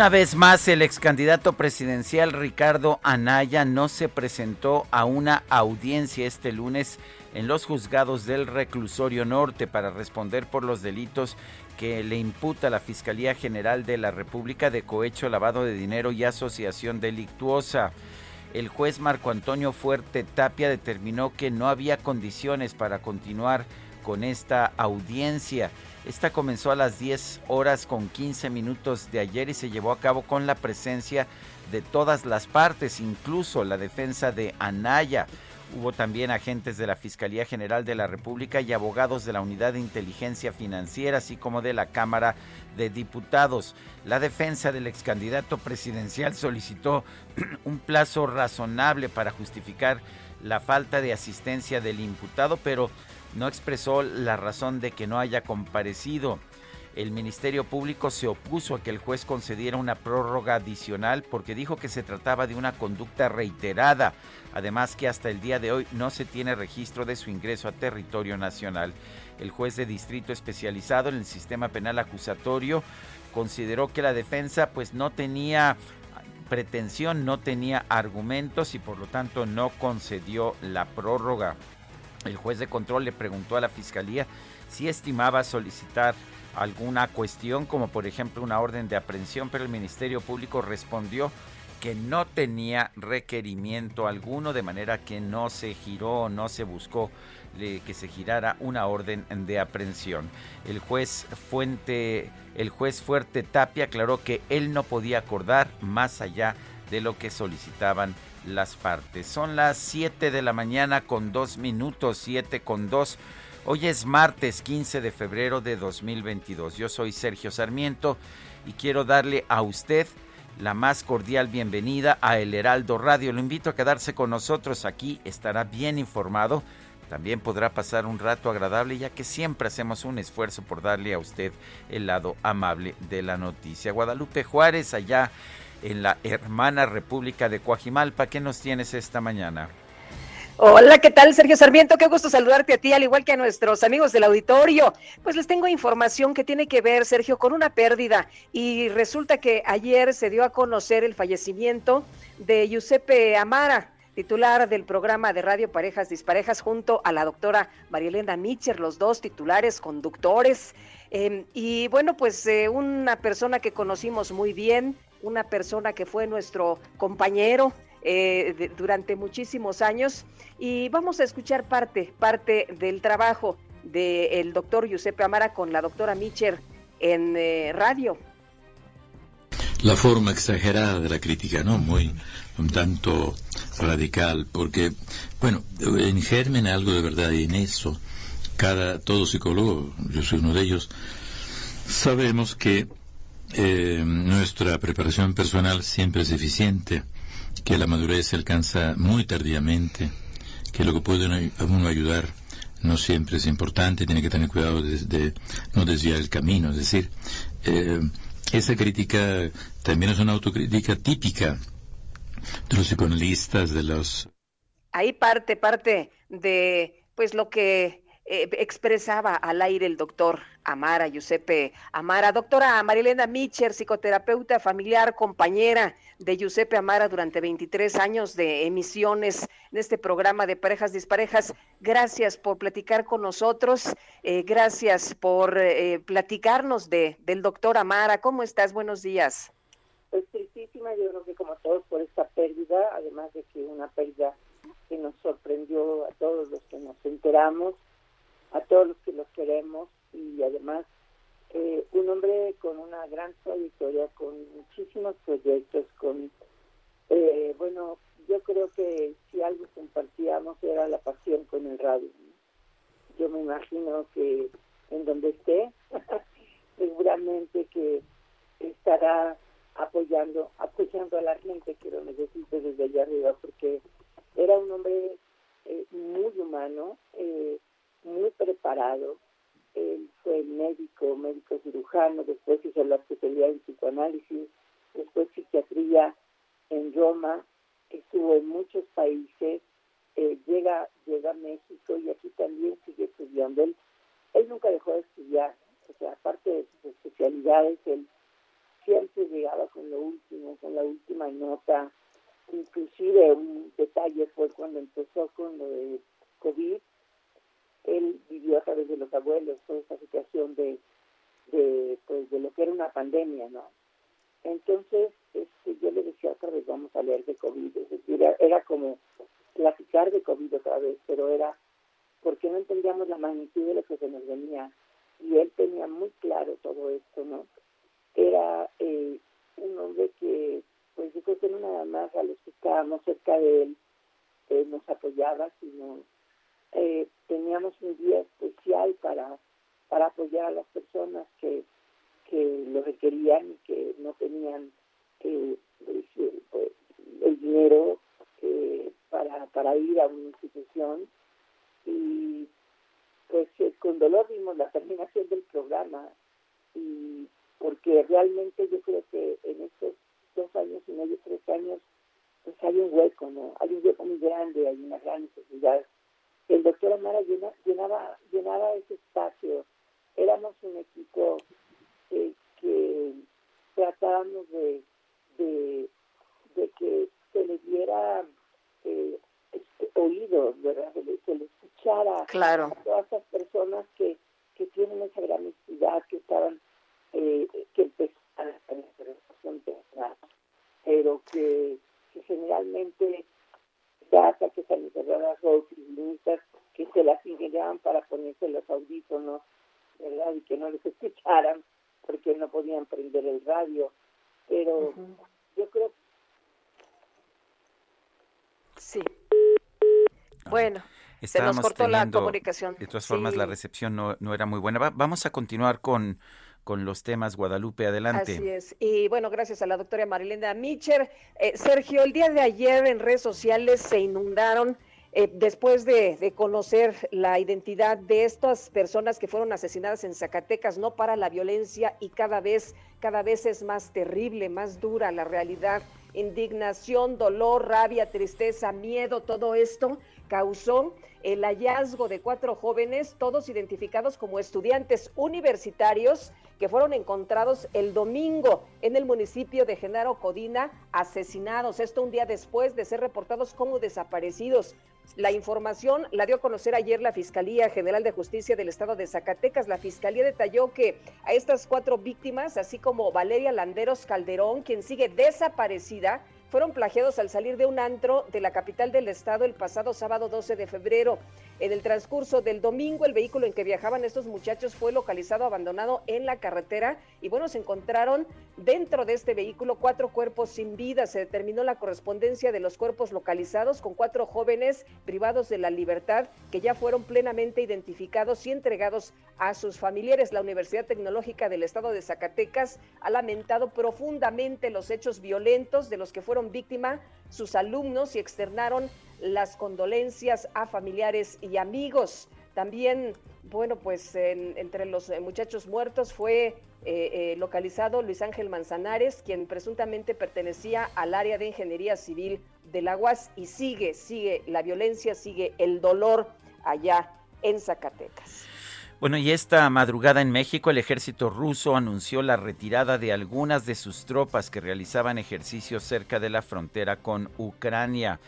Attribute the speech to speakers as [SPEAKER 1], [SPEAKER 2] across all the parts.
[SPEAKER 1] Una vez más, el ex candidato presidencial Ricardo Anaya no se presentó a una audiencia este lunes en los juzgados del reclusorio norte para responder por los delitos que le imputa la Fiscalía General de la República de cohecho, lavado de dinero y asociación delictuosa. El juez Marco Antonio Fuerte Tapia determinó que no había condiciones para continuar con esta audiencia. Esta comenzó a las 10 horas con 15 minutos de ayer y se llevó a cabo con la presencia de todas las partes, incluso la defensa de Anaya. Hubo también agentes de la Fiscalía General de la República y abogados de la Unidad de Inteligencia Financiera, así como de la Cámara de Diputados. La defensa del ex candidato presidencial solicitó un plazo razonable para justificar la falta de asistencia del imputado, pero no expresó la razón de que no haya comparecido. El Ministerio Público se opuso a que el juez concediera una prórroga adicional porque dijo que se trataba de una conducta reiterada, además que hasta el día de hoy no se tiene registro de su ingreso a territorio nacional. El juez de distrito especializado en el sistema penal acusatorio consideró que la defensa pues no tenía pretensión, no tenía argumentos y por lo tanto no concedió la prórroga. El juez de control le preguntó a la fiscalía si estimaba solicitar alguna cuestión, como por ejemplo una orden de aprehensión, pero el Ministerio Público respondió que no tenía requerimiento alguno, de manera que no se giró, no se buscó que se girara una orden de aprehensión. El juez Fuente, el juez Fuerte Tapia aclaró que él no podía acordar más allá de lo que solicitaban las partes. Son las 7 de la mañana con 2 minutos, 7 con 2. Hoy es martes 15 de febrero de 2022. Yo soy Sergio Sarmiento y quiero darle a usted la más cordial bienvenida a El Heraldo Radio. Lo invito a quedarse con nosotros aquí, estará bien informado. También podrá pasar un rato agradable ya que siempre hacemos un esfuerzo por darle a usted el lado amable de la noticia. Guadalupe Juárez allá en la hermana República de Coajimalpa. ¿Qué nos tienes esta mañana?
[SPEAKER 2] Hola, ¿qué tal, Sergio Sarmiento? Qué gusto saludarte a ti, al igual que a nuestros amigos del auditorio. Pues les tengo información que tiene que ver, Sergio, con una pérdida. Y resulta que ayer se dio a conocer el fallecimiento de Giuseppe Amara, titular del programa de Radio Parejas Disparejas, junto a la doctora Marielena Mitcher, los dos titulares conductores. Em, y bueno, pues eh, una persona que conocimos muy bien, una persona que fue nuestro compañero eh, durante muchísimos años. Y vamos a escuchar parte, parte del trabajo del doctor Giuseppe Amara con la doctora Mitcher en eh, radio.
[SPEAKER 3] La forma exagerada de la crítica, ¿no? Muy, un tanto radical, porque, bueno, en germen algo de verdad y en eso. Cada, todo psicólogo, yo soy uno de ellos, sabemos que eh, nuestra preparación personal siempre es eficiente, que la madurez se alcanza muy tardíamente, que lo que puede uno ayudar no siempre es importante, tiene que tener cuidado de, no desviar el camino. Es decir, eh, esa crítica también es una autocrítica típica de los psicoanalistas, de los...
[SPEAKER 2] Ahí parte, parte de pues lo que eh, expresaba al aire el doctor Amara, Giuseppe Amara. Doctora Marilena Micher, psicoterapeuta familiar, compañera de Giuseppe Amara durante 23 años de emisiones en este programa de parejas disparejas. Gracias por platicar con nosotros, eh, gracias por eh, platicarnos de, del doctor Amara. ¿Cómo estás? Buenos días.
[SPEAKER 4] Pues tristísima, yo creo que como todos por esta pérdida, además de que una pérdida que nos sorprendió a todos los que nos enteramos, a todos los que los queremos y además eh, un hombre con una gran trayectoria, con muchísimos proyectos, con, eh, bueno, yo creo que si algo compartíamos era la pasión con el radio. Yo me imagino que en donde esté, seguramente que estará apoyando, apoyando a la gente que lo necesite desde allá arriba, porque era un hombre eh, muy humano, eh, muy preparado. Él fue médico, médico cirujano, después hizo la especialidad en psicoanálisis, después psiquiatría en Roma, estuvo en muchos países, eh, llega, llega a México y aquí también sigue estudiando. Él, él nunca dejó de estudiar, o sea, aparte de sus especialidades, él siempre llegaba con lo último, con la última nota. Inclusive un detalle fue cuando empezó con lo de COVID, él vivió a través de los abuelos toda esa situación de, de, pues, de lo que era una pandemia, ¿no? Entonces, este, yo le decía otra vez, vamos a leer de COVID, es decir, era, era como platicar de COVID otra vez, pero era porque no entendíamos la magnitud de lo que se nos venía. Y él tenía muy claro todo esto, ¿no? Era eh, un hombre que, pues yo creo que no nada más a los que estábamos cerca de él eh, nos apoyaba, sino eh, teníamos un día especial para, para apoyar a las personas que, que lo requerían y que no tenían eh, pues, pues, el dinero eh, para, para ir a una institución. Y pues con dolor vimos la terminación del programa y porque realmente yo creo que en estos dos años y medio, tres años, pues hay un hueco, ¿no? Hay un hueco muy grande, hay una gran necesidad el doctor Amara llenaba, llenaba ese espacio. Éramos un equipo eh, que tratábamos de, de, que se le diera eh, este, oídos, ¿verdad? Que se le escuchara
[SPEAKER 2] claro.
[SPEAKER 4] a todas esas personas que, que tienen esa gran necesidad, que estaban, eh, que empezaron a pero que, que generalmente casa, que se encerradas listas, que se las ingeniaban para ponerse los audífonos, ¿verdad? Y que no les escucharan porque no podían prender el radio. Pero yo creo...
[SPEAKER 2] Sí. Bueno. se nos cortó la comunicación.
[SPEAKER 1] De todas formas, la recepción no, no era muy buena. vamos a continuar con con los temas. Guadalupe, adelante.
[SPEAKER 2] Así es. Y bueno, gracias a la doctora Marilena Micher. Eh, Sergio, el día de ayer en redes sociales se inundaron. Eh, después de, de, conocer la identidad de estas personas que fueron asesinadas en Zacatecas, no para la violencia y cada vez, cada vez es más terrible, más dura la realidad, indignación, dolor, rabia, tristeza, miedo, todo esto causó el hallazgo de cuatro jóvenes, todos identificados como estudiantes universitarios que fueron encontrados el domingo en el municipio de Genaro Codina, asesinados. Esto un día después de ser reportados como desaparecidos. La información la dio a conocer ayer la Fiscalía General de Justicia del Estado de Zacatecas. La Fiscalía detalló que a estas cuatro víctimas, así como Valeria Landeros Calderón, quien sigue desaparecida, fueron plagiados al salir de un antro de la capital del estado el pasado sábado 12 de febrero. En el transcurso del domingo, el vehículo en que viajaban estos muchachos fue localizado abandonado en la carretera y bueno, se encontraron dentro de este vehículo cuatro cuerpos sin vida. Se determinó la correspondencia de los cuerpos localizados con cuatro jóvenes privados de la libertad que ya fueron plenamente identificados y entregados a sus familiares. La Universidad Tecnológica del Estado de Zacatecas ha lamentado profundamente los hechos violentos de los que fueron víctimas sus alumnos y externaron las condolencias a familiares y amigos. También, bueno, pues entre los eh, muchachos muertos fue eh, eh, localizado Luis Ángel Manzanares, quien presuntamente pertenecía al área de ingeniería civil de la UAS y sigue, sigue la violencia, sigue el dolor allá en Zacatecas.
[SPEAKER 1] Bueno, y esta madrugada en México el ejército ruso anunció la retirada de algunas de sus tropas que realizaban ejercicios cerca de la frontera con Ucrania.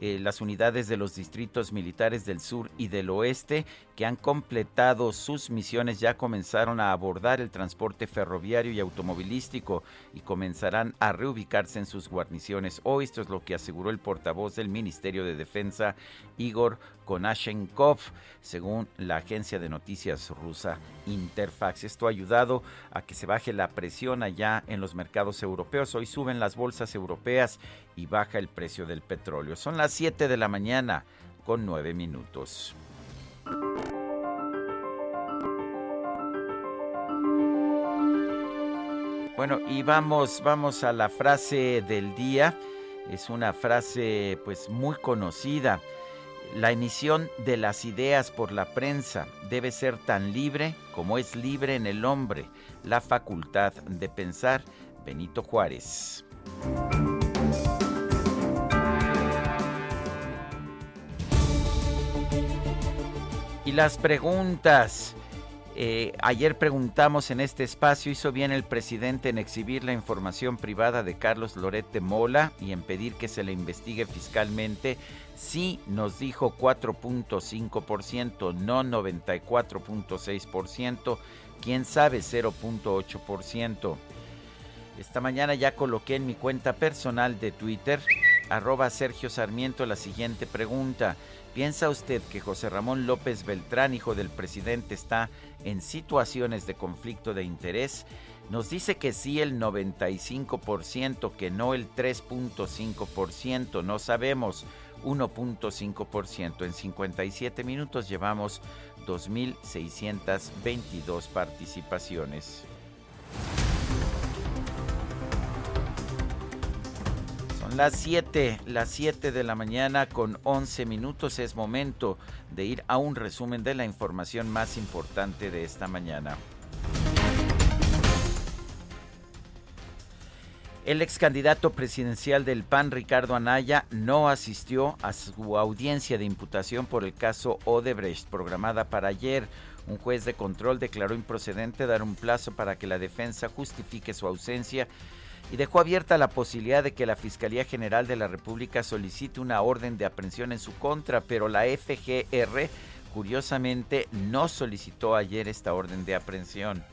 [SPEAKER 1] Eh, las unidades de los distritos militares del sur y del oeste que han completado sus misiones ya comenzaron a abordar el transporte ferroviario y automovilístico y comenzarán a reubicarse en sus guarniciones. Hoy esto es lo que aseguró el portavoz del Ministerio de Defensa, Igor Konashenkov, según la agencia de noticias rusa Interfax. Esto ha ayudado a que se baje la presión allá en los mercados europeos. Hoy suben las bolsas europeas y baja el precio del petróleo. Son las 7 de la mañana con 9 minutos. Bueno, y vamos, vamos a la frase del día. Es una frase pues muy conocida. La emisión de las ideas por la prensa debe ser tan libre como es libre en el hombre la facultad de pensar. Benito Juárez. Las preguntas. Eh, ayer preguntamos en este espacio, ¿hizo bien el presidente en exhibir la información privada de Carlos Lorete Mola y en pedir que se le investigue fiscalmente? Sí, nos dijo 4.5%, no 94.6%, quién sabe 0.8%. Esta mañana ya coloqué en mi cuenta personal de Twitter, arroba Sergio Sarmiento, la siguiente pregunta. ¿Piensa usted que José Ramón López Beltrán, hijo del presidente, está en situaciones de conflicto de interés? Nos dice que sí el 95%, que no el 3.5%, no sabemos 1.5%. En 57 minutos llevamos 2.622 participaciones. Las 7, las 7 de la mañana con 11 minutos es momento de ir a un resumen de la información más importante de esta mañana. El ex candidato presidencial del PAN, Ricardo Anaya, no asistió a su audiencia de imputación por el caso Odebrecht, programada para ayer. Un juez de control declaró improcedente dar un plazo para que la defensa justifique su ausencia y dejó abierta la posibilidad de que la Fiscalía General de la República solicite una orden de aprehensión en su contra, pero la FGR curiosamente no solicitó ayer esta orden de aprehensión.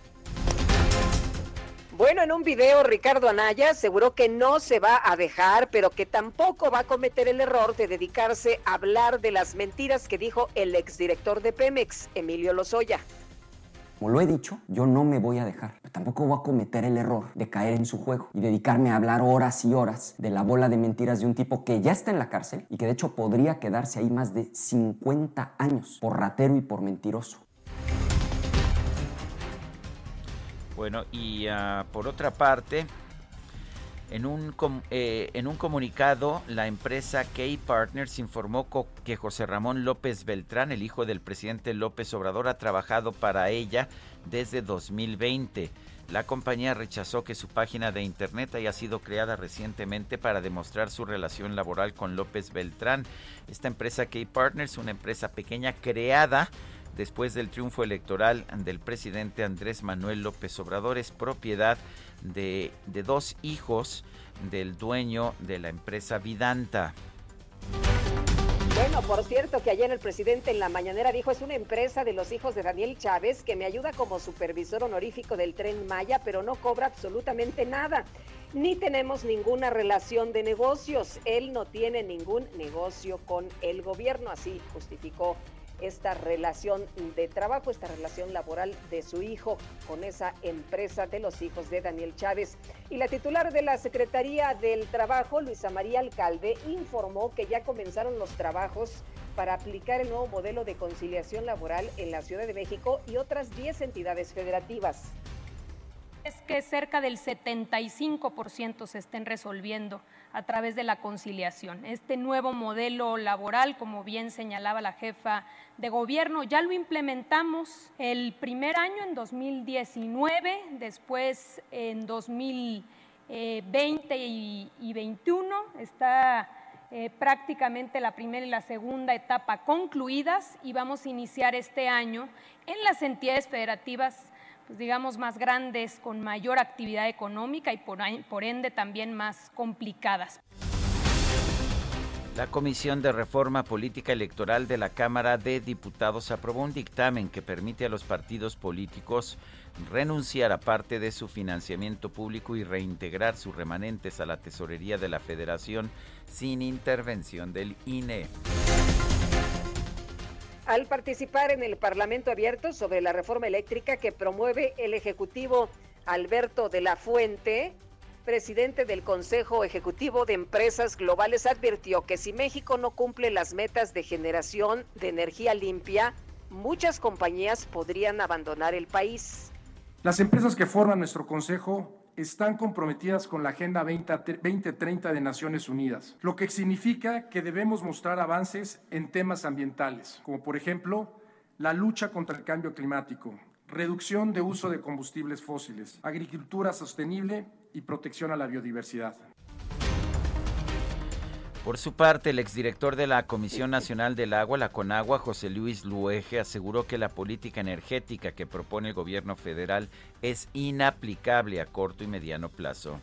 [SPEAKER 2] Bueno, en un video Ricardo Anaya aseguró que no se va a dejar, pero que tampoco va a cometer el error de dedicarse a hablar de las mentiras que dijo el exdirector de Pemex, Emilio Lozoya.
[SPEAKER 5] Como lo he dicho, yo no me voy a dejar. Pero tampoco voy a cometer el error de caer en su juego y dedicarme a hablar horas y horas de la bola de mentiras de un tipo que ya está en la cárcel y que de hecho podría quedarse ahí más de 50 años por ratero y por mentiroso.
[SPEAKER 1] Bueno, y uh, por otra parte, en un, eh, en un comunicado, la empresa K-Partners informó que José Ramón López Beltrán, el hijo del presidente López Obrador, ha trabajado para ella desde 2020. La compañía rechazó que su página de internet haya sido creada recientemente para demostrar su relación laboral con López Beltrán. Esta empresa K-Partners, una empresa pequeña creada después del triunfo electoral del presidente Andrés Manuel López Obrador, es propiedad de, dos hijos del dueño de la empresa Vidanta.
[SPEAKER 2] Bueno, por cierto que ayer el presidente en la mañanera dijo es una empresa de los hijos de Daniel Chávez que me ayuda como supervisor honorífico del tren Maya, pero no cobra absolutamente nada. Ni tenemos ninguna relación de negocios. Él no tiene ningún negocio con el gobierno, así justificó esta relación de trabajo, esta relación laboral de su hijo con esa empresa de los hijos de Daniel Chávez. Y la titular de la Secretaría del Trabajo, Luisa María Alcalde, informó que ya comenzaron los trabajos para aplicar el nuevo modelo de conciliación laboral en la Ciudad de México y otras 10 entidades federativas
[SPEAKER 6] es que cerca del 75% se estén resolviendo a través de la conciliación. Este nuevo modelo laboral, como bien señalaba la jefa de gobierno, ya lo implementamos el primer año en 2019, después en 2020 y 2021 está eh, prácticamente la primera y la segunda etapa concluidas y vamos a iniciar este año en las entidades federativas, pues digamos, más grandes, con mayor actividad económica y por ende también más complicadas.
[SPEAKER 1] La Comisión de Reforma Política Electoral de la Cámara de Diputados aprobó un dictamen que permite a los partidos políticos renunciar a parte de su financiamiento público y reintegrar sus remanentes a la tesorería de la Federación sin intervención del INE.
[SPEAKER 2] Al participar en el Parlamento abierto sobre la reforma eléctrica que promueve el Ejecutivo Alberto de la Fuente, presidente del Consejo Ejecutivo de Empresas Globales, advirtió que si México no cumple las metas de generación de energía limpia, muchas compañías podrían abandonar el país.
[SPEAKER 7] Las empresas que forman nuestro Consejo están comprometidas con la Agenda 2030 de Naciones Unidas, lo que significa que debemos mostrar avances en temas ambientales, como por ejemplo la lucha contra el cambio climático, reducción de uso de combustibles fósiles, agricultura sostenible y protección a la biodiversidad.
[SPEAKER 1] Por su parte, el exdirector de la Comisión Nacional del Agua, la CONAGUA, José Luis Luege, aseguró que la política energética que propone el gobierno federal es inaplicable a corto y mediano plazo.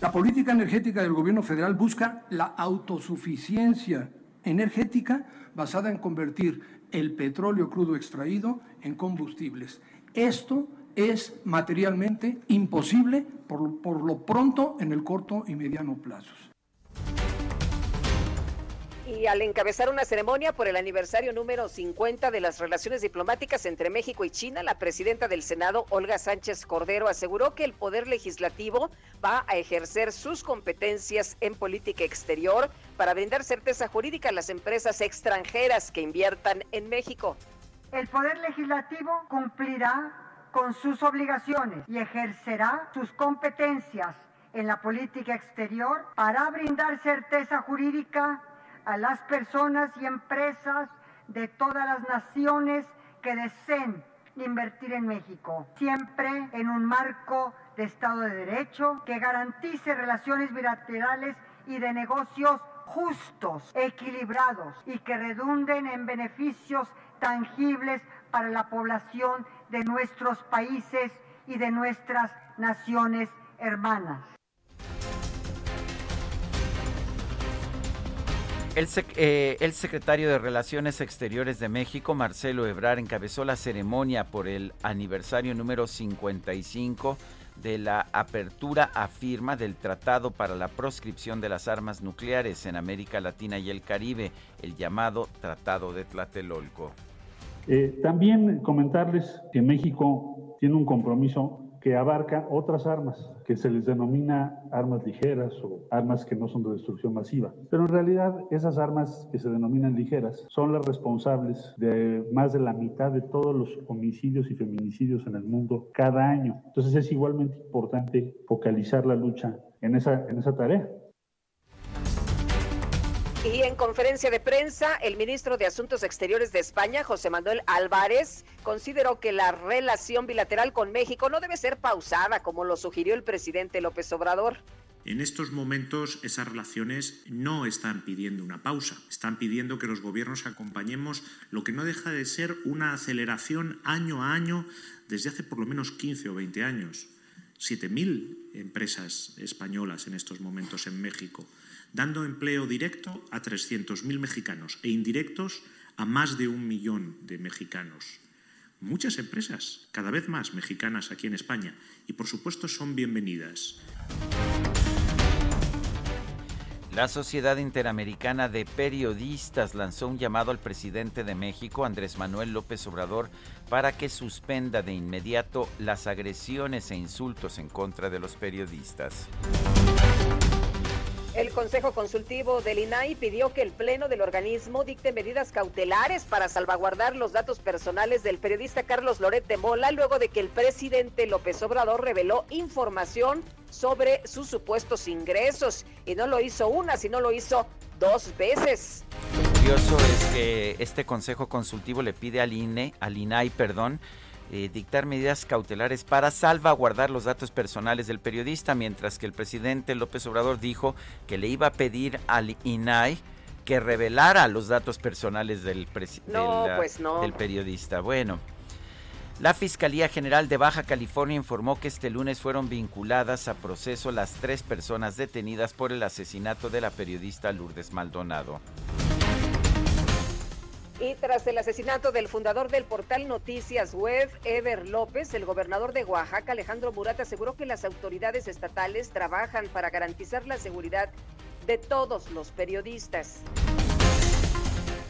[SPEAKER 8] La política energética del gobierno federal busca la autosuficiencia energética basada en convertir el petróleo crudo extraído en combustibles. Esto es materialmente imposible por, por lo pronto en el corto y mediano plazos.
[SPEAKER 2] Y al encabezar una ceremonia por el aniversario número 50 de las relaciones diplomáticas entre México y China, la presidenta del Senado, Olga Sánchez Cordero, aseguró que el Poder Legislativo va a ejercer sus competencias en política exterior para brindar certeza jurídica a las empresas extranjeras que inviertan en México.
[SPEAKER 9] El Poder Legislativo cumplirá con sus obligaciones y ejercerá sus competencias en la política exterior para brindar certeza jurídica a las personas y empresas de todas las naciones que deseen invertir en México, siempre en un marco de Estado de Derecho que garantice relaciones bilaterales y de negocios justos, equilibrados y que redunden en beneficios tangibles para la población de nuestros países y de nuestras naciones hermanas.
[SPEAKER 1] El, eh, el, secretario de Relaciones Exteriores de México, Marcelo Ebrar, encabezó la ceremonia por el aniversario número 55 de la apertura a firma del Tratado para la Proscripción de las Armas Nucleares en América Latina y el Caribe, el llamado Tratado de Tlatelolco.
[SPEAKER 10] Eh, también comentarles que México tiene un compromiso que abarca otras armas, que se les denomina armas ligeras o armas que no son de destrucción masiva. Pero en realidad esas armas que se denominan ligeras son las responsables de más de la mitad de todos los homicidios y feminicidios en el mundo cada año. Entonces es igualmente importante focalizar la lucha en esa, en esa tarea.
[SPEAKER 2] Y en conferencia de prensa, el ministro de Asuntos Exteriores de España, José Manuel Álvarez, consideró que la relación bilateral con México no debe ser pausada, como lo sugirió el presidente López Obrador.
[SPEAKER 11] En estos momentos esas relaciones no están pidiendo una pausa, están pidiendo que los gobiernos acompañemos lo que no deja de ser una aceleración año a año desde hace por lo menos 15 o 20 años. 7.000 empresas españolas en estos momentos en México dando empleo directo a 300.000 mexicanos e indirectos a más de un millón de mexicanos. Muchas empresas, cada vez más mexicanas aquí en España, y por supuesto son bienvenidas.
[SPEAKER 1] La Sociedad Interamericana de Periodistas lanzó un llamado al presidente de México, Andrés Manuel López Obrador, para que suspenda de inmediato las agresiones e insultos en contra de los periodistas.
[SPEAKER 2] El Consejo Consultivo del INAI pidió que el Pleno del organismo dicte medidas cautelares para salvaguardar los datos personales del periodista Carlos Loret de Mola luego de que el presidente López Obrador reveló información sobre sus supuestos ingresos. Y no lo hizo una, sino lo hizo dos veces.
[SPEAKER 1] Lo curioso es que este Consejo Consultivo le pide al INE, al INAI, perdón, eh, dictar medidas cautelares para salvaguardar los datos personales del periodista, mientras que el presidente López Obrador dijo que le iba a pedir al INAI que revelara los datos personales del,
[SPEAKER 2] pues
[SPEAKER 1] del periodista. Bueno, la Fiscalía General de Baja California informó que este lunes fueron vinculadas a proceso las tres personas detenidas por el asesinato de la periodista Lourdes Maldonado.
[SPEAKER 2] Y tras el asesinato del fundador del portal Noticias Web, Ever López, el gobernador de Oaxaca, Alejandro Murat, aseguró que las autoridades estatales trabajan para garantizar la seguridad de todos los periodistas.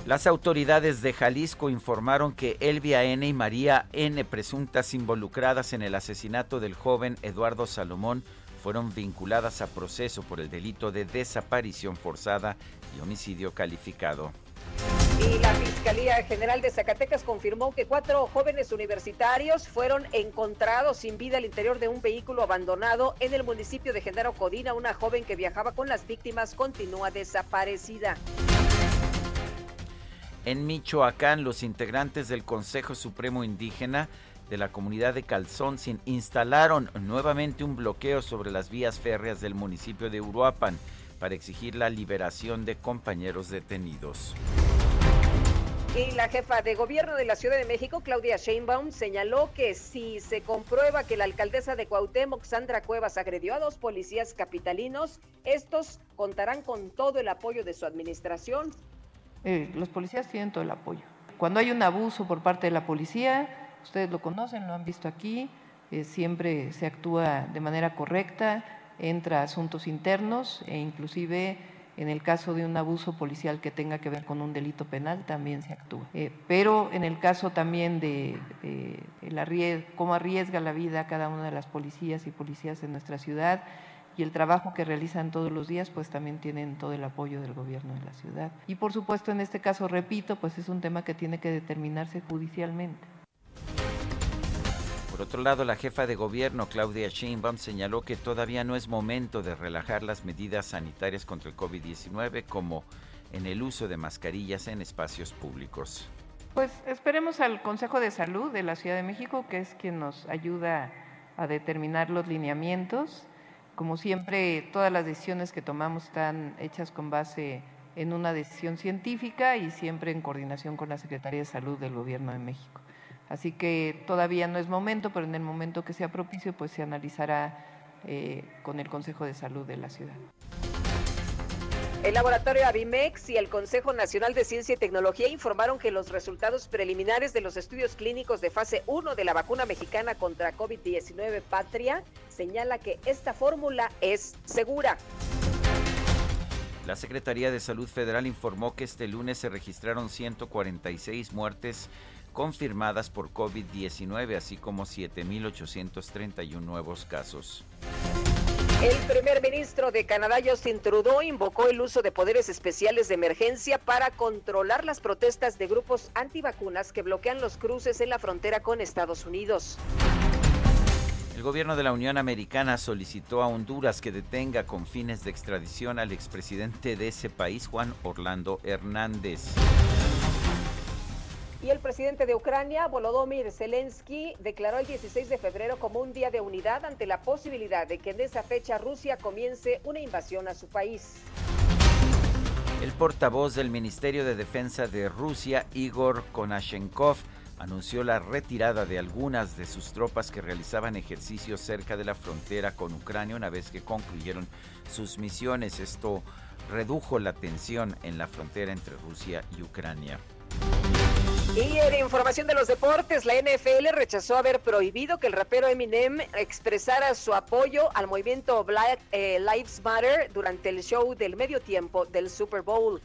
[SPEAKER 1] Las autoridades de Jalisco informaron que Elvia N. y María N., presuntas involucradas en el asesinato del joven Eduardo Salomón, fueron vinculadas a proceso por el delito de desaparición forzada y homicidio calificado.
[SPEAKER 2] Y la Fiscalía General de Zacatecas confirmó que cuatro jóvenes universitarios fueron encontrados sin vida al interior de un vehículo abandonado en el municipio de Genaro Codina. Una joven que viajaba con las víctimas continúa desaparecida.
[SPEAKER 1] En Michoacán, los integrantes del Consejo Supremo Indígena de la comunidad de Calzón instalaron nuevamente un bloqueo sobre las vías férreas del municipio de Uruapan para exigir la liberación de compañeros detenidos.
[SPEAKER 2] Y la jefa de gobierno de la Ciudad de México, Claudia Sheinbaum, señaló que si se comprueba que la alcaldesa de Cuauhtémoc, Sandra Cuevas, agredió a dos policías capitalinos, estos contarán con todo el apoyo de su administración.
[SPEAKER 12] Eh, los policías tienen todo el apoyo. Cuando hay un abuso por parte de la policía, ustedes lo conocen, lo han visto aquí, eh, siempre se actúa de manera correcta, entra asuntos internos e inclusive en el caso de un abuso policial que tenga que ver con un delito penal, también se actúa. Eh, pero en el caso también de el cómo arriesga la vida cada una de las policías y policías en nuestra ciudad y el trabajo que realizan todos los días, pues también tienen todo el apoyo del gobierno de la ciudad. Y por supuesto, en este caso, repito, pues es un tema que tiene que determinarse judicialmente.
[SPEAKER 1] Por otro lado, la jefa de gobierno, Claudia Sheinbaum, señaló que todavía no es momento de relajar las medidas sanitarias contra el COVID-19, como en el uso de mascarillas en espacios públicos.
[SPEAKER 12] Pues esperemos al Consejo de Salud de la Ciudad de México, que es quien nos ayuda a determinar los lineamientos. Como siempre, todas las decisiones que tomamos están hechas con base en una decisión científica y siempre en coordinación con la Secretaría de Salud del Gobierno de México. Así que todavía no es momento, pero en el momento que sea propicio, pues se analizará eh, con el Consejo de Salud de la ciudad.
[SPEAKER 2] El laboratorio Avimex y el Consejo Nacional de Ciencia y Tecnología informaron que los resultados preliminares de los estudios clínicos de fase 1 de la vacuna mexicana contra COVID-19 Patria señala que esta fórmula es segura.
[SPEAKER 1] La Secretaría de Salud Federal informó que este lunes se registraron 146 muertes confirmadas por COVID-19, así como 7.831 nuevos casos.
[SPEAKER 2] El primer ministro de Canadá, Justin Trudeau, invocó el uso de poderes especiales de emergencia para controlar las protestas de grupos antivacunas que bloquean los cruces en la frontera con Estados Unidos.
[SPEAKER 1] El gobierno de la Unión Americana solicitó a Honduras que detenga con fines de extradición al expresidente de ese país, Juan Orlando Hernández.
[SPEAKER 2] Y el presidente de Ucrania, Volodymyr Zelensky, declaró el 16 de febrero como un día de unidad ante la posibilidad de que en esa fecha Rusia comience una invasión a su país.
[SPEAKER 1] El portavoz del Ministerio de Defensa de Rusia, Igor Konashenkov, anunció la retirada de algunas de sus tropas que realizaban ejercicios cerca de la frontera con Ucrania una vez que concluyeron sus misiones. Esto redujo la tensión en la frontera entre Rusia y Ucrania.
[SPEAKER 2] Y en información de los deportes, la NFL rechazó haber prohibido que el rapero Eminem expresara su apoyo al movimiento Black eh, Lives Matter durante el show del medio tiempo del Super Bowl.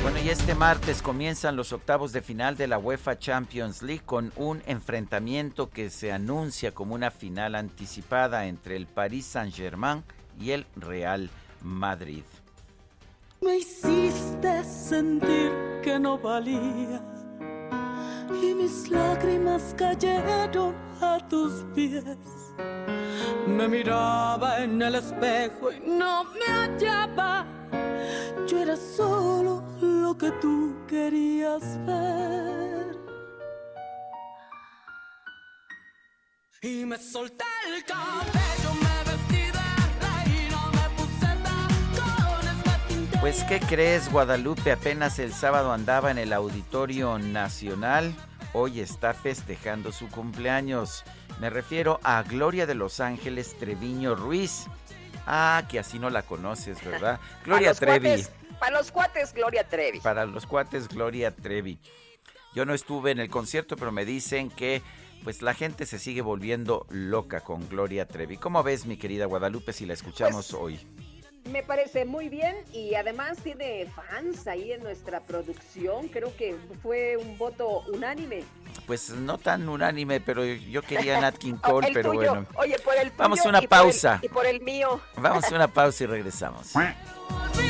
[SPEAKER 1] Bueno, y este martes comienzan los octavos de final de la UEFA Champions League con un enfrentamiento que se anuncia como una final anticipada entre el Paris Saint-Germain y el Real Madrid.
[SPEAKER 13] Me hiciste sentir que no valía y mis lágrimas cayeron a tus pies. Me miraba en el espejo y no me hallaba. Yo era solo lo que tú querías ver. Y me solté el cabello, me vestí de reina, me puse tacones, me.
[SPEAKER 1] Pues, ¿qué crees, Guadalupe? Apenas el sábado andaba en el Auditorio Nacional. Hoy está festejando su cumpleaños. Me refiero a Gloria de Los Ángeles Treviño Ruiz. Ah, que así no la conoces, ¿verdad? Gloria Trevi.
[SPEAKER 2] cuates- para los cuates, Gloria Trevi.
[SPEAKER 1] Para los cuates, Gloria Trevi. Yo no estuve en el concierto, pero me dicen que pues la gente se sigue volviendo loca con Gloria Trevi. ¿Cómo ves, mi querida Guadalupe, si la escuchamos
[SPEAKER 2] Pues,
[SPEAKER 1] hoy?
[SPEAKER 2] Me parece muy bien y además tiene fans ahí en nuestra producción. Creo que fue un voto unánime.
[SPEAKER 1] Pues no tan unánime, pero yo quería Nat King Cole,
[SPEAKER 2] el
[SPEAKER 1] pero
[SPEAKER 2] tuyo.
[SPEAKER 1] bueno.
[SPEAKER 2] Oye, por el tuyo
[SPEAKER 1] Vamos a una
[SPEAKER 2] y por el-
[SPEAKER 1] pausa.
[SPEAKER 2] y por el mío.
[SPEAKER 1] Vamos a una pausa y regresamos.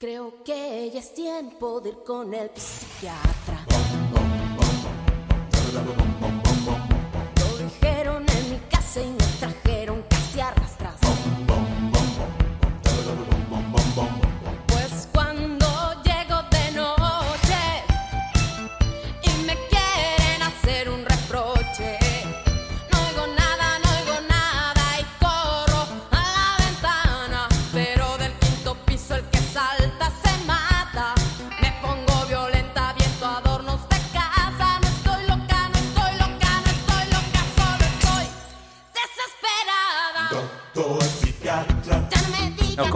[SPEAKER 14] Creo que ya es tiempo de ir con el psiquiatra. Lo dijeron en mi casa y me trajeron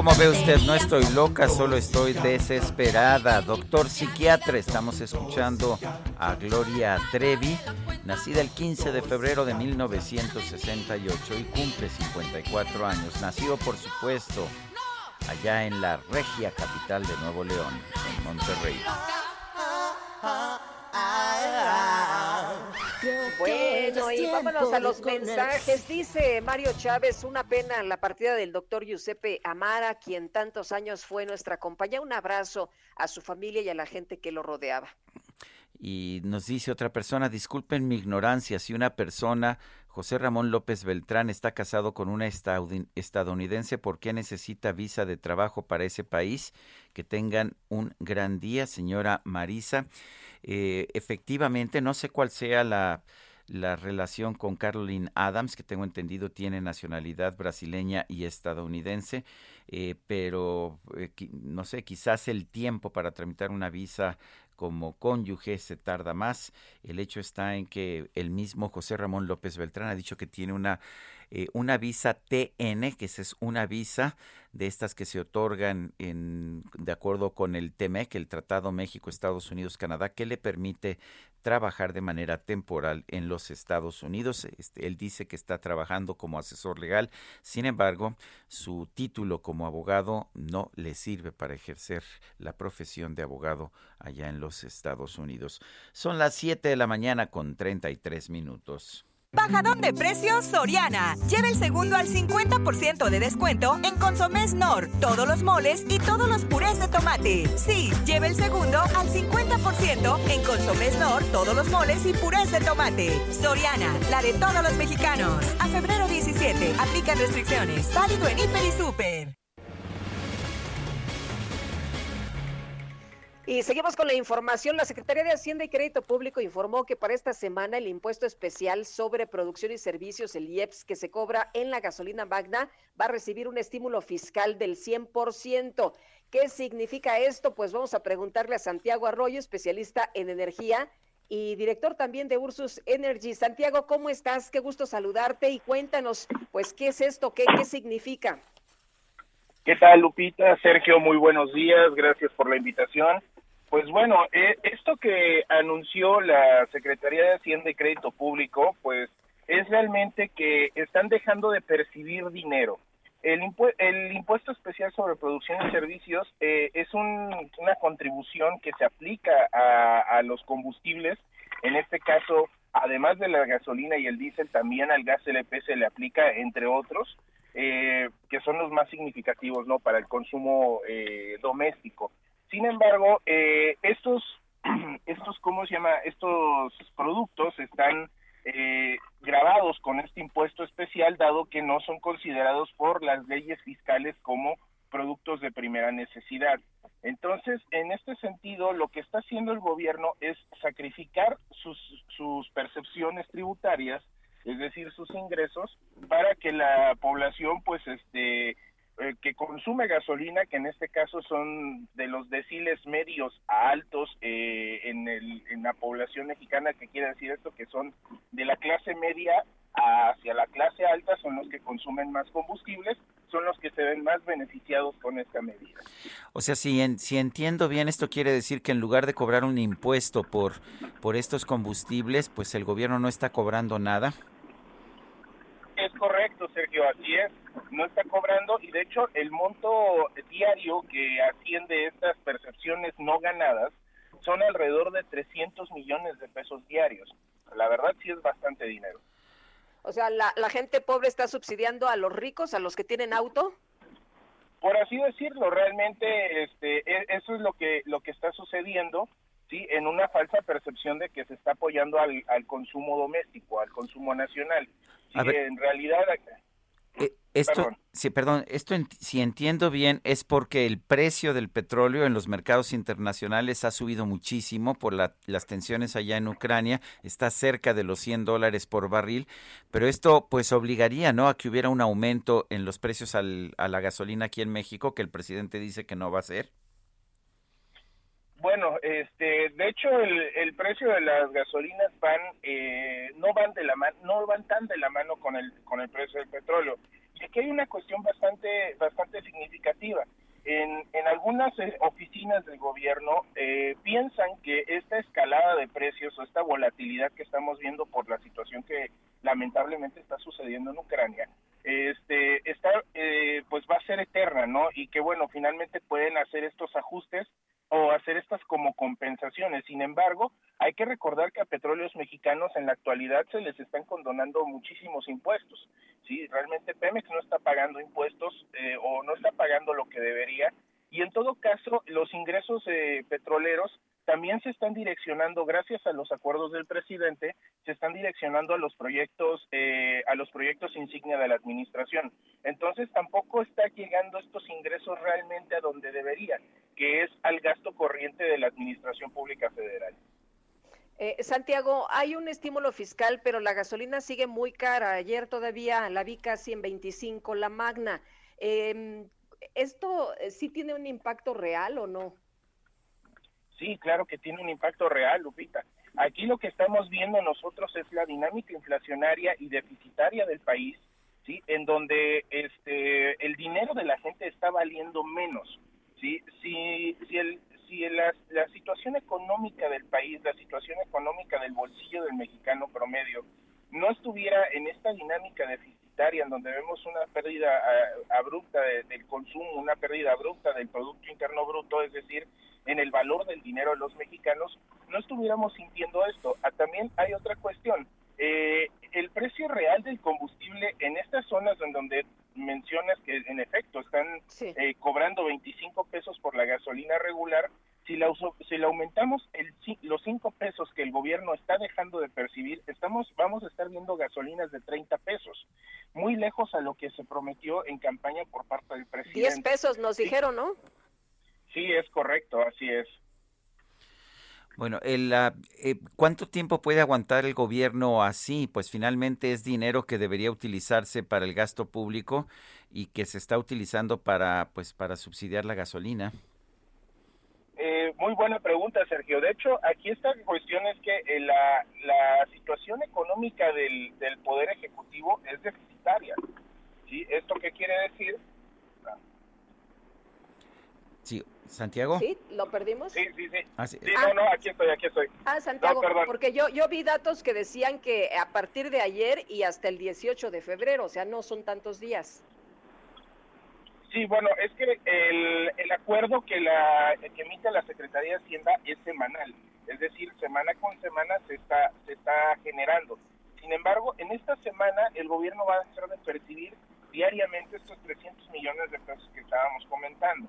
[SPEAKER 1] como ve usted, no estoy loca, solo estoy desesperada. Doctor psiquiatra, estamos escuchando a Gloria Trevi, nacida el 15 de febrero de 1968 y cumple 54 años. Nació, por supuesto, allá en la regia capital de Nuevo León, en Monterrey.
[SPEAKER 2] Bueno, y vámonos a los mensajes. Dice Mario Chávez, una pena la partida del doctor Giuseppe Amara, quien tantos años fue nuestra compañía. Un abrazo a su familia y a la gente que lo rodeaba.
[SPEAKER 1] Y nos dice otra persona, disculpen mi ignorancia, si una persona, José Ramón López Beltrán, está casado con una estadounidense, ¿por qué necesita visa de trabajo para ese país? Que tengan un gran día, señora Marisa. Eh, efectivamente, no sé cuál sea la, la relación con Caroline Adams, que tengo entendido tiene nacionalidad brasileña y estadounidense, eh, pero eh, no sé, quizás el tiempo para tramitar una visa como cónyuge se tarda más. El hecho está en que el mismo José Ramón López Beltrán ha dicho que tiene una, eh, una visa TN, que es una visa de estas que se otorgan en, de acuerdo con el TEMEC, el Tratado México, Estados Unidos, Canadá, que le permite trabajar de manera temporal en los Estados Unidos. Este, él dice que está trabajando como asesor legal, sin embargo, su título como abogado no le sirve para ejercer la profesión de abogado allá en los Estados Unidos. Son las 7 de la mañana con 33 minutos.
[SPEAKER 15] Bajadón de precios Soriana. Lleva el segundo al 50% de descuento en Consomés Nor, todos los moles y todos los purés de tomate. Sí, lleva el segundo al 50% en Consomés Nor, todos los moles y purés de tomate. Soriana, la de todos los mexicanos. A febrero 17, aplican restricciones. Válido en Hiper y Super.
[SPEAKER 2] Y seguimos con la información. La Secretaría de Hacienda y Crédito Público informó que para esta semana el impuesto especial sobre producción y servicios, el IEPS, que se cobra en la gasolina magna, va a recibir un estímulo fiscal del 100%. ¿Qué significa esto? Pues vamos a preguntarle a Santiago Arroyo, especialista en energía y director también de Ursus Energy. Santiago, ¿cómo estás? Qué gusto saludarte y cuéntanos, pues, ¿qué es esto? ¿Qué, qué significa?
[SPEAKER 16] ¿Qué tal, Lupita? Sergio, muy buenos días. Gracias por la invitación. Pues bueno, eh, esto que anunció la Secretaría de Hacienda y Crédito Público, pues es realmente que están dejando de percibir dinero. El, impue- el impuesto especial sobre producción y servicios eh, es un- una contribución que se aplica a, a los combustibles. En este caso, además de la gasolina y el diésel, también al gas LP se le aplica, entre otros, eh, que son los más significativos no para el consumo eh, doméstico. Sin embargo, eh, estos, estos, ¿cómo se llama? Estos productos están eh, grabados con este impuesto especial, dado que no son considerados por las leyes fiscales como productos de primera necesidad. Entonces, en este sentido, lo que está haciendo el gobierno es sacrificar sus, sus percepciones tributarias, es decir, sus ingresos, para que la población, pues, este, eh, que consume gasolina, que en este caso son de los deciles medios a altos eh, en, el, en la población mexicana, que quiere decir esto, que son de la clase media hacia la clase alta, son los que consumen más combustibles, son los que se ven más beneficiados con esta medida.
[SPEAKER 1] O sea, si, en- si entiendo bien, esto quiere decir que en lugar de cobrar un impuesto por, por estos combustibles, pues el gobierno no está cobrando nada.
[SPEAKER 16] Es correcto, Sergio, así es. No está cobrando y de hecho el monto diario que asciende estas percepciones no ganadas son alrededor de 300 millones de pesos diarios. La verdad sí es bastante dinero.
[SPEAKER 2] O sea, la, la gente pobre está subsidiando a los ricos, a los que tienen auto.
[SPEAKER 16] Por así decirlo, realmente este e- eso es lo que lo que está sucediendo, sí, en una falsa percepción de que se está apoyando al, al consumo doméstico, al consumo nacional. Sí,
[SPEAKER 1] A ver.
[SPEAKER 16] en realidad
[SPEAKER 1] Eh, Esto,
[SPEAKER 16] Perdón.
[SPEAKER 1] sí, perdón, esto si entiendo bien es porque el precio del petróleo en los mercados internacionales ha subido muchísimo por la- las tensiones allá en Ucrania, está cerca de los 100 dólares por barril, pero esto pues obligaría, ¿no? A que hubiera un aumento en los precios al- a la gasolina aquí en México, que el presidente dice que no va a ser.
[SPEAKER 16] Bueno, este, de hecho el, el precio de las gasolinas van, eh, no van de la mano, no van tan de la mano con el con el precio del petróleo. Y aquí hay una cuestión bastante bastante significativa. En, en algunas eh, oficinas del gobierno eh, piensan que esta escalada de precios o esta volatilidad que estamos viendo por la situación que lamentablemente está sucediendo en Ucrania, este, está, eh, pues va a ser eterna, ¿no? Y que bueno, finalmente pueden hacer estos ajustes o hacer estas como compensaciones. Sin embargo, hay que recordar que a petróleos mexicanos en la actualidad se les están condonando muchísimos impuestos. Sí, realmente Pemex no está pagando impuestos eh, o no está pagando lo que debería. Y en todo caso, los ingresos eh, petroleros también se están direccionando, gracias a los acuerdos del presidente, se están direccionando a los proyectos, eh, a los proyectos insignia de la administración. Entonces tampoco está llegando estos ingresos realmente a donde debería, que es al gasto corriente de la administración pública federal.
[SPEAKER 2] Eh, Santiago, hay un estímulo fiscal, pero la gasolina sigue muy cara. Ayer todavía la vi casi en 25, la magna. Eh, ¿Esto eh, sí tiene un impacto real o no?
[SPEAKER 16] Sí, claro que tiene un impacto real, Lupita. Aquí lo que estamos viendo nosotros es la dinámica inflacionaria y deficitaria del país, sí, en donde este el dinero de la gente está valiendo menos, sí. Si si el si la, la situación económica del país, la situación económica del bolsillo del mexicano promedio no estuviera en esta dinámica deficitaria en donde vemos una pérdida ah, abrupta de- del consumo, una pérdida abrupta del Producto Interno Bruto, es decir, en el valor del dinero de los mexicanos, estuviéramos sintiendo esto. Ah, también hay otra cuestión. Eh, el precio real del combustible en estas zonas en donde mencionas que en efecto están eh, cobrando 25 pesos por la gasolina regular, si la, uso- si la aumentamos el, los 5 pesos que el gobierno está dejando de percibir, estamos vamos a estar viendo gasolinas de 30 pesos, muy lejos a lo que se prometió en campaña por parte del presidente.
[SPEAKER 2] 10 pesos nos
[SPEAKER 16] Sí.
[SPEAKER 2] dijeron, ¿no?
[SPEAKER 16] Sí, es correcto, así es.
[SPEAKER 1] Bueno, el, ah, eh, ¿cuánto tiempo puede aguantar el gobierno así? Pues finalmente es dinero que debería utilizarse para el gasto público y que se está utilizando para, pues, para subsidiar la gasolina.
[SPEAKER 16] Eh, muy buena pregunta, Sergio. De hecho, aquí esta cuestión es que eh, la, la situación económica del, del Poder Ejecutivo es deficitaria. ¿sí? ¿Esto qué quiere decir?
[SPEAKER 1] Sí, Santiago.
[SPEAKER 2] ¿Sí? ¿Lo perdimos?
[SPEAKER 16] Sí, sí, sí.
[SPEAKER 1] Ah, sí.
[SPEAKER 16] Sí, no, no, aquí estoy, aquí estoy.
[SPEAKER 2] Ah, Santiago,
[SPEAKER 16] No, perdón.
[SPEAKER 2] porque yo, yo vi datos que decían que a partir de ayer y hasta el 18 de febrero, o sea, no son tantos días.
[SPEAKER 16] Sí, bueno, es que el, el acuerdo que, la, que emite la Secretaría de Hacienda es semanal, es decir, semana con semana se está, se está generando. Sin embargo, en esta semana el gobierno va a dejar de percibir diariamente estos 300 millones de pesos que estábamos comentando.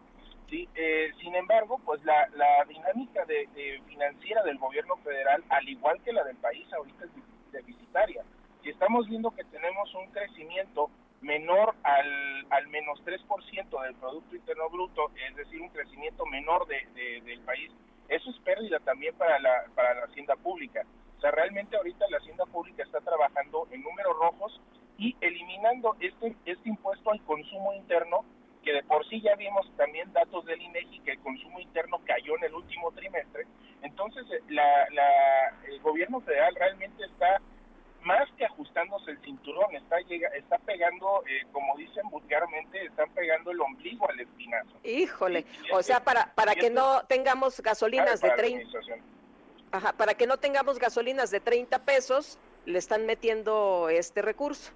[SPEAKER 16] Sí, eh, sin embargo, pues la, la dinámica de, de financiera del gobierno federal, al igual que la del país, ahorita es deficitaria. Si estamos viendo que tenemos un crecimiento menor al, al menos 3% del Producto Interno Bruto, es decir, un crecimiento menor de, de- del país, eso es pérdida también para la, para la hacienda pública. O sea, realmente ahorita la hacienda pública está trabajando en números rojos y eliminando este, este impuesto al consumo interno, que de por sí ya vimos también datos del INEGI que el consumo interno cayó en el último trimestre. Entonces, eh, la, la, el gobierno federal realmente está más que ajustándose el cinturón, está llega, está pegando, eh, como dicen vulgarmente, están pegando el ombligo al espinazo.
[SPEAKER 2] Híjole, o sea, para, para que
[SPEAKER 16] esto-
[SPEAKER 2] no tengamos gasolinas de
[SPEAKER 16] para la
[SPEAKER 2] 30,
[SPEAKER 16] administración.
[SPEAKER 2] ajá, para que no tengamos gasolinas de 30 pesos, le están metiendo este recurso.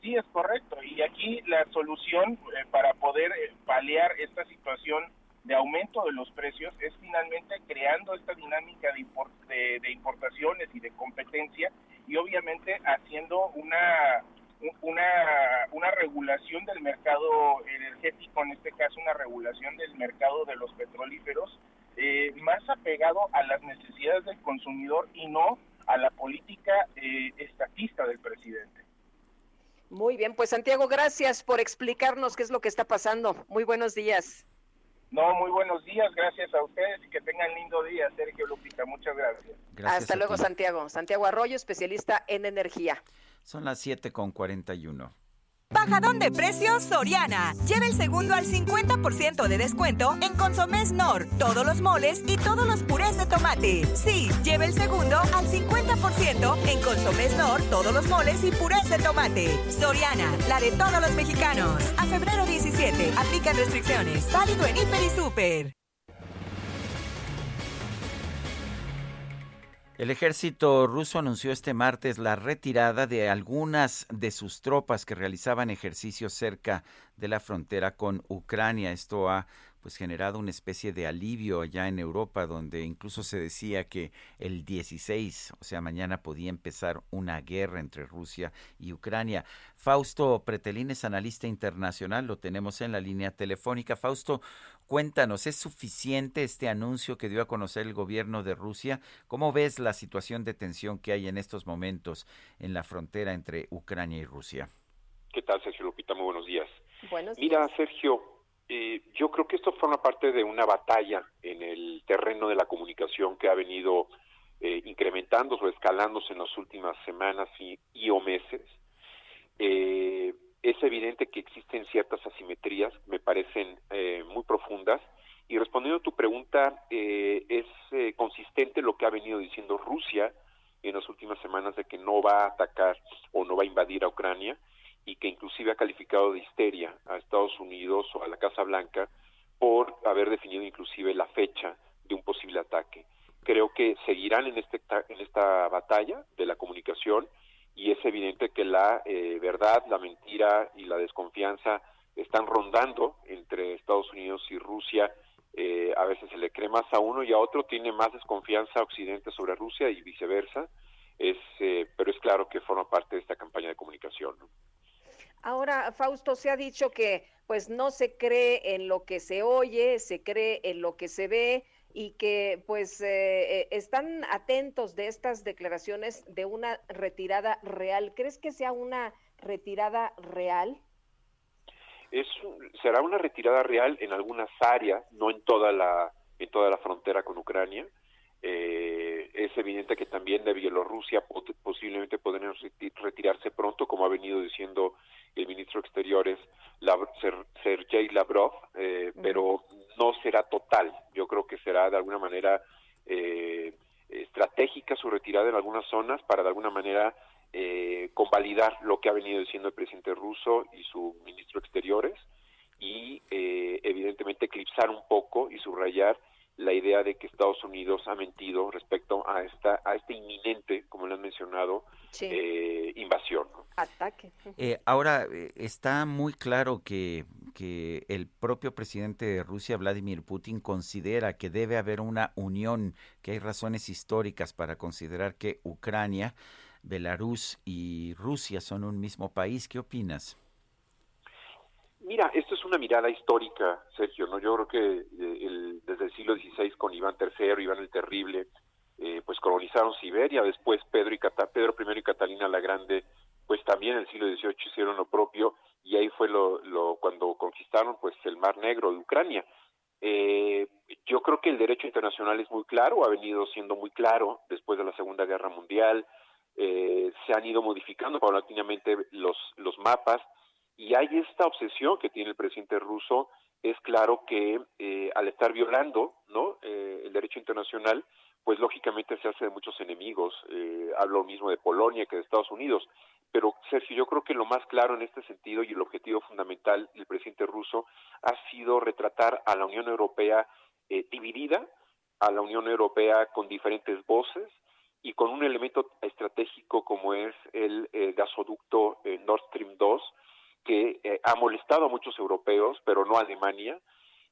[SPEAKER 16] Sí, es correcto. Y aquí la solución eh, para poder eh, paliar esta situación de aumento de los precios es finalmente creando esta dinámica de, impor- de- de importaciones y de competencia y obviamente haciendo una una, una regulación del mercado energético, en este caso una regulación del mercado de los petrolíferos, eh, más apegado a las necesidades del consumidor y no a la política eh, estatista del presidente.
[SPEAKER 2] Muy bien, pues Santiago, gracias por explicarnos qué es lo que está pasando. Muy buenos días.
[SPEAKER 16] No, muy buenos días, gracias a ustedes y que tengan lindo día, Sergio Lupita, muchas gracias.
[SPEAKER 2] Hasta luego, Santiago. Santiago Arroyo, especialista en energía.
[SPEAKER 1] Son las 7 con 41.
[SPEAKER 15] Bajadón de precios Soriana. Lleva el segundo al 50% de descuento en Consomés Nor, todos los moles y todos los purés de tomate. Sí, lleva el segundo al 50% en Consomés Nor, todos los moles y purés de tomate. Soriana, la de todos los mexicanos. A febrero 17, aplican restricciones. Válido en Hiper y Super.
[SPEAKER 1] El ejército ruso anunció este martes la retirada de algunas de sus tropas que realizaban ejercicios cerca de la frontera con Ucrania. Esto ha pues generado una especie de alivio allá en Europa donde incluso se decía que el 16, o sea, mañana podía empezar una guerra entre Rusia y Ucrania. Fausto Pretelín es analista internacional, lo tenemos en la línea telefónica. Fausto, cuéntanos, ¿es suficiente este anuncio que dio a conocer el gobierno de Rusia? ¿Cómo ves la situación de tensión que hay en estos momentos en la frontera entre Ucrania y Rusia?
[SPEAKER 17] ¿Qué tal, Sergio Lupita? Muy buenos días.
[SPEAKER 2] Buenos
[SPEAKER 17] Mira, Sergio, eh, yo creo que esto forma parte de una batalla en el terreno de la comunicación que ha venido eh, incrementándose o escalándose en las últimas semanas y, y o meses. Eh, es evidente que existen ciertas asimetrías, me parecen eh, muy profundas, y respondiendo a tu pregunta, eh, es eh, consistente lo que ha venido diciendo Rusia en las últimas semanas de que no va a atacar o no va a invadir a Ucrania y que inclusive ha calificado de histeria a Estados Unidos o a la Casa Blanca por haber definido inclusive la fecha de un posible ataque. Creo que seguirán en, este, en esta batalla de la comunicación y es evidente que la eh, verdad, la mentira y la desconfianza están rondando entre Estados Unidos y Rusia. Eh, a veces se le cree más a uno y a otro, tiene más desconfianza Occidente sobre Rusia y viceversa. Es, eh, pero es claro que forma parte de esta campaña de comunicación. ¿no?
[SPEAKER 2] Ahora, Fausto, se ha dicho que pues no se cree en lo que se oye, se cree en lo que se ve y que pues eh, eh, están atentos de estas declaraciones de una retirada real. ¿Crees que sea una retirada real?
[SPEAKER 17] Es, será una retirada real en algunas áreas, no en toda la en toda la frontera con Ucrania. Eh, es evidente que también de Bielorrusia po- posiblemente podrían reti- retirarse pronto, como ha venido diciendo el ministro de Exteriores Sergei Lavrov, eh, pero no será total. Yo creo que será de alguna manera eh, estratégica su retirada en algunas zonas para de alguna manera eh, convalidar lo que ha venido diciendo el presidente ruso y su ministro de Exteriores y eh, evidentemente eclipsar un poco y subrayar la idea de que Estados Unidos ha mentido respecto a esta a este inminente, como lo han mencionado, eh, invasión. ¿no?
[SPEAKER 2] Ataque.
[SPEAKER 1] Eh, ahora, eh, está muy claro que, que el propio presidente de Rusia, Vladimir Putin, considera que debe haber una unión, que hay razones históricas para considerar que Ucrania, Belarus y Rusia son un mismo país. ¿Qué opinas?
[SPEAKER 17] Mira, esto es una mirada histórica, Sergio. No, yo creo que eh, el- desde el siglo XVI con Iván III, Iván el Terrible, eh, pues colonizaron Siberia. Después Pedro y Cata- Pedro I y Catalina la Grande, pues también en el siglo XVIII hicieron lo propio y ahí fue lo, lo cuando conquistaron pues el Mar Negro de Ucrania. Eh, yo creo que el derecho internacional es muy claro, ha venido siendo muy claro después de la Segunda Guerra Mundial. Eh, se han ido modificando paulatinamente los los mapas y hay esta obsesión que tiene el presidente ruso es claro que eh, al estar violando no Eh, el derecho internacional pues lógicamente se hace de muchos enemigos eh, hablo mismo de Polonia que de Estados Unidos. Pero Sergio yo creo que lo más claro en este sentido y el objetivo fundamental del presidente ruso ha sido retratar a la Unión Europea eh, dividida a la Unión Europea con diferentes voces y con un elemento estratégico como es el eh, gasoducto Nord Stream 2 que eh, ha molestado a muchos europeos, pero no a Alemania,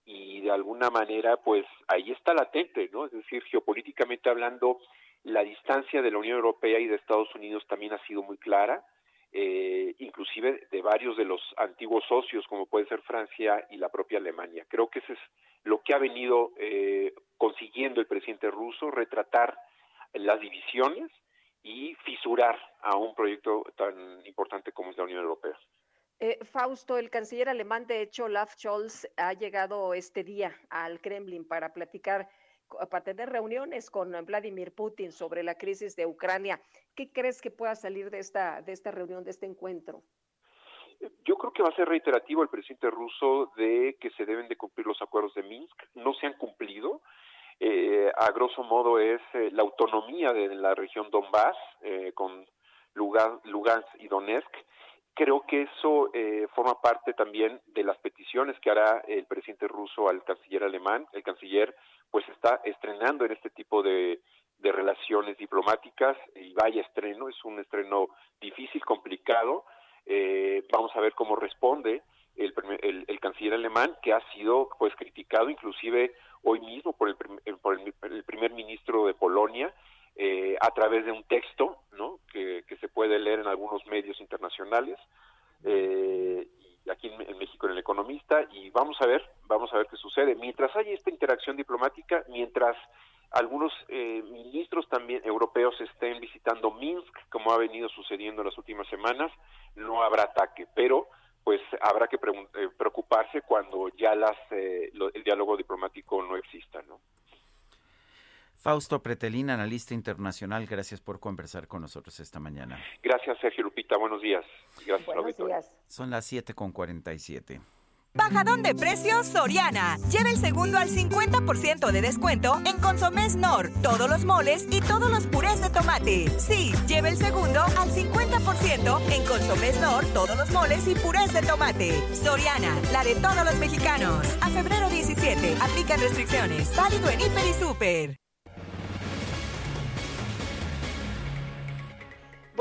[SPEAKER 17] y de alguna manera, pues ahí está latente, ¿no? Es decir, geopolíticamente hablando, la distancia de la Unión Europea y de Estados Unidos también ha sido muy clara, eh, inclusive de varios de los antiguos socios, como puede ser Francia y la propia Alemania. Creo que eso es lo que ha venido eh, consiguiendo el presidente ruso, retratar las divisiones y fisurar a un proyecto tan importante como es la Unión Europea.
[SPEAKER 2] Eh, Fausto, el canciller alemán, de hecho, Olaf Scholz, ha llegado este día al Kremlin para platicar, para tener reuniones con Vladimir Putin sobre la crisis de Ucrania. ¿Qué crees que pueda salir de esta, de esta reunión, de este encuentro?
[SPEAKER 17] Yo creo que va a ser reiterativo el presidente ruso de que se deben de cumplir los acuerdos de Minsk. No se han cumplido. Eh, a grosso modo es eh, la autonomía de la región Donbass eh, con Lugan- Lugansk y Donetsk. Creo que eso eh, forma parte también de las peticiones que hará el presidente ruso al canciller alemán. El canciller pues está estrenando en este tipo de, relaciones diplomáticas y vaya estreno, es un estreno difícil, complicado. Eh, vamos a ver cómo responde el, el, el canciller alemán, que ha sido pues criticado inclusive hoy mismo por el, eh, por el, el primer ministro de Polonia eh, a través de un texto ¿no? que, que se puede leer en algunos medios internacionales. Eh, y aquí en, México en el Economista y vamos a ver, vamos a ver qué sucede. Mientras haya esta interacción diplomática, mientras algunos eh, ministros también europeos estén visitando Minsk, como ha venido sucediendo en las últimas semanas, no habrá ataque, pero pues habrá que eh, preocuparse cuando ya las eh, lo- el diálogo diplomático no exista, ¿no?
[SPEAKER 1] Fausto Pretelín, analista internacional, gracias por conversar con nosotros esta mañana.
[SPEAKER 17] Gracias, Sergio Lupita, buenos días. Gracias al auditorio.
[SPEAKER 1] Son las 7 con 47.
[SPEAKER 15] Bajadón de precios Soriana. Lleva el segundo al 50% de descuento en Consomés Nor, todos los moles y todos los purés de tomate. Sí, lleva el segundo al 50% en Consomés Nor, todos los moles y purés de tomate. Soriana, la de todos los mexicanos. A febrero 17, aplican restricciones. Válido en Hiper y Super.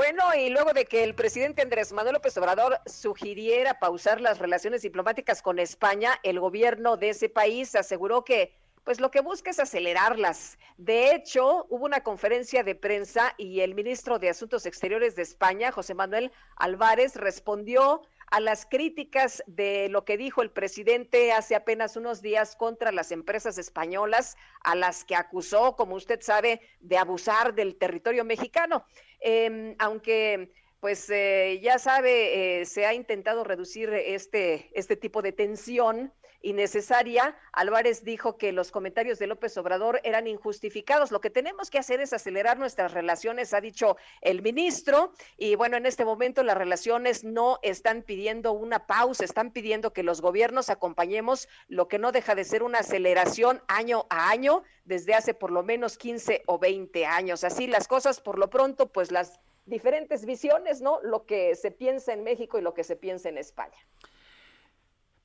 [SPEAKER 2] Bueno, y luego de que el presidente Andrés Manuel López Obrador sugiriera pausar las relaciones diplomáticas con España, el gobierno de ese país aseguró que pues lo que busca es acelerarlas. De hecho, hubo una conferencia de prensa y el ministro de Asuntos Exteriores de España, José Manuel Álvarez, respondió a las críticas de lo que dijo el presidente hace apenas unos días contra las empresas españolas, a las que acusó, como usted sabe, de abusar del territorio mexicano. Eh, aunque pues eh, ya sabe, eh, se ha intentado reducir este, este tipo de tensión innecesaria. Álvarez dijo que los comentarios de López Obrador eran injustificados. Lo que tenemos que hacer es acelerar nuestras relaciones, ha dicho el ministro. Y bueno, en este momento las relaciones no están pidiendo una pausa, están pidiendo que los gobiernos acompañemos lo que no deja de ser una aceleración año a año desde hace por lo menos 15 o 20 años. Así las cosas, por lo pronto, pues las diferentes visiones, ¿no? Lo que se piensa en México y lo que se piensa en España.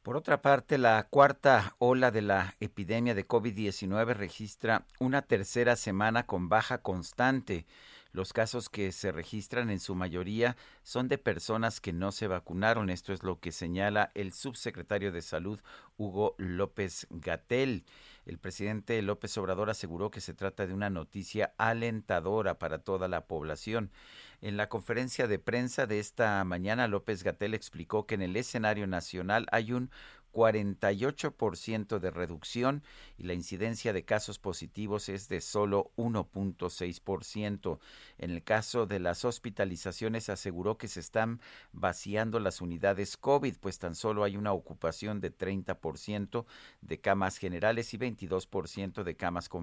[SPEAKER 1] Por otra parte, la cuarta ola de la epidemia de COVID-19 registra una tercera semana con baja constante. Los casos que se registran en su mayoría son de personas que no se vacunaron. Esto es lo que señala el subsecretario de Salud, Hugo López Gatel. El presidente López Obrador aseguró que se trata de una noticia alentadora para toda la población. En la conferencia de prensa de esta mañana, López Gatel explicó que en el escenario nacional hay un 48% de reducción y la incidencia de casos positivos es de solo 1.6%. En el caso de las hospitalizaciones aseguró que se están vaciando las unidades COVID, pues tan solo hay una ocupación de 30% de camas generales y 22% de camas con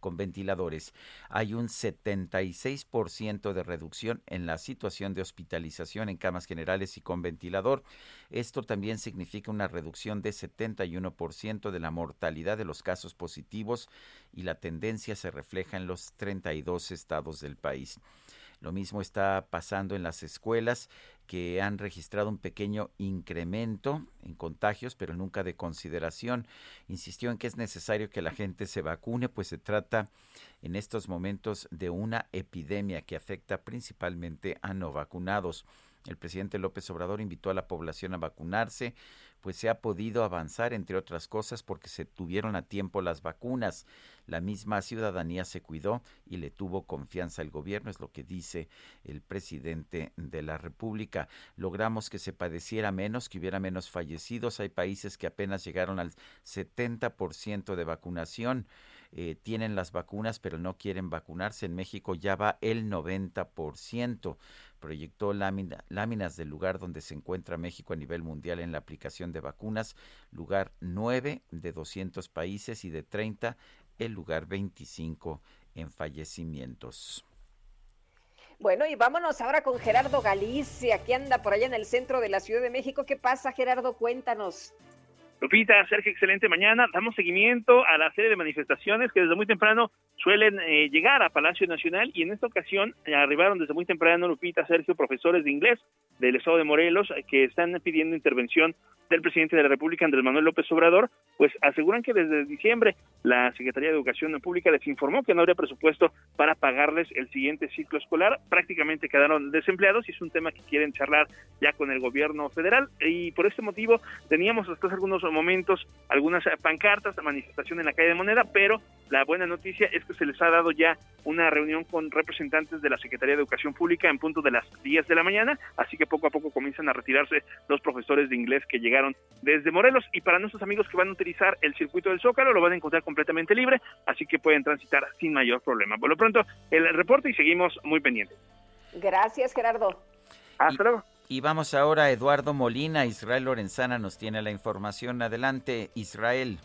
[SPEAKER 1] con ventiladores. Hay un 76% de reducción en la situación de hospitalización en camas generales y con ventilador. Esto también significa una reducción de 71% de la mortalidad de los casos positivos y la tendencia se refleja en los 32 estados del país. Lo mismo está pasando en las escuelas que han registrado un pequeño incremento en contagios, pero nunca de consideración. Insistió en que es necesario que la gente se vacune, pues se trata en estos momentos de una epidemia que afecta principalmente a no vacunados. El presidente López Obrador invitó a la población a vacunarse, pues se ha podido avanzar, entre otras cosas, porque se tuvieron a tiempo las vacunas. La misma ciudadanía se cuidó y le tuvo confianza al gobierno, es lo que dice el presidente de la República. Logramos que se padeciera menos, que hubiera menos fallecidos. Hay países que apenas llegaron al 70% de vacunación. Eh, tienen las vacunas pero no quieren vacunarse. En México ya va el 90%. Proyectó lámina, láminas del lugar donde se encuentra México a nivel mundial en la aplicación de vacunas, lugar 9 de 200 países y de 30 el lugar 25 en fallecimientos.
[SPEAKER 2] Bueno, y vámonos ahora con Gerardo Galicia, que anda por allá en el centro de la Ciudad de México. ¿Qué pasa, Gerardo? Cuéntanos.
[SPEAKER 18] Lupita, Sergio, excelente mañana. Damos seguimiento a la serie de manifestaciones que desde muy temprano suelen eh, llegar a Palacio Nacional y en esta ocasión eh, arribaron desde muy temprano, Lupita, Sergio, profesores de inglés del Estado de Morelos eh, que están pidiendo intervención del presidente de la República, Andrés Manuel López Obrador, pues aseguran que desde diciembre la Secretaría de Educación Pública les informó que no habría presupuesto para pagarles el siguiente ciclo escolar. Prácticamente quedaron desempleados y es un tema que quieren charlar ya con el gobierno federal y por este motivo teníamos hasta hace algunos momentos algunas pancartas, manifestación en la calle de Moneda, pero la buena noticia es que se les ha dado ya una reunión con representantes de la Secretaría de Educación Pública en punto de las 10 de la mañana, así que poco a poco comienzan a retirarse los profesores de inglés que llegaron desde Morelos y para nuestros amigos que van a utilizar el circuito del Zócalo lo van a encontrar completamente libre, así que pueden transitar sin mayor problema. Por lo pronto, el reporte y seguimos muy pendientes.
[SPEAKER 2] Gracias, Gerardo.
[SPEAKER 18] Hasta luego.
[SPEAKER 1] Y vamos ahora a Eduardo Molina. Israel Lorenzana nos tiene la información. Adelante, Israel.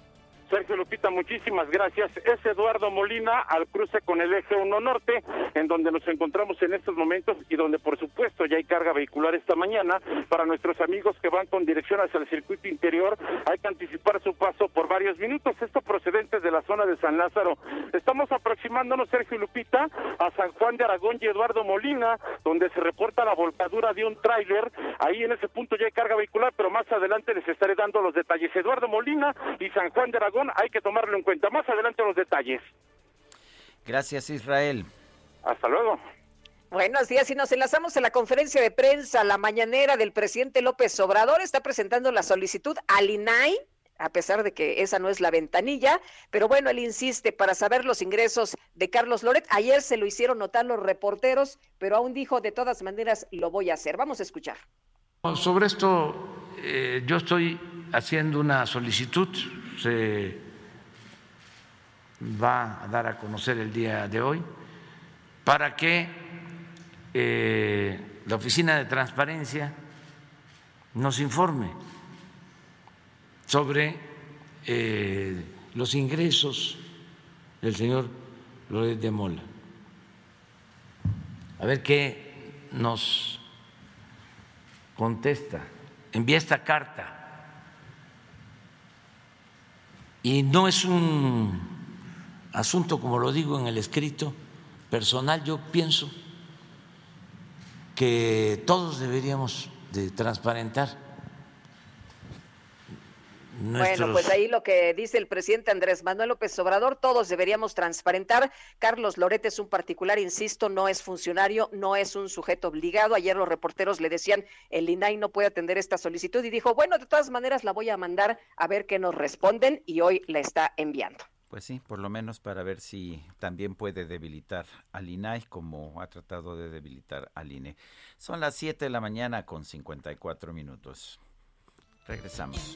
[SPEAKER 19] Sergio Lupita, muchísimas gracias. Es Eduardo Molina al cruce con el eje 1 Norte, en donde nos encontramos en estos momentos y donde por supuesto ya hay carga vehicular esta mañana. Para nuestros amigos que van con dirección hacia el circuito interior, hay que anticipar su paso por varios minutos. Esto procedente de la zona de San Lázaro. Estamos aproximándonos, Sergio Lupita, a San Juan de Aragón y Eduardo Molina, donde se reporta la volcadura de un tráiler. Ahí en ese punto ya hay carga vehicular, pero más adelante les estaré dando los detalles. Eduardo Molina y San Juan de Aragón hay que tomarlo en cuenta. Más adelante los detalles.
[SPEAKER 1] Gracias, Israel.
[SPEAKER 19] Hasta luego.
[SPEAKER 2] Buenos días y nos enlazamos en la conferencia de prensa, la mañanera del presidente López Obrador está presentando la solicitud al INAI, a pesar de que esa no es la ventanilla, pero bueno, él insiste para saber los ingresos de Carlos Loret. Ayer se lo hicieron notar los reporteros, pero aún dijo de todas maneras lo voy a hacer. Vamos a escuchar.
[SPEAKER 20] Sobre esto eh, yo estoy haciendo una solicitud, se va a dar a conocer el día de hoy, para que eh, la Oficina de Transparencia nos informe sobre eh, los ingresos del señor Loret de Mola. A ver qué nos contesta. Envía esta carta. Y no es un asunto, como lo digo en el escrito personal, yo pienso que todos deberíamos de transparentar
[SPEAKER 2] Bueno, pues ahí lo que dice el presidente Andrés Manuel López Obrador, todos deberíamos transparentar. Carlos Loret es un particular, insisto, no es funcionario, no es un sujeto obligado. Ayer los reporteros le decían, el INAI no puede atender esta solicitud y dijo, bueno, de todas maneras la voy a mandar a ver qué nos responden y hoy la está enviando.
[SPEAKER 1] Pues sí, por lo menos para ver si también puede debilitar al INAI como ha tratado de debilitar al INE. Son las 7 de la mañana con 54 minutos. Regresamos.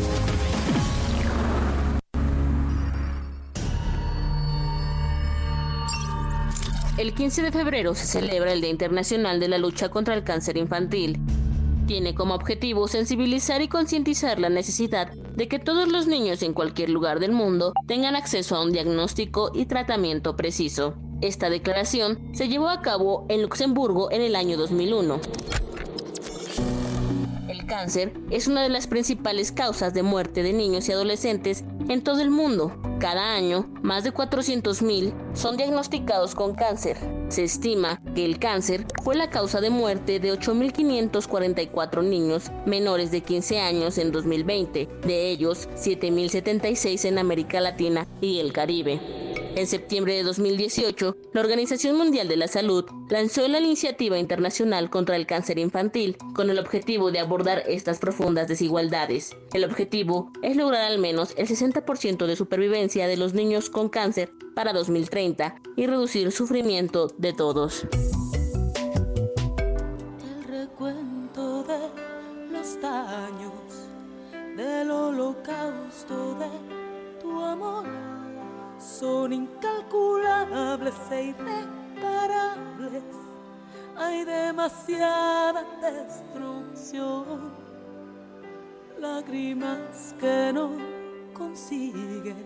[SPEAKER 21] El 15 de febrero se celebra el Día Internacional de la Lucha contra el Cáncer Infantil. Tiene como objetivo sensibilizar y concientizar la necesidad de que todos los niños en cualquier lugar del mundo tengan acceso a un diagnóstico y tratamiento preciso. Esta declaración se llevó a cabo en Luxemburgo en el año 2001. Cáncer es una de las principales causas de muerte de niños y adolescentes en todo el mundo. Cada año, más de 400.000 son diagnosticados con cáncer. Se estima que el cáncer fue la causa de muerte de 8.544 niños menores de 15 años en 2020, de ellos 7.076 en América Latina y el Caribe. En septiembre de 2018, la Organización Mundial de la Salud lanzó la Iniciativa Internacional contra el Cáncer Infantil con el objetivo de abordar estas profundas desigualdades. El objetivo es lograr al menos el 60% de supervivencia de los niños con cáncer para 2030 y reducir el sufrimiento de todos.
[SPEAKER 13] El recuento de los daños del holocausto de tu amor son incalculables e irreparables. Hay demasiada destrucción, lágrimas que no consiguen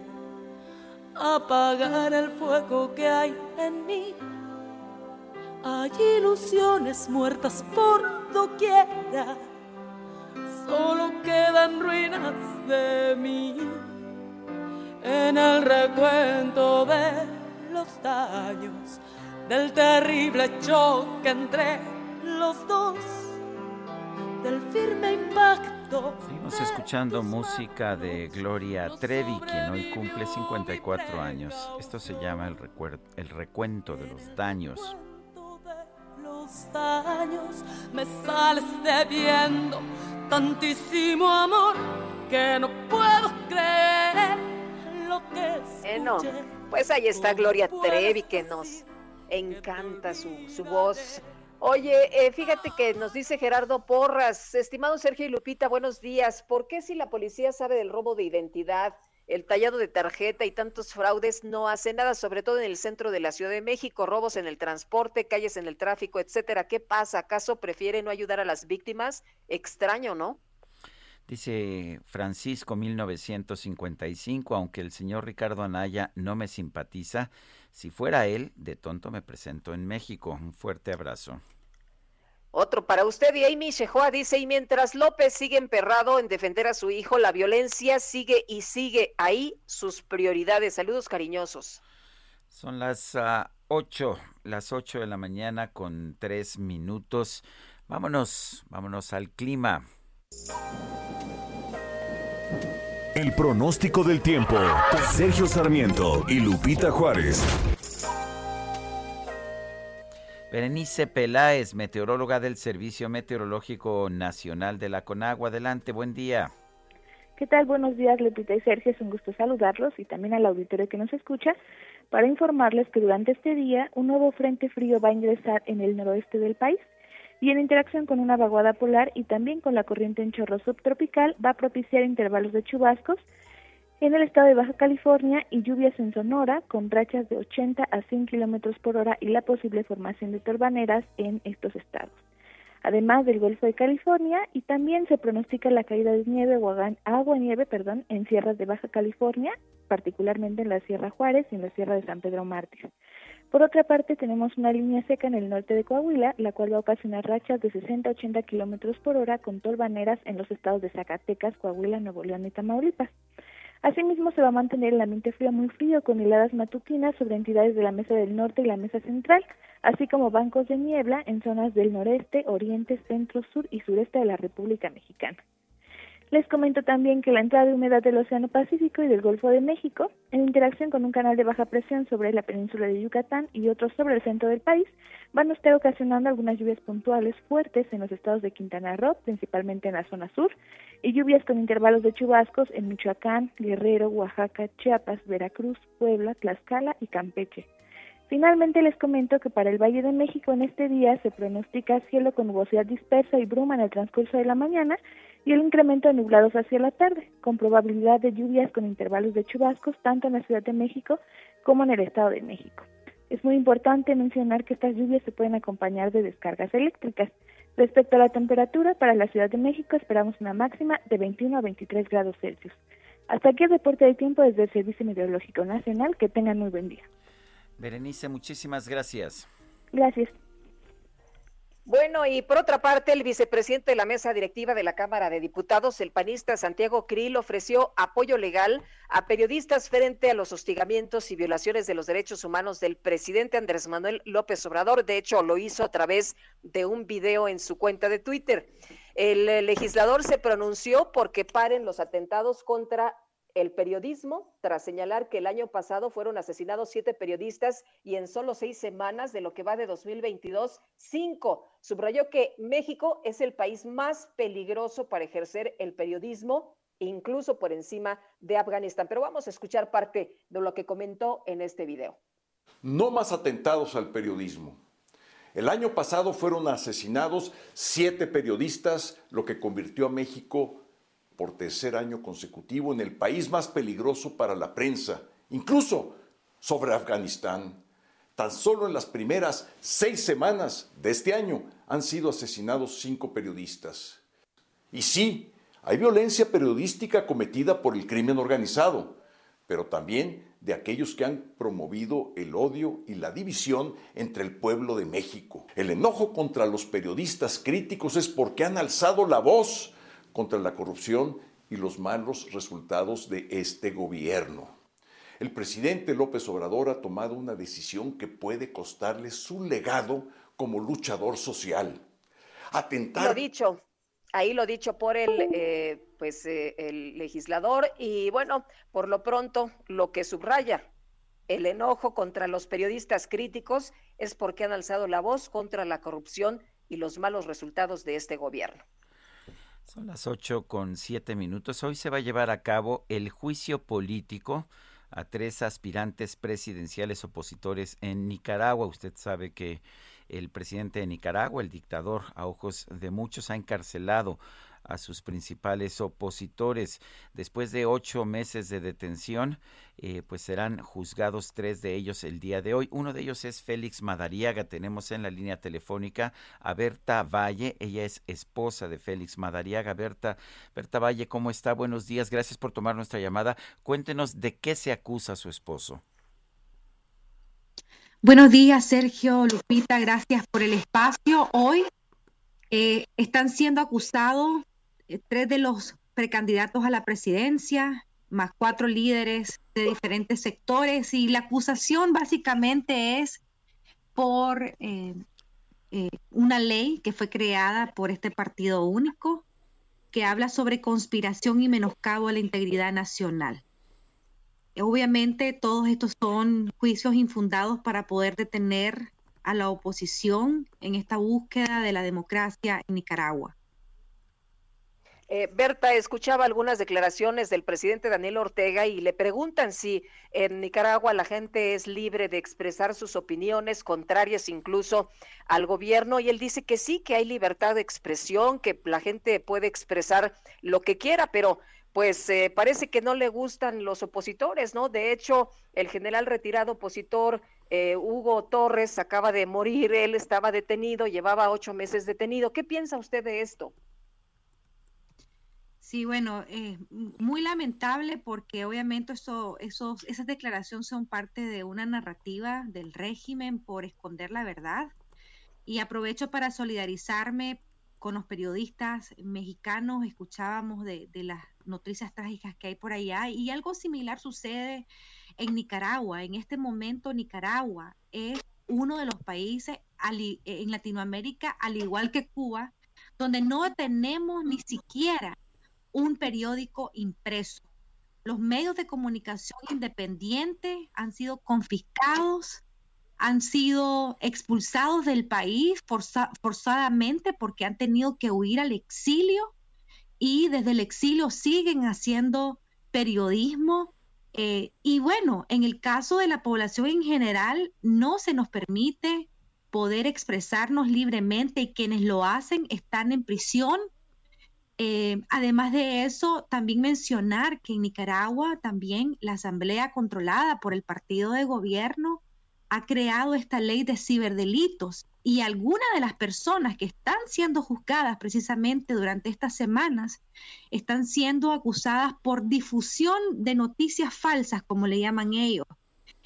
[SPEAKER 13] apagar el fuego que hay en mí. Hay ilusiones muertas por doquiera, solo quedan ruinas de mí. En el recuento de los daños, del terrible choque entre los dos, del firme impacto.
[SPEAKER 1] Seguimos escuchando música de Gloria Trevi, quien hoy cumple 54 años. Esto se llama el, el recuento de los daños.
[SPEAKER 13] los daños me sales debiendo tantísimo amor que no puedo creer
[SPEAKER 2] Bueno,
[SPEAKER 13] escuché.
[SPEAKER 2] pues ahí está Gloria Trevi que nos encanta su, su voz. Oye, eh, fíjate que nos dice Gerardo Porras, estimado Sergio y Lupita, buenos días. ¿Por qué si la policía sabe del robo de identidad el tallado de tarjeta y tantos fraudes no hace nada, sobre todo en el centro de la Ciudad de México, robos en el transporte, calles en el tráfico, etcétera. ¿Qué pasa? ¿Acaso prefiere no ayudar a las víctimas? Extraño, ¿no?
[SPEAKER 1] Dice Francisco 1955, aunque el señor Ricardo Anaya no me simpatiza, si fuera él, de tonto me presento en México. Un fuerte abrazo.
[SPEAKER 2] Otro para usted y Amy Shehoa dice, y mientras López sigue emperrado en defender a su hijo, la violencia sigue y sigue ahí sus prioridades. Saludos cariñosos.
[SPEAKER 1] Son las ah, ocho, las ocho de la mañana con tres minutos. Vámonos, vámonos al clima.
[SPEAKER 22] El pronóstico del tiempo. Sergio Sarmiento y Lupita Juárez.
[SPEAKER 1] Berenice Peláez, meteoróloga del Servicio Meteorológico Nacional de la Conagua. Adelante, buen día.
[SPEAKER 23] ¿Qué tal? Buenos días, Lupita y Sergio. Es un gusto saludarlos y también al auditorio que nos escucha para informarles que durante este día un nuevo frente frío va a ingresar en el noroeste del país y en interacción con una vaguada polar y también con la corriente en chorro subtropical va a propiciar intervalos de chubascos en el estado de Baja California y lluvias en Sonora con rachas de 80 a 100 kilómetros por hora y la posible formación de torbaneras en estos estados. Además del Golfo de California y también se pronostica la caída de nieve o agua nieve, perdón, en sierras de Baja California, particularmente en la Sierra Juárez y en la Sierra de San Pedro Mártir. Por otra parte, tenemos una línea seca en el norte de Coahuila, la cual va a ocasionar rachas de 60 a 80 kilómetros por hora con torbaneras en los estados de Zacatecas, Coahuila, Nuevo León y Tamaulipas. Asimismo, se va a mantener el ambiente frío muy frío con heladas matutinas sobre entidades de la Mesa del Norte y la Mesa Central, así como bancos de niebla en zonas del noreste, oriente, centro, sur y sureste de la República Mexicana. Les comento también que la entrada de humedad del Océano Pacífico y del Golfo de México, en interacción con un canal de baja presión sobre la península de Yucatán y otros sobre el centro del país, van a estar ocasionando algunas lluvias puntuales fuertes en los estados de Quintana Roo, principalmente en la zona sur, y lluvias con intervalos de chubascos en Michoacán, Guerrero, Oaxaca, Chiapas, Veracruz, Puebla, Tlaxcala y Campeche. Finalmente les comento que para el Valle de México en este día se pronostica cielo con nubosidad dispersa y bruma en el transcurso de la mañana y el incremento de nublados hacia la tarde, con probabilidad de lluvias con intervalos de chubascos tanto en la Ciudad de México como en el Estado de México. Es muy importante mencionar que estas lluvias se pueden acompañar de descargas eléctricas. Respecto a la temperatura, para la Ciudad de México esperamos una máxima de 21 a 23 grados Celsius. Hasta aquí el reporte de tiempo desde el Servicio Meteorológico Nacional. Que tengan muy buen día.
[SPEAKER 1] Berenice, muchísimas gracias.
[SPEAKER 23] Gracias.
[SPEAKER 2] Bueno, y por otra parte, el vicepresidente de la mesa directiva de la Cámara de Diputados, el panista Santiago Krill, ofreció apoyo legal a periodistas frente a los hostigamientos y violaciones de los derechos humanos del presidente Andrés Manuel López Obrador. De hecho, lo hizo a través de un video en su cuenta de Twitter. El eh, legislador se pronunció porque paren los atentados contra el periodismo, tras señalar que el año pasado fueron asesinados siete periodistas y en solo seis semanas de lo que va de 2022, cinco. Subrayó que México es el país más peligroso para ejercer el periodismo, incluso por encima de Afganistán. Pero vamos a escuchar parte de lo que comentó en este video.
[SPEAKER 24] No más atentados al periodismo. El año pasado fueron asesinados siete periodistas, lo que convirtió a México por tercer año consecutivo en el país más peligroso para la prensa, incluso sobre Afganistán. Tan solo en las primeras seis semanas de este año han sido asesinados cinco periodistas. Y sí, hay violencia periodística cometida por el crimen organizado, pero también de aquellos que han promovido el odio y la división entre el pueblo de México. El enojo contra los periodistas críticos es porque han alzado la voz contra la corrupción y los malos resultados de este gobierno. El presidente López Obrador ha tomado una decisión que puede costarle su legado como luchador social. Atentar
[SPEAKER 2] Lo dicho, ahí lo dicho por el, eh, pues, eh, el legislador y bueno, por lo pronto lo que subraya el enojo contra los periodistas críticos es porque han alzado la voz contra la corrupción y los malos resultados de este gobierno.
[SPEAKER 1] Son las ocho con siete minutos. Hoy se va a llevar a cabo el juicio político a tres aspirantes presidenciales opositores en Nicaragua. Usted sabe que el presidente de Nicaragua, el dictador a ojos de muchos, ha encarcelado a sus principales opositores. Después de ocho meses de detención, eh, pues serán juzgados tres de ellos el día de hoy. Uno de ellos es Félix Madariaga. Tenemos en la línea telefónica a Berta Valle. Ella es esposa de Félix Madariaga. Berta, Berta Valle, ¿cómo está? Buenos días. Gracias por tomar nuestra llamada. Cuéntenos de qué se acusa a su esposo.
[SPEAKER 24] Buenos días, Sergio, Lupita, gracias por el espacio. Hoy eh, están siendo acusados tres de los precandidatos a la presidencia, más cuatro líderes de diferentes sectores, y la acusación básicamente es por eh, eh, una ley que fue creada por este partido único que habla sobre conspiración y menoscabo a la integridad nacional. Obviamente todos estos son juicios infundados para poder detener a la oposición en esta búsqueda de la democracia en Nicaragua.
[SPEAKER 2] Eh, Berta, escuchaba algunas declaraciones del presidente Daniel Ortega y le preguntan si en Nicaragua la gente es libre de expresar sus opiniones contrarias incluso al gobierno y él dice que sí, que hay libertad de expresión, que la gente puede expresar lo que quiera, pero pues eh, parece que no le gustan los opositores, ¿no? De hecho, el general retirado opositor eh, Hugo Torres acaba de morir, él estaba detenido, llevaba ocho meses detenido. ¿Qué piensa usted de esto?
[SPEAKER 24] Sí, bueno, eh, muy lamentable porque obviamente eso, esos, esas declaraciones son parte de una narrativa del régimen por esconder la verdad. Y aprovecho para solidarizarme con los periodistas mexicanos. Escuchábamos de, de las noticias trágicas que hay por allá y algo similar sucede en Nicaragua. En este momento Nicaragua es uno de los países en Latinoamérica, al igual que Cuba, donde no tenemos ni siquiera un periódico impreso. Los medios de comunicación independientes han sido confiscados, han sido expulsados del país forzadamente porque han tenido que huir al exilio y desde el exilio siguen haciendo periodismo. Eh, y bueno, en el caso de la población en general, no se nos permite poder expresarnos libremente y quienes lo hacen están en prisión eh, además de eso, también mencionar que en Nicaragua también la Asamblea controlada por el partido de gobierno ha creado esta ley de ciberdelitos y algunas de las personas que están siendo juzgadas precisamente durante estas semanas están siendo acusadas por difusión de noticias falsas, como le llaman ellos.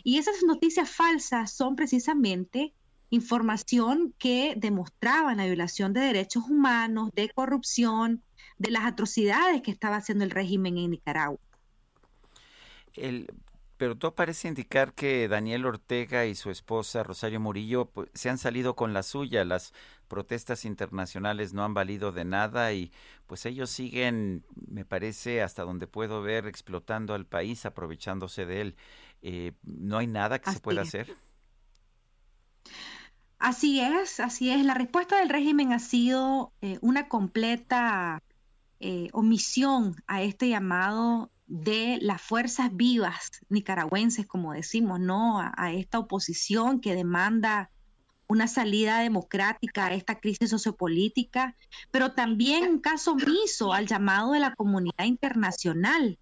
[SPEAKER 24] Y esas noticias falsas son precisamente información que demostraban la violación de derechos humanos, de corrupción, de las atrocidades que estaba haciendo el régimen en Nicaragua.
[SPEAKER 1] El, pero todo parece indicar que Daniel Ortega y su esposa Rosario Murillo pues, se han salido con la suya. Las protestas internacionales no han valido de nada y pues ellos siguen, me parece, hasta donde puedo ver, explotando al país, aprovechándose de él. Eh, ¿No hay nada que se pueda hacer?
[SPEAKER 24] Así es, así es. La respuesta del régimen ha sido eh, una completa eh, omisión a este llamado de las fuerzas vivas nicaragüenses, como decimos, ¿no? A, esta oposición que demanda una salida democrática a esta crisis sociopolítica, pero también un caso omiso al llamado de la comunidad internacional.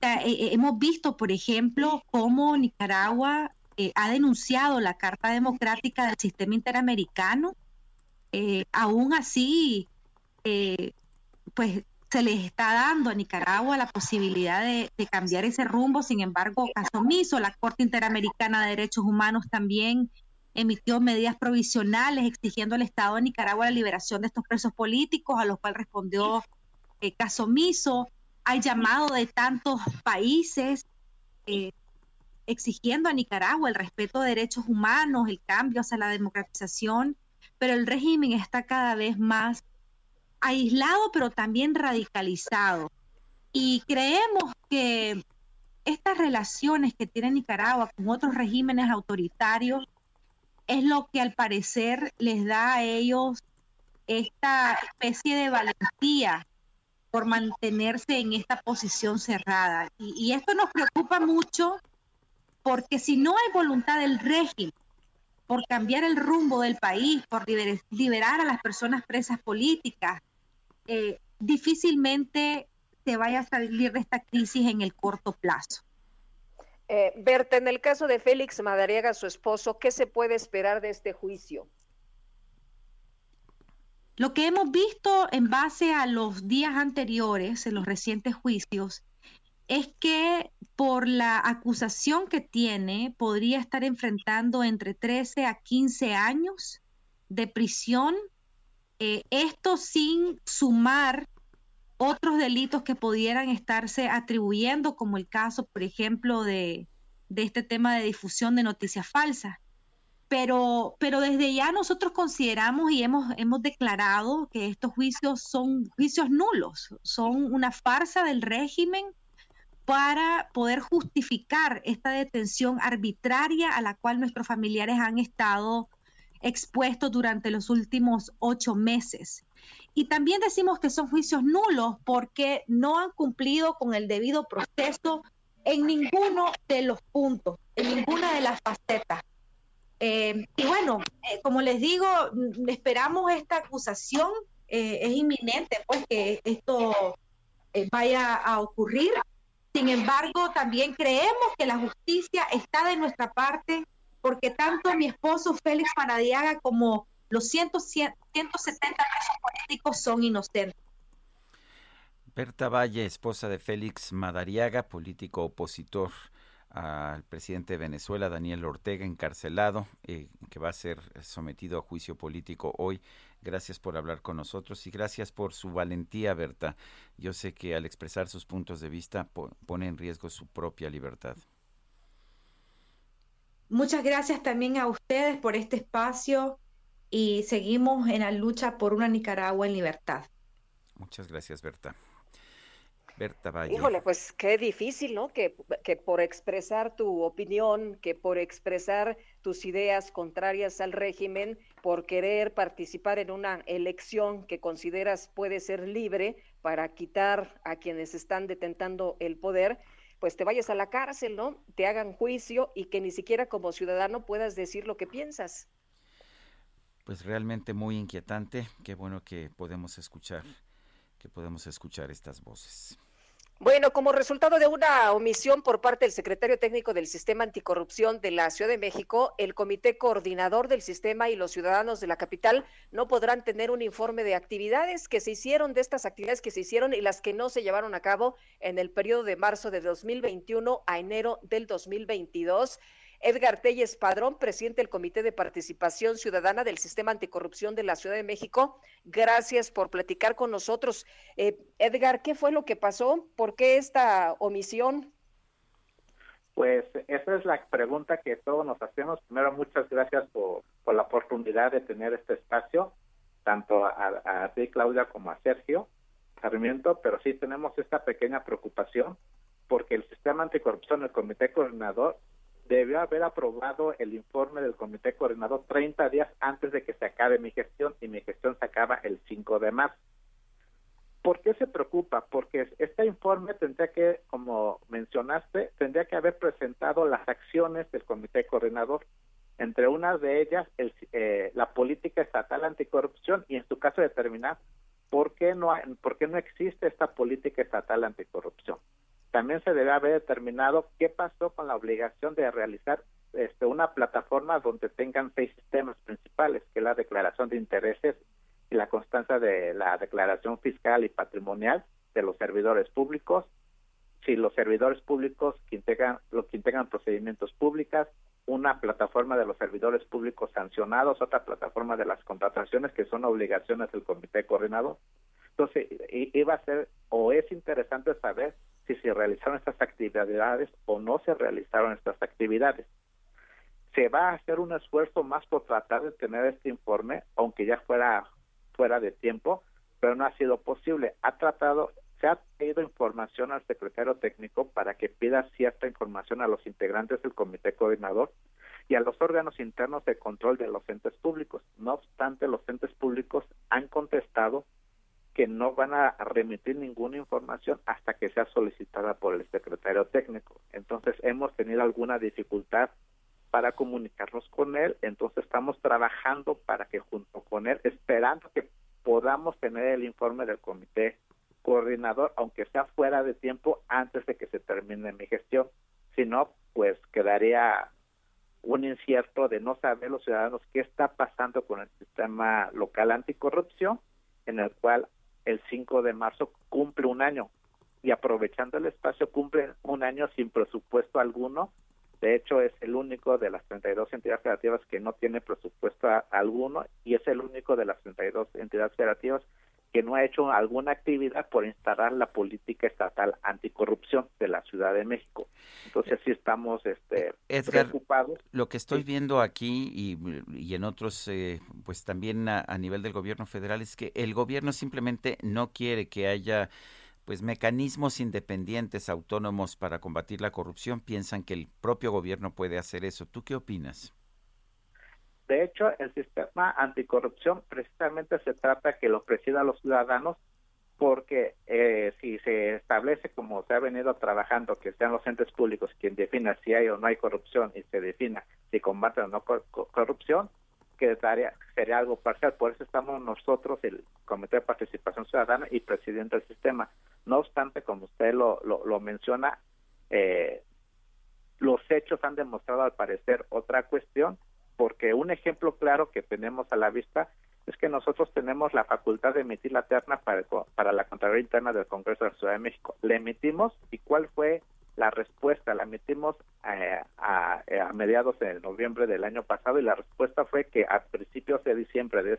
[SPEAKER 24] Eh, eh, hemos visto, por ejemplo, cómo Nicaragua ha denunciado la Carta Democrática del Sistema Interamericano. aún así, pues se les está dando a Nicaragua la posibilidad de, cambiar ese rumbo. Sin embargo, caso omiso, la Corte Interamericana de Derechos Humanos también emitió medidas provisionales exigiendo al Estado de Nicaragua la liberación de estos presos políticos, a los cuales respondió eh, caso omiso. Hay llamado de tantos países eh, exigiendo a Nicaragua el respeto de derechos humanos, el cambio hacia la democratización, pero el régimen está cada vez más aislado, pero también radicalizado. Y creemos que estas relaciones que tiene Nicaragua con otros regímenes autoritarios es lo que al parecer les da a ellos esta especie de valentía por mantenerse en esta posición cerrada. Y, y, esto nos preocupa mucho porque si no hay voluntad del régimen por cambiar el rumbo del país, por liberar a las personas presas políticas, eh, difícilmente se vaya a salir de esta crisis en el corto plazo.
[SPEAKER 2] Eh, Berta, en el caso de Félix Madariaga, su esposo, ¿qué se puede esperar de este juicio?
[SPEAKER 24] Lo que hemos visto en base a los días anteriores, en los recientes juicios, es que por la acusación que tiene, podría estar enfrentando entre 13 a 15 años de prisión, eh, esto sin sumar otros delitos que pudieran estarse atribuyendo, como el caso, por ejemplo, de, este tema de difusión de noticias falsas. Pero, desde ya nosotros consideramos y hemos declarado que estos juicios son juicios nulos, son una farsa del régimen para poder justificar esta detención arbitraria a la cual nuestros familiares han estado expuestos durante los últimos ocho meses. Y también decimos que son juicios nulos porque no han cumplido con el debido proceso en ninguno de los puntos, en ninguna de las facetas. Eh, y bueno, eh, como les digo, esperamos esta acusación, eh, es inminente pues que esto eh, vaya a ocurrir. Sin embargo, también creemos que la justicia está de nuestra parte porque tanto mi esposo Félix Maradiaga como los 100, 170 presos políticos son inocentes.
[SPEAKER 1] Berta Valle, esposa de Félix Madariaga, político opositor al presidente de Venezuela, Daniel Ortega, encarcelado, eh, que va a ser sometido a juicio político hoy. Gracias por hablar con nosotros y gracias por su valentía, Berta. Yo sé que al expresar sus puntos de vista po- pone en riesgo su propia libertad.
[SPEAKER 24] Muchas gracias también a ustedes por este espacio y seguimos en la lucha por una Nicaragua en libertad.
[SPEAKER 1] Muchas gracias, Berta. Berta Valle.
[SPEAKER 2] Híjole, pues qué difícil, ¿no? Que, que por expresar tu opinión, que por expresar tus ideas contrarias al régimen, por querer participar en una elección que consideras puede ser libre para quitar a quienes están detentando el poder, pues te vayas a la cárcel, ¿no? Te hagan juicio y que ni siquiera como ciudadano puedas decir lo que piensas.
[SPEAKER 1] Pues realmente muy inquietante. Qué bueno que podemos escuchar, que podemos escuchar estas voces.
[SPEAKER 2] Bueno, como resultado de una omisión por parte del secretario técnico del Sistema Anticorrupción de la Ciudad de México, el Comité Coordinador del Sistema y los ciudadanos de la capital no podrán tener un informe de actividades que se hicieron, de estas actividades que se hicieron y las que no se llevaron a cabo en el periodo de marzo de 2021 a enero del 2022. Edgar Telles Padrón, presidente del Comité de Participación Ciudadana del Sistema Anticorrupción de la Ciudad de México. Gracias por platicar con nosotros. Eh, Edgar, ¿qué fue lo que pasó? ¿Por qué esta omisión?
[SPEAKER 25] Pues esa es la pregunta que todos nos hacemos. Primero, muchas gracias por, por la oportunidad de tener este espacio, tanto a, a ti, Claudia, como a Sergio Sarmiento, pero sí tenemos esta pequeña preocupación porque el sistema anticorrupción, el comité coordinador, debió haber aprobado el informe del comité coordinador 30 días antes de que se acabe mi gestión y mi gestión se acaba el 5 de marzo. ¿Por qué se preocupa? Porque este informe tendría que, como mencionaste, tendría que haber presentado las acciones del comité coordinador, entre unas de ellas el, eh, la política estatal anticorrupción y en su caso determinar por qué no por qué no existe esta política estatal anticorrupción. También se debe haber determinado qué pasó con la obligación de realizar este, una plataforma donde tengan seis sistemas principales, que la declaración de intereses y la constancia de la declaración fiscal y patrimonial de los servidores públicos, si los servidores públicos que integran, los que integran procedimientos públicos, una plataforma de los servidores públicos sancionados, otra plataforma de las contrataciones que son obligaciones del comité coordinador. Entonces, iba a ser o es interesante saber si se realizaron estas actividades o no se realizaron estas actividades. Se va a hacer un esfuerzo más por tratar de tener este informe, aunque ya fuera fuera de tiempo, pero no ha sido posible. Ha tratado, se ha pedido información al secretario técnico para que pida cierta información a los integrantes del comité coordinador y a los órganos internos de control de los entes públicos. No obstante, los entes públicos han contestado que no van a remitir ninguna información hasta que sea solicitada por el secretario técnico. Entonces hemos tenido alguna dificultad para comunicarnos con él, entonces estamos trabajando para que junto con él, esperando que podamos tener el informe del comité coordinador, aunque sea fuera de tiempo, antes de que se termine mi gestión. Si no, pues quedaría un incierto de no saber los ciudadanos qué está pasando con el sistema local anticorrupción, en el cual el 5 de marzo cumple un año y aprovechando el espacio cumple un año sin presupuesto alguno. De hecho, es el único de las 32 entidades federativas que no tiene presupuesto alguno y es el único de las 32 entidades federativas que no ha hecho alguna actividad por instalar la política estatal anticorrupción de la Ciudad de México. Entonces, sí estamos este,
[SPEAKER 1] Edgar,
[SPEAKER 25] preocupados.
[SPEAKER 1] Lo que estoy viendo aquí y, y en otros, eh, pues también a, a nivel del gobierno federal, es que el gobierno simplemente no quiere que haya pues mecanismos independientes, autónomos para combatir la corrupción. Piensan que el propio gobierno puede hacer eso. ¿Tú qué opinas?
[SPEAKER 25] De hecho, el sistema anticorrupción precisamente se trata que lo presida los ciudadanos porque eh, si se establece como se ha venido trabajando que sean los entes públicos quien defina si hay o no hay corrupción y se defina si combate o no cor- cor- corrupción, que daría- sería algo parcial. Por eso estamos nosotros, el Comité de Participación Ciudadana y presidente del sistema. No obstante, como usted lo, lo, lo menciona, eh, los hechos han demostrado al parecer otra cuestión, porque un ejemplo claro que tenemos a la vista es que nosotros tenemos la facultad de emitir la terna para, el para la Contraloría Interna del Congreso de la Ciudad de México. La emitimos y cuál fue la respuesta. La emitimos eh, a, a mediados de noviembre del año pasado y la respuesta fue que a principios de diciembre de,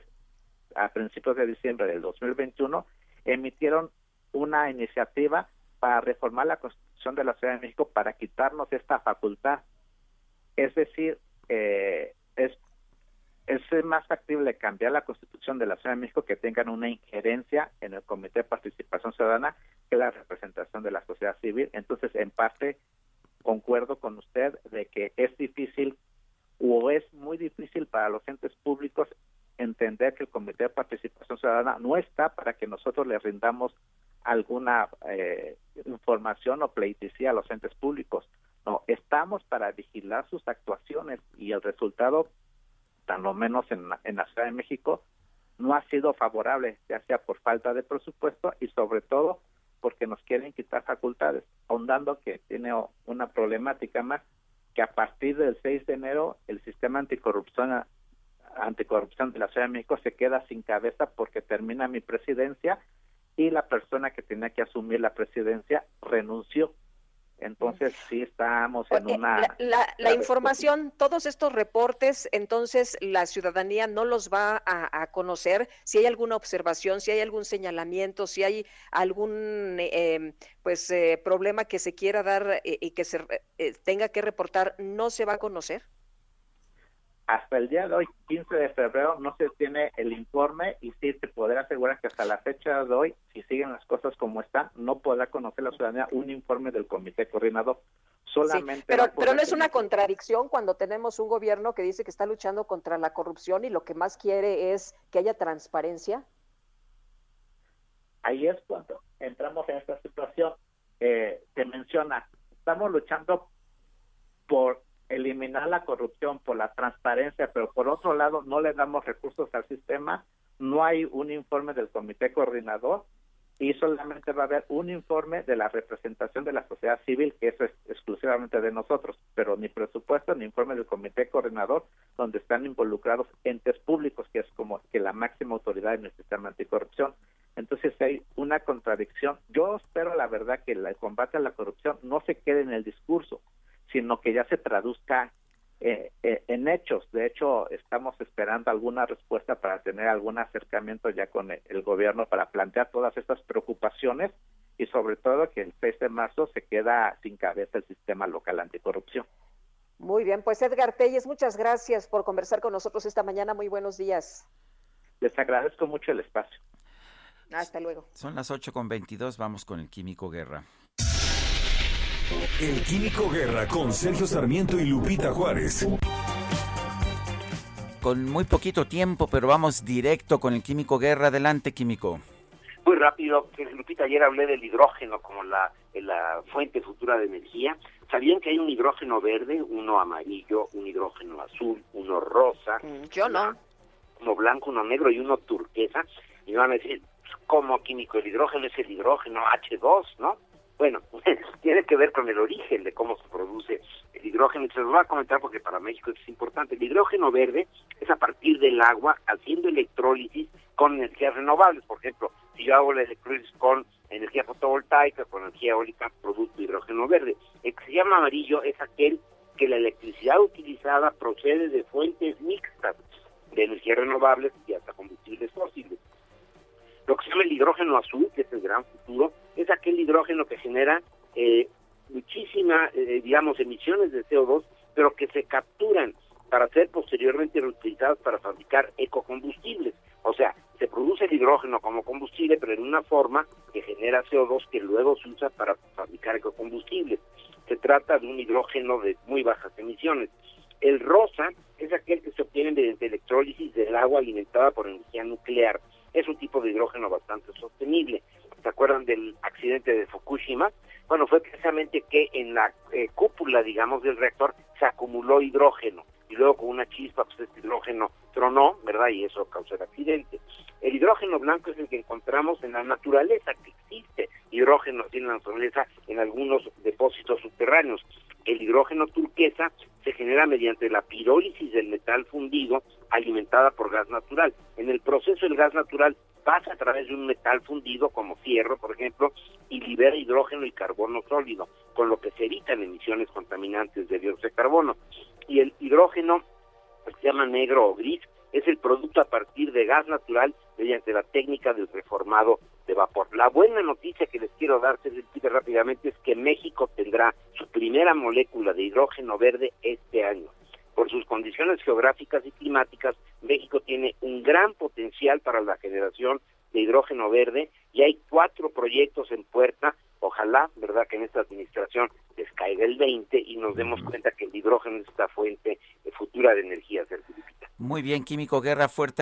[SPEAKER 25] a principios de diciembre del 2021 emitieron una iniciativa para reformar la Constitución de la Ciudad de México para quitarnos esta facultad. Es decir, eh, es, es más factible cambiar la Constitución de la Ciudad de México que tengan una injerencia en el Comité de Participación Ciudadana que la representación de la sociedad civil. Entonces, en parte, concuerdo con usted de que es difícil o es muy difícil para los entes públicos entender que el Comité de Participación Ciudadana no está para que nosotros le rindamos alguna eh, información o pleitesía a los entes públicos. No, estamos para vigilar sus actuaciones y el resultado, tan lo menos en, la- en la Ciudad de México, no ha sido favorable, ya sea por falta de presupuesto y sobre todo porque nos quieren quitar facultades, ahondando que tiene una problemática más, que a partir del 6 de enero el sistema anticorrupción anticorrupción de la Ciudad de México se queda sin cabeza porque termina mi presidencia y la persona que tenía que asumir la presidencia renunció. Entonces sí estamos en una...
[SPEAKER 2] la, la- la información, todos estos reportes, entonces la ciudadanía no los va a, a conocer. Si hay alguna observación, si hay algún señalamiento, si hay algún eh, pues eh, problema que se quiera dar eh, y que se eh, tenga que reportar, no se va a conocer.
[SPEAKER 25] Hasta el día de hoy, 15 de febrero, no se tiene el informe y sí te podré asegurar que hasta la fecha de hoy, si siguen las cosas como están, no podrá conocer la ciudadanía un informe del comité coordinador. Solamente
[SPEAKER 2] Pero,
[SPEAKER 25] va a
[SPEAKER 2] pero no es una contradicción cuando tenemos un gobierno que dice que está luchando contra la corrupción y lo que más quiere es que haya transparencia.
[SPEAKER 25] ahí es cuando entramos en esta situación. Eh, se menciona, estamos luchando por eliminar la corrupción, por la transparencia, pero por otro lado no le damos recursos al sistema, no hay un informe del comité coordinador y solamente va a haber un informe de la representación de la sociedad civil, que eso es exclusivamente de nosotros, pero ni presupuesto ni informe del comité coordinador, donde están involucrados entes públicos, que es como que la máxima autoridad en el sistema anticorrupción. Entonces hay una contradicción. Yo espero, la verdad, que el combate a la corrupción no se quede en el discurso, sino que ya se traduzca eh, eh, en hechos. De hecho, estamos esperando alguna respuesta para tener algún acercamiento ya con el, el gobierno para plantear todas estas preocupaciones y sobre todo que el 6 de marzo se queda sin cabeza el sistema local anticorrupción.
[SPEAKER 2] Muy bien, pues Edgar Telles, muchas gracias por conversar con nosotros esta mañana. Muy buenos días.
[SPEAKER 25] Les agradezco mucho el espacio.
[SPEAKER 2] Hasta luego.
[SPEAKER 1] Son las 8 con 22, vamos con el Químico Guerra.
[SPEAKER 22] El Químico Guerra con Sergio Sarmiento y Lupita Juárez.
[SPEAKER 1] Con muy poquito tiempo, pero vamos directo con el Químico Guerra. Adelante, Químico.
[SPEAKER 26] Muy rápido, que Lupita, ayer hablé del hidrógeno como la, la fuente futura de energía. ¿Sabían que hay un hidrógeno verde, uno amarillo, un hidrógeno azul, uno rosa?
[SPEAKER 2] Yo no.
[SPEAKER 26] Uno blanco, uno negro y uno turquesa. Y me van a decir, pues, ¿cómo químico? El hidrógeno es el hidrógeno H2, ¿no? Bueno, tiene que ver con el origen de cómo se produce el hidrógeno. Y se los voy a comentar porque para México es importante. El hidrógeno verde es a partir del agua haciendo electrólisis con energías renovables. Por ejemplo, si yo hago la electrólisis con energía fotovoltaica, con energía eólica, producto hidrógeno verde. El que se llama amarillo es aquel que la electricidad utilizada procede de fuentes mixtas de energías renovables y hasta combustibles fósiles. Lo que se llama el hidrógeno azul, que es el gran futuro, es aquel hidrógeno que genera eh, muchísimas, eh, digamos, emisiones de CO2, pero que se capturan para ser posteriormente reutilizadas para fabricar ecocombustibles. O sea, se produce el hidrógeno como combustible, pero en una forma que genera CO2 que luego se usa para fabricar ecocombustibles. Se trata de un hidrógeno de muy bajas emisiones. El rosa es aquel que se obtiene mediante electrólisis del agua alimentada por energía nuclear. Es un tipo de hidrógeno bastante sostenible. ¿Se acuerdan del accidente de Fukushima? Bueno, fue precisamente que en la eh, cúpula, digamos, del reactor se acumuló hidrógeno y luego con una chispa, pues este hidrógeno tronó, ¿verdad? Y eso causó el accidente. El hidrógeno blanco es el que encontramos en la naturaleza, que existe hidrógeno en la naturaleza en algunos depósitos subterráneos. El hidrógeno turquesa se genera mediante la pirólisis del metal fundido alimentada por gas natural. En el proceso el gas natural pasa a través de un metal fundido como fierro, por ejemplo, y libera hidrógeno y carbono sólido, con lo que se evitan emisiones contaminantes de dióxido de carbono. Y el hidrógeno que se llama negro o gris es el producto a partir de gas natural mediante la técnica del reformado de vapor. La buena noticia que les quiero dar, rápidamente, es que México tendrá su primera molécula de hidrógeno verde este año. Por sus condiciones geográficas y climáticas, México tiene un gran potencial para la generación de hidrógeno verde y hay cuatro proyectos en puerta. Ojalá, ¿verdad?, que en esta administración les caiga el 20 y nos demos cuenta que el hidrógeno es esta fuente futura de energía. Lupita.
[SPEAKER 1] Muy bien, Químico Guerra, fuerte.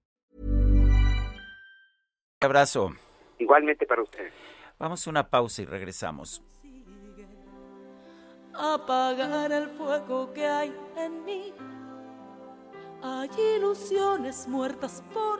[SPEAKER 1] Abrazo.
[SPEAKER 26] Igualmente para ustedes.
[SPEAKER 1] Vamos a una pausa y regresamos.
[SPEAKER 13] apagar el fuego que hay en mí. Hay ilusiones muertas por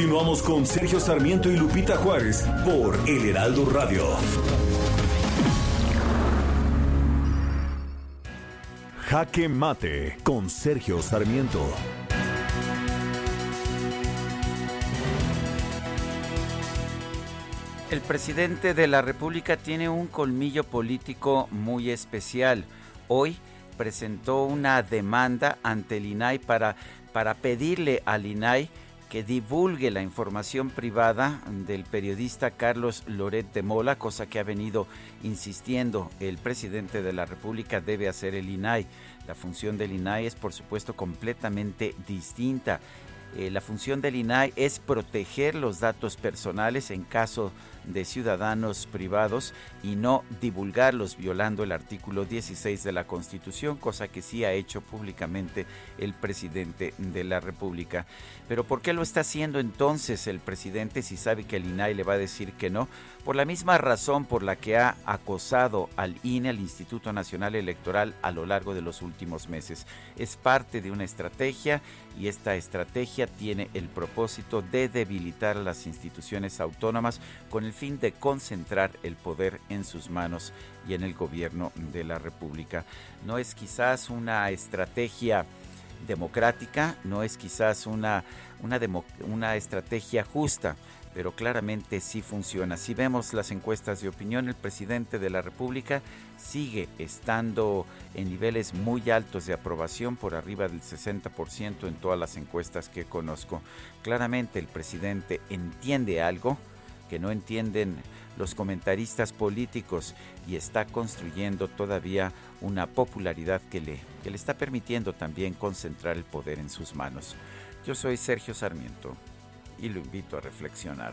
[SPEAKER 22] Continuamos con Sergio Sarmiento y Lupita Juárez por El Heraldo Radio. Jaque Mate con Sergio Sarmiento.
[SPEAKER 1] El presidente de la República tiene un colmillo político muy especial. Hoy presentó una demanda ante el INAI para, para pedirle al INAI que divulgue la información privada del periodista Carlos Loret de Mola, cosa que ha venido insistiendo el presidente de la República debe hacer el INAI. La función del INAI es por supuesto completamente distinta. Eh, la función del INAI es proteger los datos personales en caso de ciudadanos privados y no divulgarlos violando el artículo 16 de la Constitución, cosa que sí ha hecho públicamente el presidente de la República. Pero ¿por qué lo está haciendo entonces el presidente si sabe que el INAI le va a decir que no? Por la misma razón por la que ha acosado al INE, al Instituto Nacional Electoral, a lo largo de los últimos meses. Es parte de una estrategia y esta estrategia tiene el propósito de debilitar a las instituciones autónomas con el fin de concentrar el poder en sus manos y en el gobierno de la República. No es quizás una estrategia democrática, no es quizás una, una, una estrategia justa, pero claramente sí funciona. Si vemos las encuestas de opinión, el presidente de la República sigue estando en niveles muy altos de aprobación, por arriba del 60% en todas las encuestas que conozco. Claramente el presidente entiende algo que no entienden los comentaristas políticos y está construyendo todavía una popularidad que le, que le está permitiendo también concentrar el poder en sus manos. Yo soy Sergio Sarmiento y lo invito a reflexionar.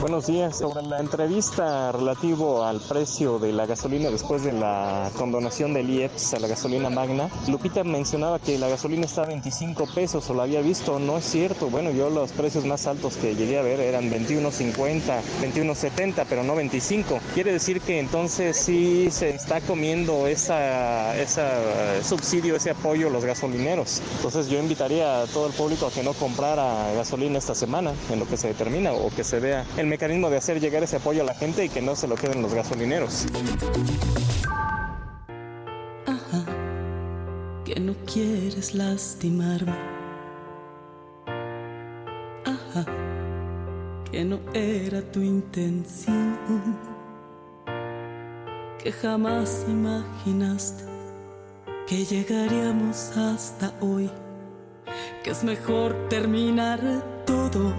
[SPEAKER 27] Buenos días. Sobre la entrevista relativo al precio de la gasolina después de la condonación del IEPS a la gasolina magna, Lupita mencionaba que la gasolina está a 25 pesos o la había visto. No es cierto. Bueno, yo los precios más altos que llegué a ver eran 21.50, 21.70, pero no 25. Quiere decir que entonces sí se está comiendo esa, esa subsidio, ese apoyo los gasolineros. Entonces yo invitaría a todo el público a que no comprara gasolina esta semana en lo que se determina o que se vea el mecanismo de hacer llegar ese apoyo a la gente y que no se lo queden los gasolineros.
[SPEAKER 13] que no quieres lastimarme. Ajá, que no era tu intención. Que jamás imaginaste que llegaríamos hasta hoy. Que es mejor terminar todo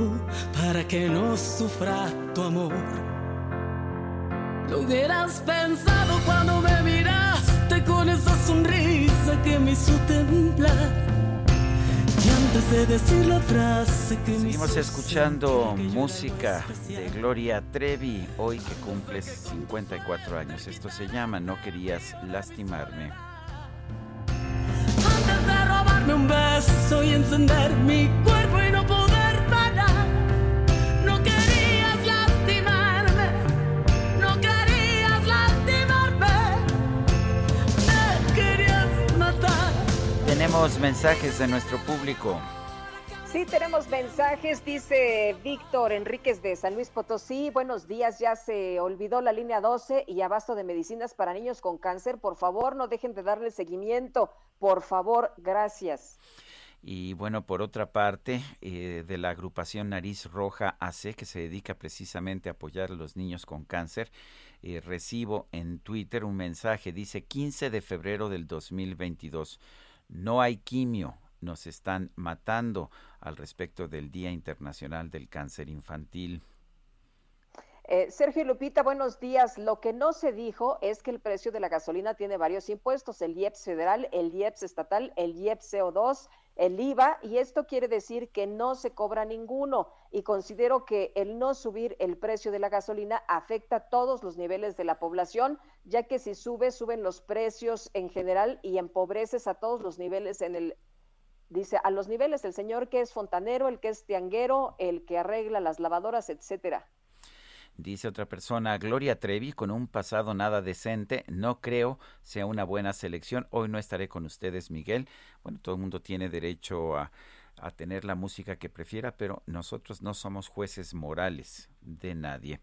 [SPEAKER 13] para que no sufra tu amor. Lo hubieras pensado cuando me miraste con esa sonrisa que me hizo temblar. Y antes de decir la frase que
[SPEAKER 1] Seguimos escuchando música de Gloria Trevi, hoy que cumples 54 años. Esto se llama No querías lastimarme.
[SPEAKER 13] Beso y encender mi cuerpo y no poder parar. No querías lastimarme, no querías lastimarme, me querías matar.
[SPEAKER 1] Tenemos mensajes de nuestro público.
[SPEAKER 2] Sí, tenemos mensajes, dice Víctor Enríquez de San Luis Potosí. Buenos días, ya se olvidó la línea 12 y abasto de medicinas para niños con cáncer. Por favor, no dejen de darle seguimiento. Por favor, gracias.
[SPEAKER 1] Y bueno, por otra parte, eh, de la agrupación Nariz Roja AC, que se dedica precisamente a apoyar a los niños con cáncer, eh, recibo en Twitter un mensaje, dice 15 de febrero del 2022, no hay quimio, nos están matando al respecto del Día Internacional del Cáncer Infantil.
[SPEAKER 2] Eh, Sergio Lupita, buenos días. Lo que no se dijo es que el precio de la gasolina tiene varios impuestos, el IEPS federal, el IEPS estatal, el IEPS CO2, el IVA, y esto quiere decir que no se cobra ninguno. Y considero que el no subir el precio de la gasolina afecta a todos los niveles de la población, ya que si sube, suben los precios en general y empobreces a todos los niveles en el dice a los niveles el señor que es fontanero, el que es tianguero, el que arregla las lavadoras, etcétera.
[SPEAKER 1] Dice otra persona, Gloria Trevi, con un pasado nada decente, no creo sea una buena selección. Hoy no estaré con ustedes, Miguel. Bueno, todo el mundo tiene derecho a, a tener la música que prefiera, pero nosotros no somos jueces morales de nadie.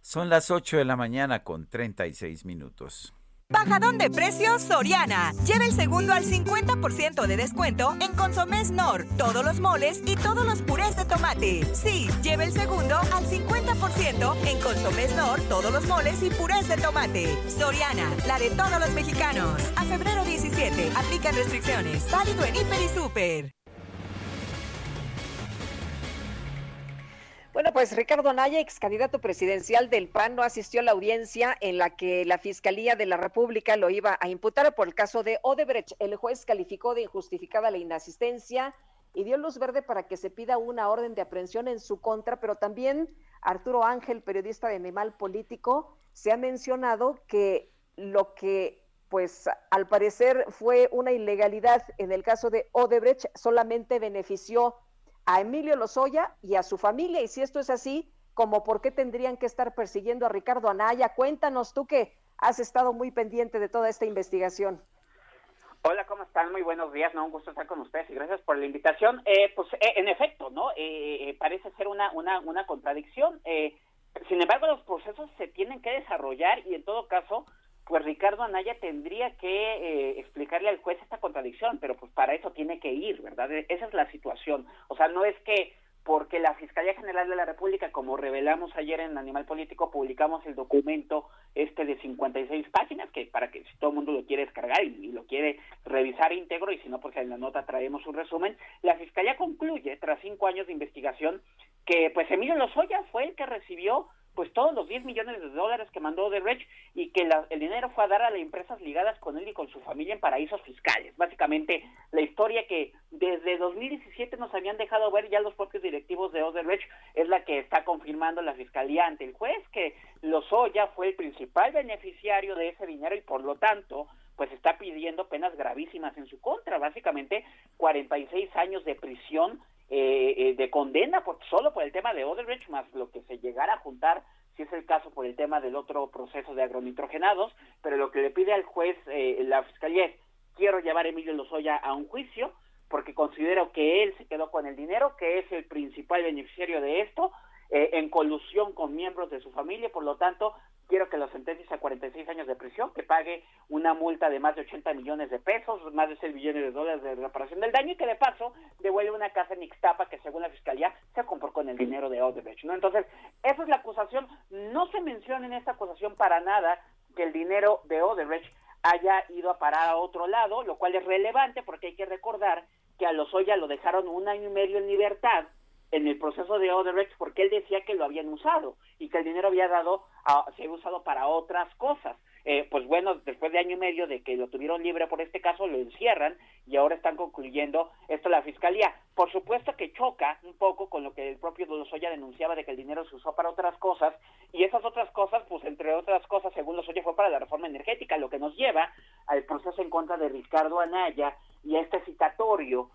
[SPEAKER 1] Son las 8 de la mañana con 36 minutos.
[SPEAKER 15] Bajadón de precios Soriana. Lleva el segundo al 50% de descuento en Consomés Nor, todos los moles y todos los purés de tomate. Sí, lleva el segundo al 50% en Consomés Nor, todos los moles y purés de tomate. Soriana, la de todos los mexicanos. A febrero 17, aplican restricciones. Válido en Hiper y Super.
[SPEAKER 2] Bueno, pues Ricardo Anaya, ex candidato presidencial del PAN, no asistió a la audiencia en la que la Fiscalía de la República lo iba a imputar por el caso de Odebrecht. El juez calificó de injustificada la inasistencia y dio luz verde para que se pida una orden de aprehensión en su contra, pero también Arturo Ángel, periodista de Animal Político, se ha mencionado que lo que pues al parecer fue una ilegalidad en el caso de Odebrecht solamente benefició a Emilio Lozoya y a su familia. Y si esto es así, como por qué tendrían que estar persiguiendo a Ricardo Anaya. Cuéntanos tú que has estado muy pendiente de toda esta investigación.
[SPEAKER 28] Hola, ¿cómo están? Muy buenos días, ¿no? Un gusto estar con ustedes y gracias por la invitación. Eh, pues eh, en efecto, ¿no? Eh, eh, parece ser una, una, una contradicción. Eh, sin embargo, los procesos se tienen que desarrollar y en todo caso, pues Ricardo Anaya tendría que eh, explicarle al juez esta contradicción, pero pues para eso tiene que ir, ¿verdad? E- Esa es la situación. O sea, no es que porque la Fiscalía General de la República, como revelamos ayer en Animal Político, publicamos el documento este de 56 páginas, que para que si todo el mundo lo quiere descargar y, y lo quiere revisar íntegro, y si no, pues en la nota traemos un resumen, la Fiscalía concluye, tras cinco años de investigación, que pues Emilio Lozoya fue el que recibió pues todos los 10 millones de dólares que mandó Odebrecht y que la- el dinero fue a dar a las empresas ligadas con él y con su familia en paraísos fiscales. Básicamente, la historia que desde 2017 nos habían dejado ver ya los propios directivos de Odebrecht es la que está confirmando la fiscalía ante el juez, que Lozoya fue el principal beneficiario de ese dinero y por lo tanto pues está pidiendo penas gravísimas en su contra, básicamente 46 años de prisión eh, eh, de condena por, solo por el tema de Odebrecht, más lo que se llegara a juntar, si es el caso, por el tema del otro proceso de agronitrogenados, pero lo que le pide al juez eh, la fiscalía es, quiero llevar a Emilio Lozoya a un juicio, porque considero que él se quedó con el dinero, que es el principal beneficiario de esto, eh, en colusión con miembros de su familia, por lo tanto, quiero que lo sentencies a 46 años de prisión, que pague una multa de más de 80 millones de pesos, más de 6 millones de dólares de reparación del daño y que de paso devuelve una casa en Ixtapa que según la fiscalía se compró con el dinero de Odebrecht, ¿no? Entonces, esa es la acusación. No se menciona en esta acusación para nada que el dinero de Odebrecht haya ido a parar a otro lado, lo cual es relevante porque hay que recordar que a Lozoya lo dejaron un año y medio en libertad en el proceso de Odebrecht porque él decía que lo habían usado y que el dinero había dado a- se había usado para otras cosas. Eh, pues bueno, después de año y medio de que lo tuvieron libre por este caso, lo encierran y ahora están concluyendo esto la fiscalía. Por supuesto que choca un poco con lo que el propio Lozoya denunciaba de que el dinero se usó para otras cosas y esas otras cosas, pues entre otras cosas, según Lozoya, fue para la reforma energética, lo que nos lleva al proceso en contra de Ricardo Anaya y a este citatorio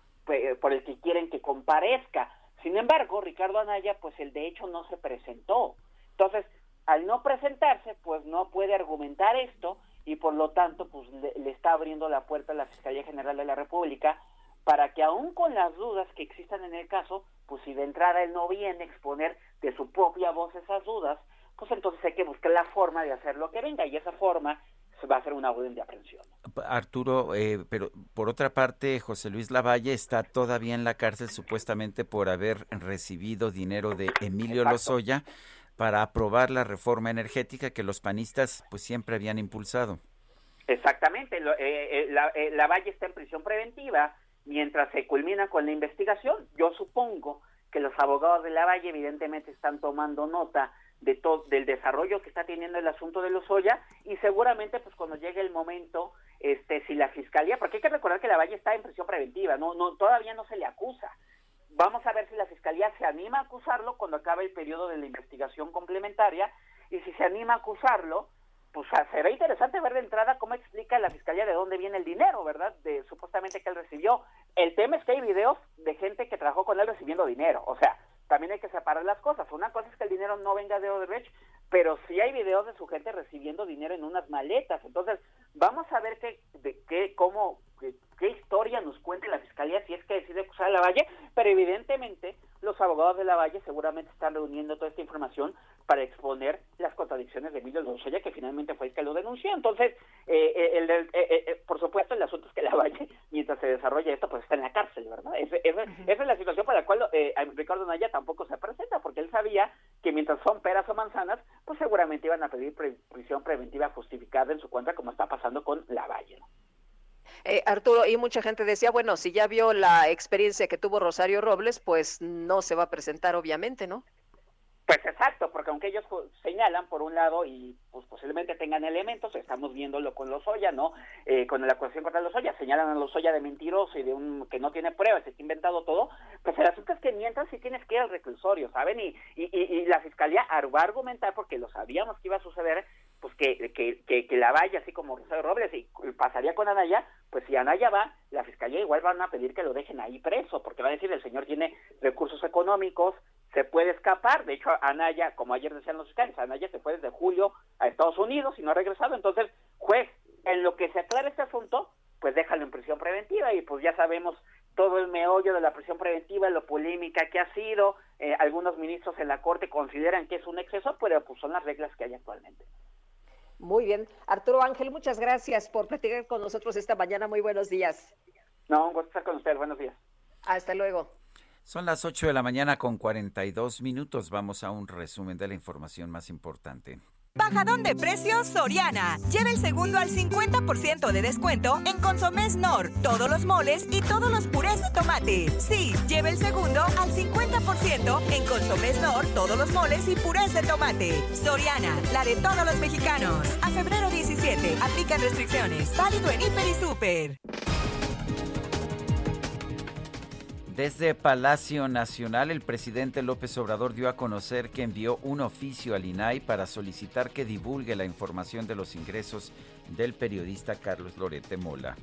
[SPEAKER 28] por el que quieren que comparezca. Sin embargo, Ricardo Anaya, pues el de hecho no se presentó. Entonces, al no presentarse, pues no puede argumentar esto y por lo tanto, pues le, está abriendo la puerta a la Fiscalía General de la República para que aún con las dudas que existan en el caso, pues si de entrada él no viene a exponer de su propia voz esas dudas, pues entonces hay que buscar la forma de hacer lo que venga y esa forma va a hacer una orden de aprehensión.
[SPEAKER 1] Arturo, eh, pero por otra parte, José Luis Lavalle está todavía en la cárcel supuestamente por haber recibido dinero de Emilio
[SPEAKER 28] Exacto.
[SPEAKER 1] Lozoya para aprobar la reforma energética que los panistas pues siempre habían impulsado.
[SPEAKER 28] Exactamente, lo- eh, eh, la, eh, la Valle está en prisión preventiva mientras se culmina con la investigación. Yo supongo que los abogados de la Valle evidentemente están tomando nota de todo del desarrollo que está teniendo el asunto de Lozoya y seguramente pues cuando llegue el momento este si la fiscalía porque hay que recordar que la Valle está en prisión preventiva no no todavía no se le acusa vamos a ver si la fiscalía se anima a acusarlo cuando acabe el periodo de la investigación complementaria y si se anima a acusarlo pues ah, será interesante ver de entrada cómo explica la fiscalía de dónde viene el dinero, ¿verdad? De supuestamente que él recibió. El tema es que hay videos de gente que trabajó con él recibiendo dinero, o sea, también hay que separar las cosas. Una cosa es que el dinero no venga de Odebrecht, pero sí hay videos de su gente recibiendo dinero en unas maletas. Entonces, vamos a ver qué, de qué, cómo, qué, qué historia nos cuenta la fiscalía si es que decide acusar a la Valle, pero evidentemente los abogados de la Valle seguramente están reuniendo toda esta información para exponer las contradicciones de Emilio Lozoya, que finalmente fue el que lo denunció. Entonces, eh, eh, el, el- eh, eh, por supuesto, el asunto es que la Valle, mientras se desarrolla esto, pues está en la cárcel, ¿verdad? Ese- ese- Esa es la situación para la cual eh, Ricardo Naya tampoco se presenta, porque él sabía que mientras son peras o manzanas, pues seguramente iban a pedir pre- prisión preventiva justificada en su contra, como está pasando con la Valle, ¿no?
[SPEAKER 2] Eh, Arturo, y mucha gente decía, bueno, si ya vio la experiencia que tuvo Rosario Robles, pues no se va a presentar, obviamente, ¿no?
[SPEAKER 28] Pues exacto, porque aunque ellos señalan por un lado y pues posiblemente tengan elementos, estamos viéndolo con Lozoya, ¿no? Eh, con la acusación contra Lozoya, señalan a Lozoya de mentiroso y de un que no tiene pruebas, se ha inventado todo, pues el asunto es que mientras sí tienes que ir al reclusorio, ¿saben? Y, y, y, la fiscalía va a argumentar, porque lo sabíamos que iba a suceder, pues que, que, que, que la vaya así como Rosario Robles y pasaría con Anaya, pues si Anaya va, la fiscalía igual van a pedir que lo dejen ahí preso, porque va a decir el señor tiene recursos económicos, se puede escapar. De hecho, Anaya, como ayer decían los fiscales, Anaya se fue desde julio a Estados Unidos y no ha regresado. Entonces, juez, en lo que se aclara este asunto, pues déjalo en prisión preventiva y pues ya sabemos todo el meollo de la prisión preventiva, lo polémica que ha sido. Eh, algunos ministros en la Corte consideran que es un exceso, pero pues son las reglas que hay actualmente.
[SPEAKER 2] Muy bien. Arturo Ángel, muchas gracias por platicar con nosotros esta mañana. Muy buenos días.
[SPEAKER 28] No, un gusto estar con ustedes. Buenos días.
[SPEAKER 2] Hasta luego.
[SPEAKER 1] Son las 8 de la mañana con 42 minutos. Vamos a un resumen de la información más importante.
[SPEAKER 15] Bajadón de precios Soriana. Lleva el segundo al 50% de descuento en Consomés Nor, todos los moles y todos los purés de tomate. Sí, lleva el segundo al 50% en Consomés Nor, todos los moles y purés de tomate. Soriana, la de todos los mexicanos. A febrero 17, aplican restricciones. Válido en Hiper y Super.
[SPEAKER 1] Desde Palacio Nacional, el presidente López Obrador dio a conocer que envió un oficio al INAI para solicitar que divulgue la información de los ingresos del periodista Carlos Lorete Mola.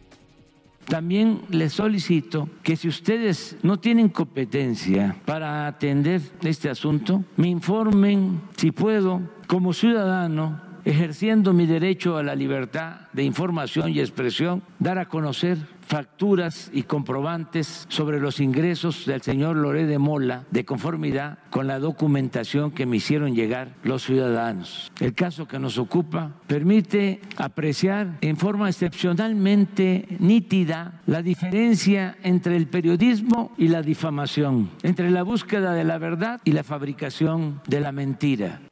[SPEAKER 20] También les solicito que si ustedes no tienen competencia para atender este asunto, me informen si puedo, como ciudadano, ejerciendo mi derecho a la libertad de información y expresión, dar a conocer facturas y comprobantes sobre los ingresos del señor Loré de Mola de conformidad con la documentación que me hicieron llegar los ciudadanos. El caso que nos ocupa permite apreciar en forma excepcionalmente nítida la diferencia entre el periodismo y la difamación, entre la búsqueda de la verdad y la fabricación de la mentira.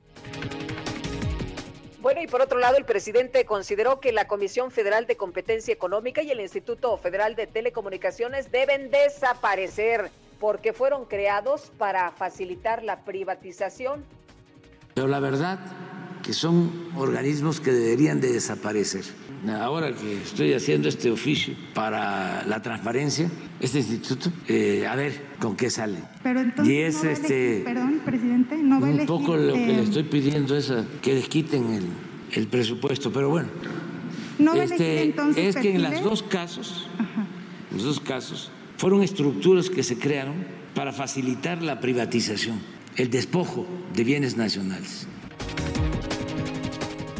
[SPEAKER 2] Bueno, y por otro lado, el presidente consideró que la Comisión Federal de Competencia Económica y el Instituto Federal de Telecomunicaciones deben desaparecer porque fueron creados para facilitar la privatización.
[SPEAKER 20] Pero la verdad que son organismos que deberían de desaparecer. Ahora que estoy haciendo este oficio para la transparencia, este instituto, eh, a ver con qué sale.
[SPEAKER 29] Pero entonces,
[SPEAKER 20] y es
[SPEAKER 29] no
[SPEAKER 20] este,
[SPEAKER 29] perdón, presidente, no va a
[SPEAKER 20] un
[SPEAKER 29] elegir,
[SPEAKER 20] poco lo que
[SPEAKER 29] eh,
[SPEAKER 20] le estoy pidiendo es a- que les quiten el, el presupuesto, pero bueno.
[SPEAKER 29] No
[SPEAKER 20] Este,
[SPEAKER 29] elegir entonces
[SPEAKER 20] es que en los dos casos, en los dos casos, fueron estructuras que se crearon para facilitar la privatización, el despojo de bienes nacionales.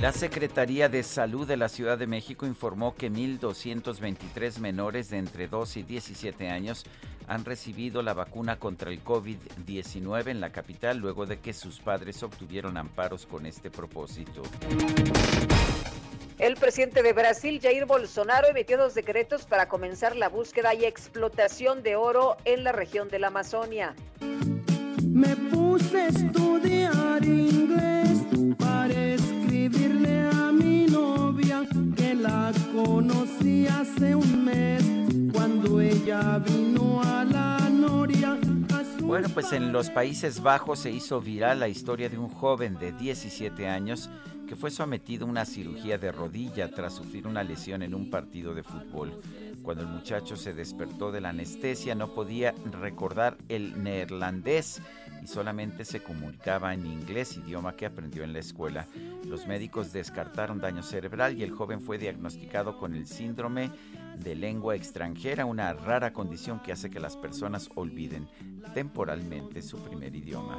[SPEAKER 1] La Secretaría de Salud de la Ciudad de México informó que 1.223 menores de entre 12 y 17 años han recibido la vacuna contra el COVID-19 en la capital luego de que sus padres obtuvieron amparos con este propósito.
[SPEAKER 2] El presidente de Brasil, Jair Bolsonaro, emitió dos decretos para comenzar la búsqueda y explotación de oro en la región de la Amazonia.
[SPEAKER 13] Me puse a estudiar inglés para a mi novia que la conocí hace un mes cuando ella vino a la noria.
[SPEAKER 1] Bueno, pues en los Países Bajos se hizo viral la historia de un joven de 17 años que fue sometido a una cirugía de rodilla tras sufrir una lesión en un partido de fútbol. Cuando el muchacho se despertó de la anestesia no podía recordar el neerlandés solamente se comunicaba en inglés, idioma que aprendió en la escuela. Los médicos descartaron daño cerebral y el joven fue diagnosticado con el síndrome de lengua extranjera, una rara condición que hace que las personas olviden temporalmente su primer idioma.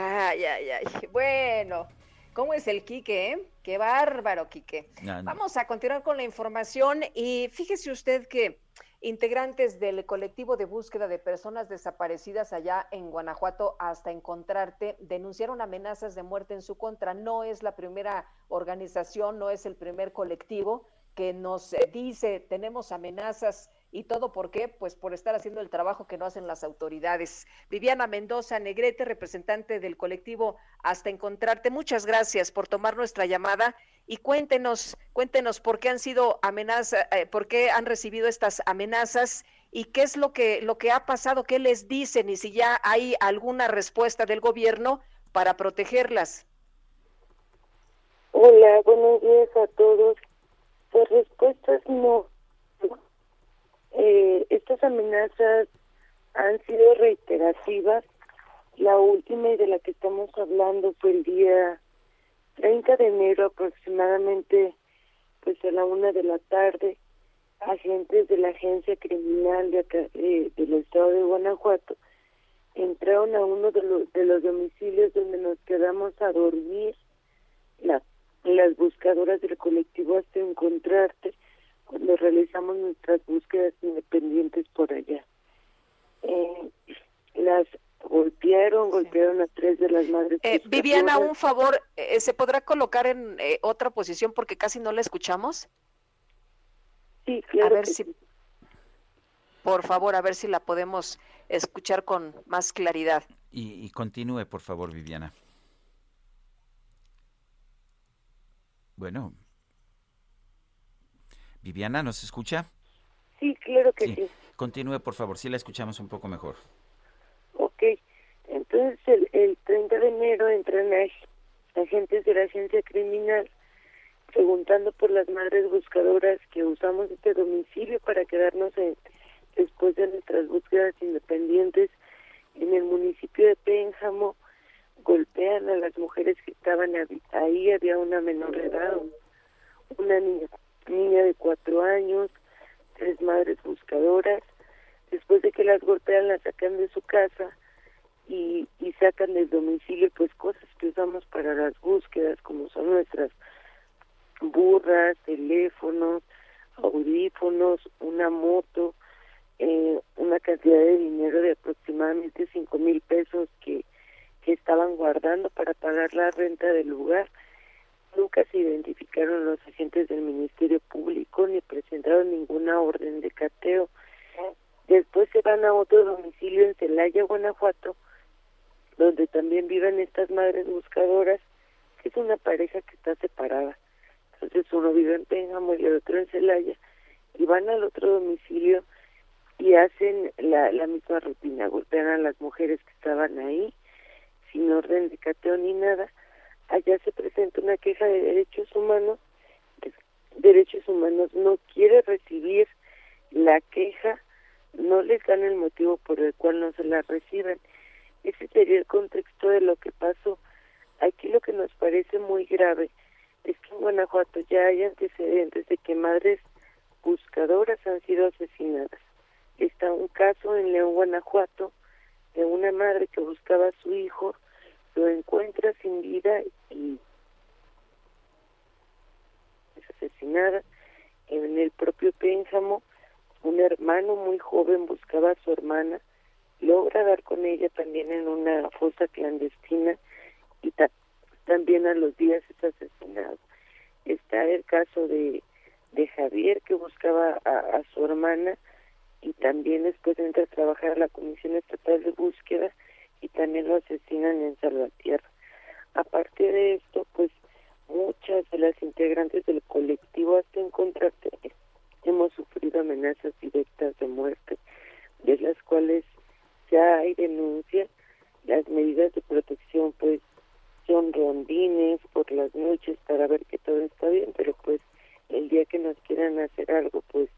[SPEAKER 2] Ay, ay, ay. Bueno, ¿cómo es el Quique? eh? Qué bárbaro, Quique.
[SPEAKER 1] No, no.
[SPEAKER 2] Vamos a continuar con la información y fíjese usted que integrantes del colectivo de búsqueda de personas desaparecidas allá en Guanajuato hasta encontrarte denunciaron amenazas de muerte en su contra. No es la primera organización, no es el primer colectivo que nos eh, dice tenemos amenazas ¿Y todo por qué? Pues por estar haciendo el trabajo que no hacen las autoridades. Viviana Mendoza Negrete, representante del colectivo Hasta Encontrarte, muchas gracias por tomar nuestra llamada y cuéntenos, cuéntenos por qué han sido amenazas, eh, por qué han recibido estas amenazas y qué es lo que, lo que ha pasado, qué les dicen y si ya hay alguna respuesta del gobierno para protegerlas.
[SPEAKER 30] Hola, buenos días a todos. Las respuestas no. Eh, estas amenazas han sido reiterativas. La última y de la que estamos hablando fue el día 30 de enero aproximadamente, pues a la una de la tarde, agentes de la agencia criminal de acá, eh, del estado de Guanajuato entraron a uno de los, de los domicilios donde nos quedamos a dormir la, las buscadoras del colectivo hasta encontrarte cuando realizamos nuestras búsquedas independientes por allá. Eh, las golpearon, golpearon a tres de las madres.
[SPEAKER 2] Eh, Viviana, un favor, eh, ¿se podrá colocar en eh, otra posición porque casi no la escuchamos?
[SPEAKER 30] Sí, claro.
[SPEAKER 2] A ver
[SPEAKER 30] que
[SPEAKER 2] si,
[SPEAKER 30] sí.
[SPEAKER 2] por favor, a ver si la podemos escuchar con más claridad.
[SPEAKER 1] Y, y continúe, por favor, Viviana. Bueno. Viviana, ¿nos escucha?
[SPEAKER 30] Sí, claro que
[SPEAKER 1] Sí.
[SPEAKER 30] sí.
[SPEAKER 1] Continúe, por favor, sí la escuchamos un poco mejor.
[SPEAKER 30] Ok, entonces el, el 30 de enero entran ag- agentes de la agencia criminal preguntando por las madres buscadoras que usamos este domicilio para quedarnos en- después de nuestras búsquedas independientes en el municipio de Pénjamo. Golpean a las mujeres que estaban ahí había una menor de edad, una niña, niña de cuatro años, tres madres buscadoras. Después de que las golpean, las sacan de su casa y, y sacan del domicilio pues cosas que usamos para las búsquedas, como son nuestras burras, teléfonos, audífonos, una moto, eh, una cantidad de dinero de aproximadamente cinco mil pesos que, que estaban guardando para pagar la renta del lugar. Nunca se identificaron los agentes del Ministerio Público ni presentaron ninguna orden de cateo. Después se van a otro domicilio en Celaya, Guanajuato, donde también viven estas madres buscadoras, que es una pareja que está separada. Entonces uno vive en Pénjamo y el otro en Celaya, y van al otro domicilio y hacen la, la misma rutina, golpean a las mujeres que estaban ahí, sin orden de cateo ni nada. Allá se presenta una queja de derechos humanos, de- derechos humanos no quiere recibir la queja, no les dan el motivo por el cual no se la reciben. Ese sería el contexto de lo que pasó. Aquí lo que nos parece muy grave es que en Guanajuato ya hay antecedentes de que madres buscadoras han sido asesinadas. Está un caso en León, Guanajuato, de una madre que buscaba a su hijo, lo encuentra sin vida y es asesinada. En el propio Pénjamo, un hermano muy joven buscaba a su hermana, logra dar con ella también en una fosa clandestina y ta- también a los días es asesinado. Está el caso de, de Javier que buscaba a, a su hermana y también después entra a trabajar a la Comisión Estatal de Búsqueda y también lo asesinan en Salvatierra. Aparte de esto, pues muchas de las integrantes del colectivo hasta encontrarte hemos sufrido amenazas directas de muerte, de las cuales ya hay denuncia. Las medidas de protección, pues, son rondines por las noches para ver que todo está bien, pero pues el día que nos quieran hacer algo, pues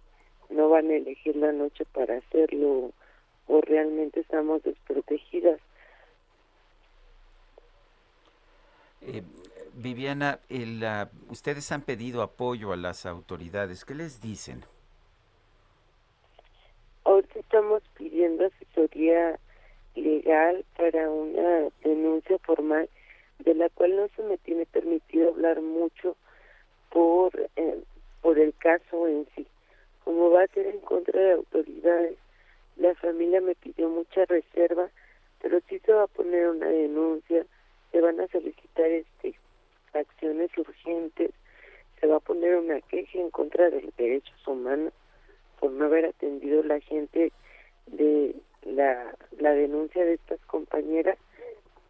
[SPEAKER 30] no van a elegir la noche para hacerlo o realmente estamos desprotegidas.
[SPEAKER 1] Eh, Viviana, el, ah, ustedes han pedido apoyo a las autoridades. ¿Qué les dicen?
[SPEAKER 30] Ahorita estamos pidiendo asesoría legal para una denuncia formal de la cual no se me tiene permitido hablar mucho por eh, por el caso en sí. Como va a ser en contra de autoridades, la familia me pidió mucha reserva, pero sí se va a poner una denuncia, se van a solicitar este acciones urgentes, se va a poner una queja en contra de los derechos humanos por no haber atendido la denuncia de estas compañeras,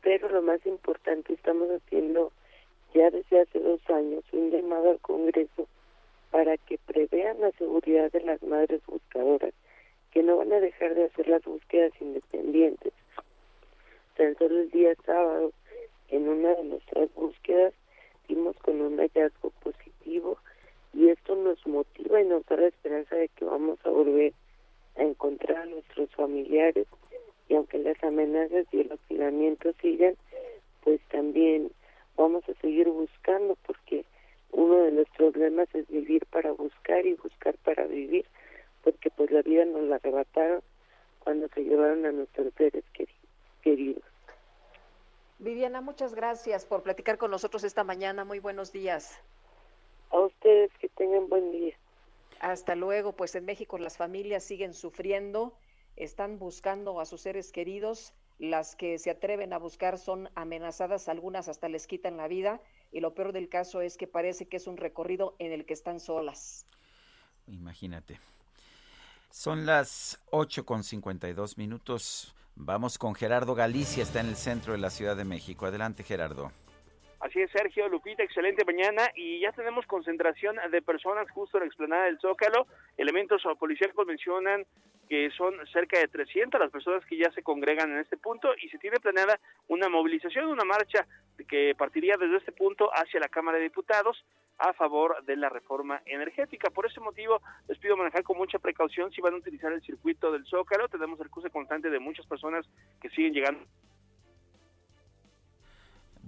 [SPEAKER 30] pero lo más importante estamos haciendo ya desde hace dos años un llamado al Congreso para que prevean la seguridad de las madres buscadoras, que no van a dejar de hacer las búsquedas independientes. Tan solo el día sábado, en una de nuestras búsquedas, dimos con un hallazgo positivo y esto nos motiva y nos da la esperanza de que vamos a volver a encontrar a nuestros familiares y aunque las amenazas y el hostigamiento sigan, pues también vamos a seguir buscando porque uno de los problemas es vivir para buscar y buscar para vivir, porque pues la vida nos la arrebataron cuando se llevaron a nuestros seres queridos.
[SPEAKER 2] Viviana, muchas gracias por platicar con nosotros esta mañana. Muy buenos días.
[SPEAKER 30] A ustedes que tengan buen día.
[SPEAKER 2] Hasta luego. Pues en México las familias siguen sufriendo, están buscando a sus seres queridos. Las que se atreven a buscar son amenazadas, algunas hasta les quitan la vida y lo peor del caso es que parece que es un recorrido en el que están solas.
[SPEAKER 1] Imagínate. Son las 8 con 52 minutos. Vamos con Gerardo Galicia, está en el centro de la Ciudad de México. Adelante, Gerardo.
[SPEAKER 31] Así es, Sergio, Lupita, excelente mañana y ya tenemos concentración de personas justo en la explanada del Zócalo. Elementos policiales mencionan que son cerca de 300 las personas que ya se congregan en este punto y se tiene planeada una movilización, una marcha que partiría desde este punto hacia la Cámara de Diputados a favor de la reforma energética. Por ese motivo les pido manejar con mucha precaución si van a utilizar el circuito del Zócalo. Tenemos el cruce constante de muchas personas que siguen llegando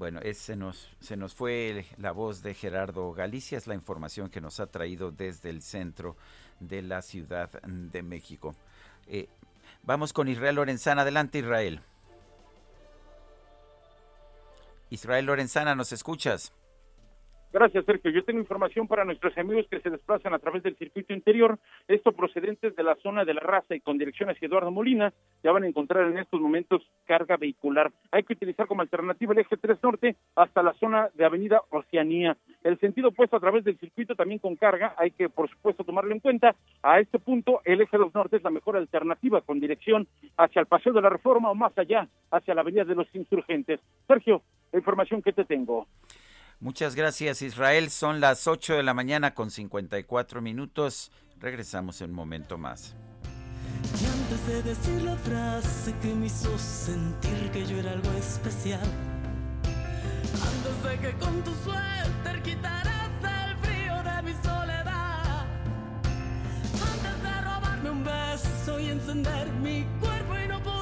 [SPEAKER 1] bueno, ese nos, se nos fue la voz de Gerardo Galicia, es la información que nos ha traído desde el centro de la Ciudad de México. Eh, vamos con Israel Lorenzana. Adelante, Israel. Israel Lorenzana, ¿nos escuchas?
[SPEAKER 32] Gracias, Sergio. Yo tengo información para nuestros amigos que se desplazan a través del circuito interior, esto procedentes de la zona de la raza y con dirección hacia Eduardo Molina, ya van a encontrar en estos momentos carga vehicular. Hay que utilizar como alternativa el eje 3 norte hasta la zona de Avenida Oceanía. El sentido opuesto a través del circuito también con carga, hay que por supuesto tomarlo en cuenta. A este punto, el eje 2 norte es la mejor alternativa con dirección hacia el Paseo de la Reforma o más allá, hacia la Avenida de los Insurgentes. Sergio, la información que te tengo.
[SPEAKER 1] Muchas gracias Israel. Son las 8 de la mañana con 54 minutos. Regresamos en un momento más.
[SPEAKER 13] Y antes de decir la frase que me hizo sentir que yo era algo especial, antes de que con tu suéter quitaras el frío de mi soledad, antes de robarme un beso y encender mi cuerpo y no poder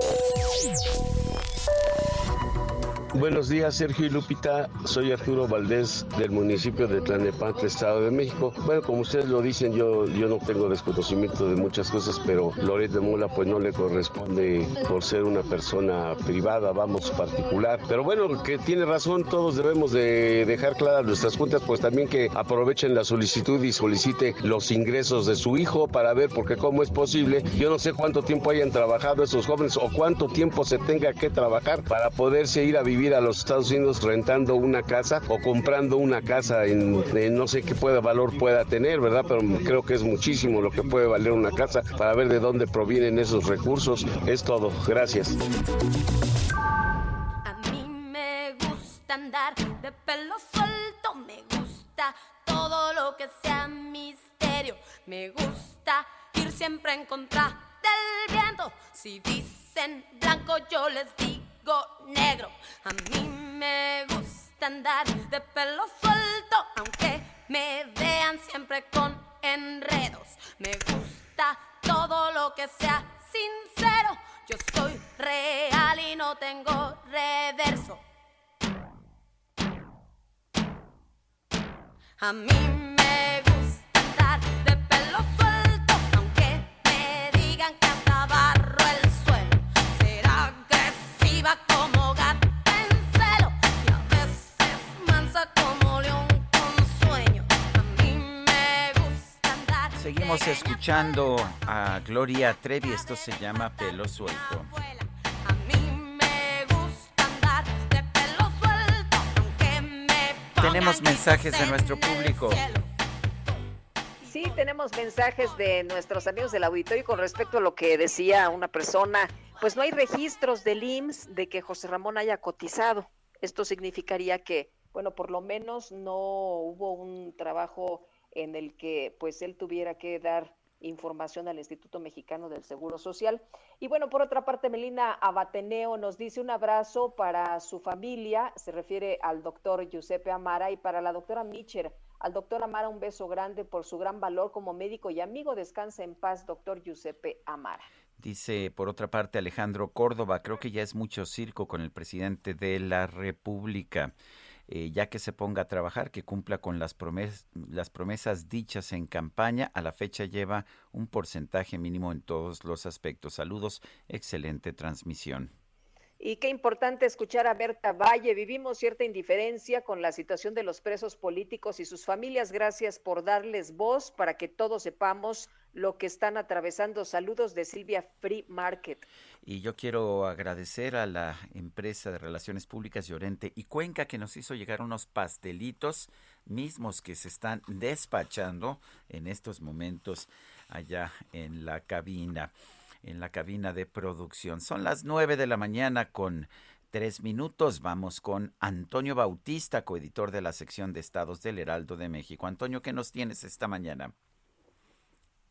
[SPEAKER 22] うん。
[SPEAKER 33] Buenos días, Sergio y Lupita. Soy Arturo Valdés del municipio de Tlanepantla, Estado de México. Bueno, como ustedes lo dicen, yo, yo no tengo desconocimiento de muchas cosas, pero Loret de Mola pues no le corresponde por ser una persona privada, vamos, particular. Pero bueno, que tiene razón, todos debemos de dejar claras nuestras cuentas, pues también que aprovechen la solicitud y solicite los ingresos de su hijo para ver, porque cómo es posible, yo no sé cuánto tiempo hayan trabajado esos jóvenes o cuánto tiempo se tenga que trabajar para poderse ir a vivir a los Estados Unidos rentando una casa o comprando una casa en, en no sé qué valor pueda tener, ¿verdad? Pero creo que es muchísimo lo que puede valer una casa para ver de dónde provienen esos recursos. Es todo. Gracias.
[SPEAKER 34] A mí me gusta andar de pelo suelto, me gusta todo lo que sea misterio, me gusta ir siempre en contra del viento. Si dicen blanco, yo les digo negro. A mí me gusta andar de pelo suelto, aunque me vean siempre con enredos. Me gusta todo lo que sea sincero. Yo soy real y no tengo reverso. A mí me gusta andar de
[SPEAKER 1] Seguimos escuchando a Gloria Trevi, esto se llama Pelo Suelto.
[SPEAKER 34] A mí me gusta andar de pelo suelto, aunque me
[SPEAKER 1] Tenemos mensajes de nuestro público.
[SPEAKER 2] Sí, tenemos mensajes de nuestros amigos del auditorio con respecto a lo que decía una persona. Pues no hay registros del IMSS de que José Ramón haya cotizado. Esto significaría que, bueno, por lo menos no hubo un trabajo en el que pues él tuviera que dar información al Instituto Mexicano del Seguro Social. Y bueno, por otra parte, Melina Abateneo nos dice un abrazo para su familia, se refiere al doctor Giuseppe Amara y para la doctora Mitcher. Al doctor Amara un beso grande por su gran valor como médico y amigo. Descansa en paz, doctor Giuseppe Amara.
[SPEAKER 1] Dice por otra parte Alejandro Córdoba, creo que ya es mucho circo con el presidente de la República. Eh, ya que se ponga a trabajar, que cumpla con las, las promesas dichas en campaña. A la fecha lleva un porcentaje mínimo en todos los aspectos. Saludos, excelente transmisión.
[SPEAKER 2] Y qué importante escuchar a Berta Valle. Vivimos cierta indiferencia con la situación de los presos políticos y sus familias. Gracias por darles voz para que todos sepamos lo que están atravesando. Saludos de Silvia Free Market.
[SPEAKER 1] Y yo quiero agradecer a la empresa de Relaciones Públicas Llorente y Cuenca que nos hizo llegar unos pastelitos mismos que se están despachando en estos momentos allá en la cabina en la cabina de producción. Son las nueve de la mañana con tres minutos. Vamos con Antonio Bautista, coeditor de la sección de estados del Heraldo de México. Antonio, ¿qué nos tienes esta mañana?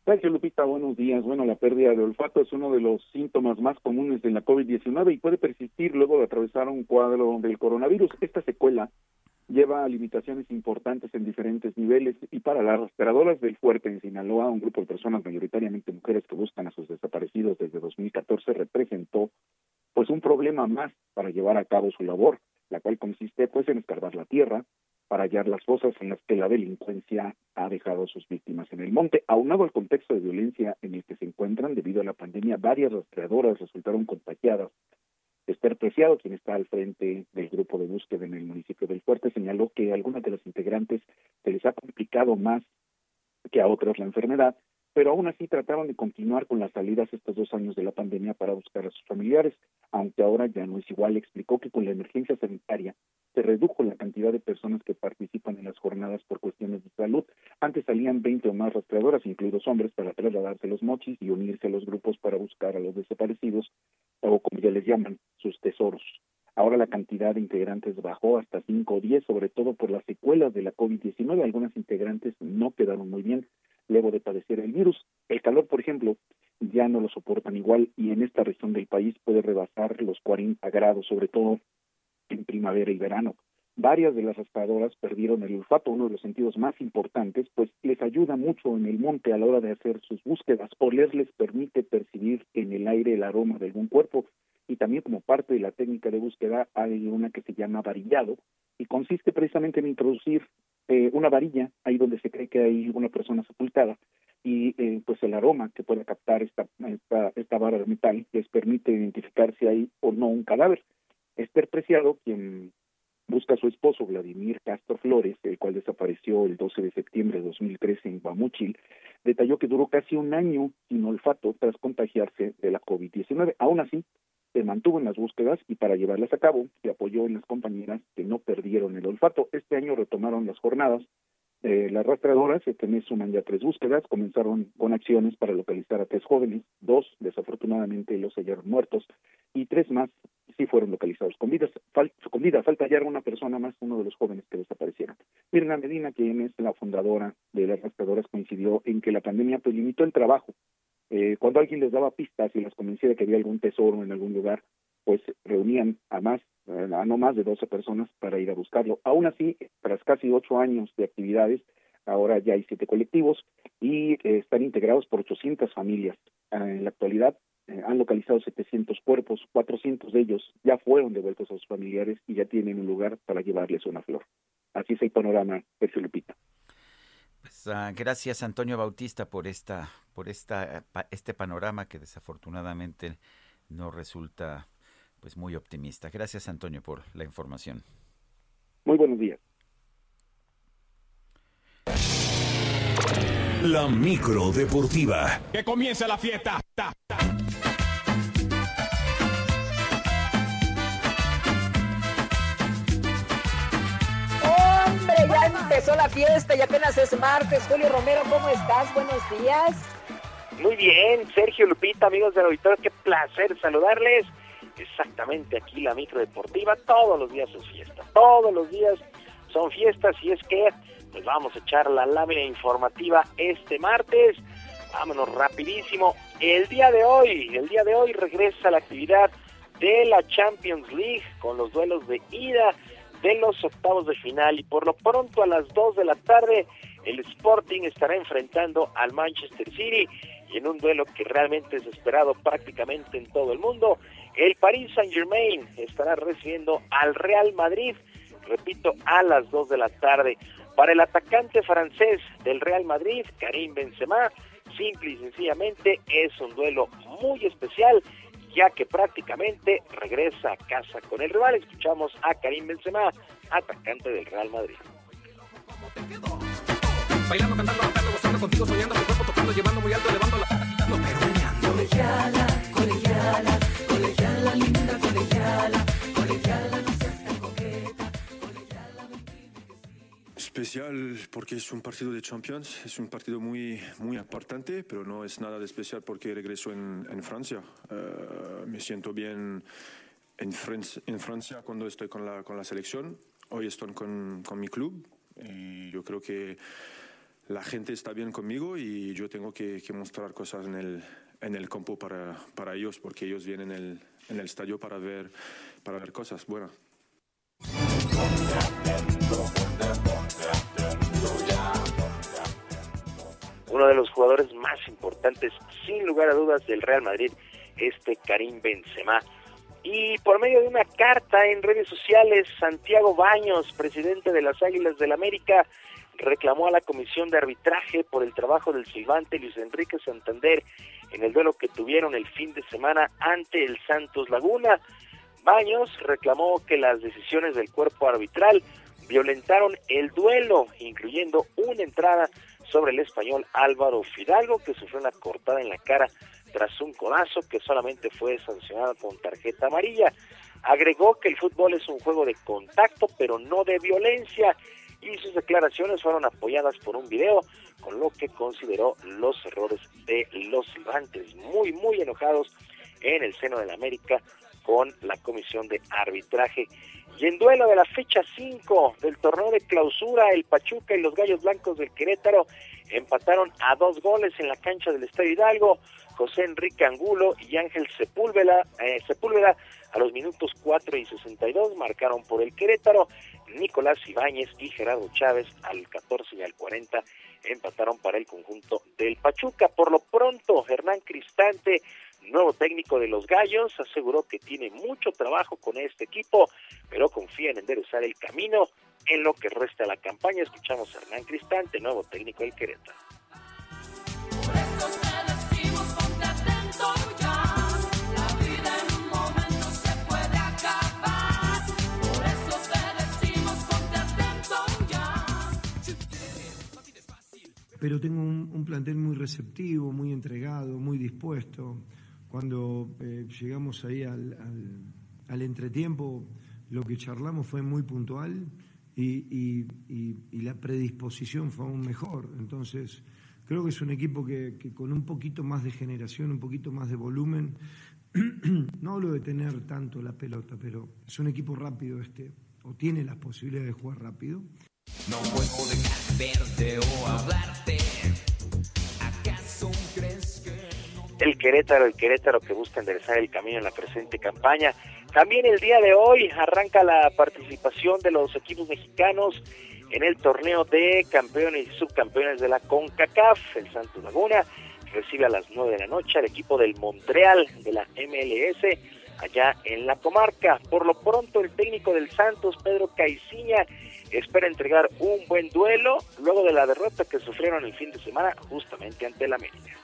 [SPEAKER 32] Gracias, Lupita. Buenos días. Bueno, la pérdida de olfato es uno de los síntomas más comunes de la COVID-19 y puede persistir luego de atravesar un cuadro del coronavirus. Esta secuela lleva a limitaciones importantes en diferentes niveles y para las rastreadoras del Fuerte en Sinaloa, un grupo de personas mayoritariamente mujeres que buscan a sus desaparecidos desde 2014 representó pues un problema más para llevar a cabo su labor, la cual consiste pues en escarbar la tierra para hallar las fosas en las que la delincuencia ha dejado a sus víctimas en el monte. Aunado al contexto de violencia en el que se encuentran debido a la pandemia, varias rastreadoras resultaron contagiadas Esther Preciado, quien está al frente del grupo de búsqueda en el municipio del Fuerte, señaló que a algunas de las integrantes se les ha complicado más que a otras la enfermedad, pero aún así trataron de continuar con las salidas estos dos años de la pandemia para buscar a sus familiares, aunque ahora ya no es igual. Explicó que con la emergencia sanitaria se redujo la cantidad de personas que participan en las jornadas por cuestiones de salud. Antes salían 20 o más rastreadoras, incluidos hombres, para trasladarse los mochis y unirse a los grupos para buscar a los desaparecidos, o como ya les llaman, sus tesoros. Ahora la cantidad de integrantes bajó hasta 5 o 10, sobre todo por las secuelas de la COVID-19. Algunas integrantes no quedaron muy bien luego de padecer el virus. El calor, por ejemplo, ya no lo soportan igual y en esta región del país puede rebasar los 40 grados, sobre todo en primavera y verano. Varias de las raspadoras perdieron el olfato, uno de los sentidos más importantes, pues les ayuda mucho en el monte a la hora de hacer sus búsquedas. Oler les permite percibir en el aire el aroma de algún cuerpo y también como parte de la técnica de búsqueda hay una que se llama varillado y consiste precisamente en introducir eh, una varilla ahí donde se cree que hay una persona sepultada y eh, pues el aroma que puede captar esta, esta, esta vara de metal les permite identificar si hay o no un cadáver. Esther Preciado, quien busca a su esposo Vladimir Castro Flores, el cual desapareció el 12 de septiembre de 2013 en Guamuchil, detalló que duró casi un año sin olfato tras contagiarse de la COVID-19. Aún así, se mantuvo en las búsquedas y para llevarlas a cabo se apoyó en las compañeras que no perdieron el olfato. Este año retomaron las jornadas. Eh, las rastreadoras, este mes suman ya tres búsquedas, comenzaron con acciones para localizar a tres jóvenes, dos desafortunadamente los hallaron muertos y tres más sí fueron localizados con vida. con vida. Falta hallar una persona más, uno de los jóvenes que desaparecieron. Mirna Medina, quien es la fundadora de las rastreadoras, coincidió en que la pandemia pues limitó el trabajo eh, cuando alguien les daba pistas y las convencía de que había algún tesoro en algún lugar, pues reunían a más, a no más de 12 personas para ir a buscarlo. Aún así, tras casi ocho años de actividades,
[SPEAKER 35] ahora ya hay siete colectivos y eh, están integrados por 800 familias. Ah, en la actualidad eh, han localizado 700 cuerpos, 400 de ellos ya fueron devueltos a sus familiares y ya tienen un lugar para llevarles una flor. Así es el panorama, Sergio Lupita.
[SPEAKER 1] Pues, ah, gracias Antonio Bautista por esta, por esta, este panorama que desafortunadamente no resulta pues muy optimista. Gracias Antonio por la información.
[SPEAKER 35] Muy buenos días.
[SPEAKER 22] La micro deportiva.
[SPEAKER 36] Que comience la fiesta.
[SPEAKER 2] ¡Hombre! Empezó la fiesta y apenas es martes. Julio Romero, ¿cómo estás? Buenos días.
[SPEAKER 26] Muy bien, Sergio Lupita, amigos del auditorio, qué placer saludarles. Exactamente aquí la micro deportiva, todos los días es fiesta, todos los días son fiestas y es que pues vamos a echar la lámina informativa este martes. Vámonos rapidísimo. El día de hoy, el día de hoy regresa la actividad de la Champions League con los duelos de ida de los octavos de final y por lo pronto a las 2 de la tarde el Sporting estará enfrentando al Manchester City y en un duelo que realmente es esperado prácticamente en todo el mundo, el Paris Saint Germain estará recibiendo al Real Madrid, repito, a las 2 de la tarde. Para el atacante francés del Real Madrid, Karim Benzema, simple y sencillamente es un duelo muy especial, ya que prácticamente regresa a casa con el rival. Escuchamos a Karim Benzema, atacante del Real Madrid. Bailando, cantando, cantando, gozando contigo, soñando, tu cuerpo tocando, llevando muy alto, elevando la... Colegiala,
[SPEAKER 37] colegiala, colegiala, linda, colegiala, colegiala, Especial porque es un partido de Champions, es un partido muy, muy importante, pero no es nada de especial porque regreso en, en Francia. Uh, me siento bien en, Francia, en Francia cuando estoy con la, con la selección. Hoy estoy con, con mi club y yo creo que la gente está bien conmigo y yo tengo que, que mostrar cosas en el, en el campo para, para ellos porque ellos vienen en el, en el estadio para ver, para ver cosas buenas.
[SPEAKER 26] Uno de los jugadores más importantes, sin lugar a dudas, del Real Madrid, este Karim Benzema. Y por medio de una carta en redes sociales, Santiago Baños, presidente de las Águilas del América, reclamó a la comisión de arbitraje por el trabajo del silbante Luis Enrique Santander en el duelo que tuvieron el fin de semana ante el Santos Laguna. Baños reclamó que las decisiones del cuerpo arbitral violentaron el duelo, incluyendo una entrada sobre el español Álvaro Fidalgo, que sufrió una cortada en la cara tras un codazo que solamente fue sancionado con tarjeta amarilla. Agregó que el fútbol es un juego de contacto, pero no de violencia, y sus declaraciones fueron apoyadas por un video, con lo que consideró los errores de los silbantes, muy, muy enojados en el seno de la América con la comisión de arbitraje. Y en duelo de la fecha 5 del torneo de clausura, el Pachuca y los Gallos Blancos del Querétaro empataron a dos goles en la cancha del Estadio Hidalgo. José Enrique Angulo y Ángel Sepúlveda, eh, Sepúlveda a los minutos 4 y 62 marcaron por el Querétaro. Nicolás Ibáñez y Gerardo Chávez al 14 y al 40 empataron para el conjunto del Pachuca. Por lo pronto, Hernán Cristante, nuevo técnico de los Gallos, aseguró que tiene mucho trabajo con este equipo, pero confía en enderezar el camino en lo que resta de la campaña. Escuchamos a Hernán Cristante, nuevo técnico del Querétaro.
[SPEAKER 38] pero tengo un, plantel muy receptivo, muy entregado, muy dispuesto. Cuando eh, llegamos ahí al, entretiempo, lo que charlamos fue muy puntual y, la predisposición fue aún mejor. Entonces, creo que es un equipo que, que, con un poquito más de generación, un poquito más de volumen, no hablo de tener tanto la pelota, pero es un equipo rápido este, o tiene las posibilidades de jugar rápido. No puedo dejar verte o
[SPEAKER 26] hablarte. El Querétaro, el Querétaro que busca enderezar el camino en la presente campaña. También el día de hoy arranca la participación de los equipos mexicanos en el torneo de campeones y subcampeones de la CONCACAF. El Santos Laguna recibe a las 9 de la noche al equipo del Montreal de la MLS allá en la comarca. Por lo pronto, el técnico del Santos, Pedro Caiciña, espera entregar un buen duelo luego de la derrota que sufrieron el fin de semana justamente ante el América.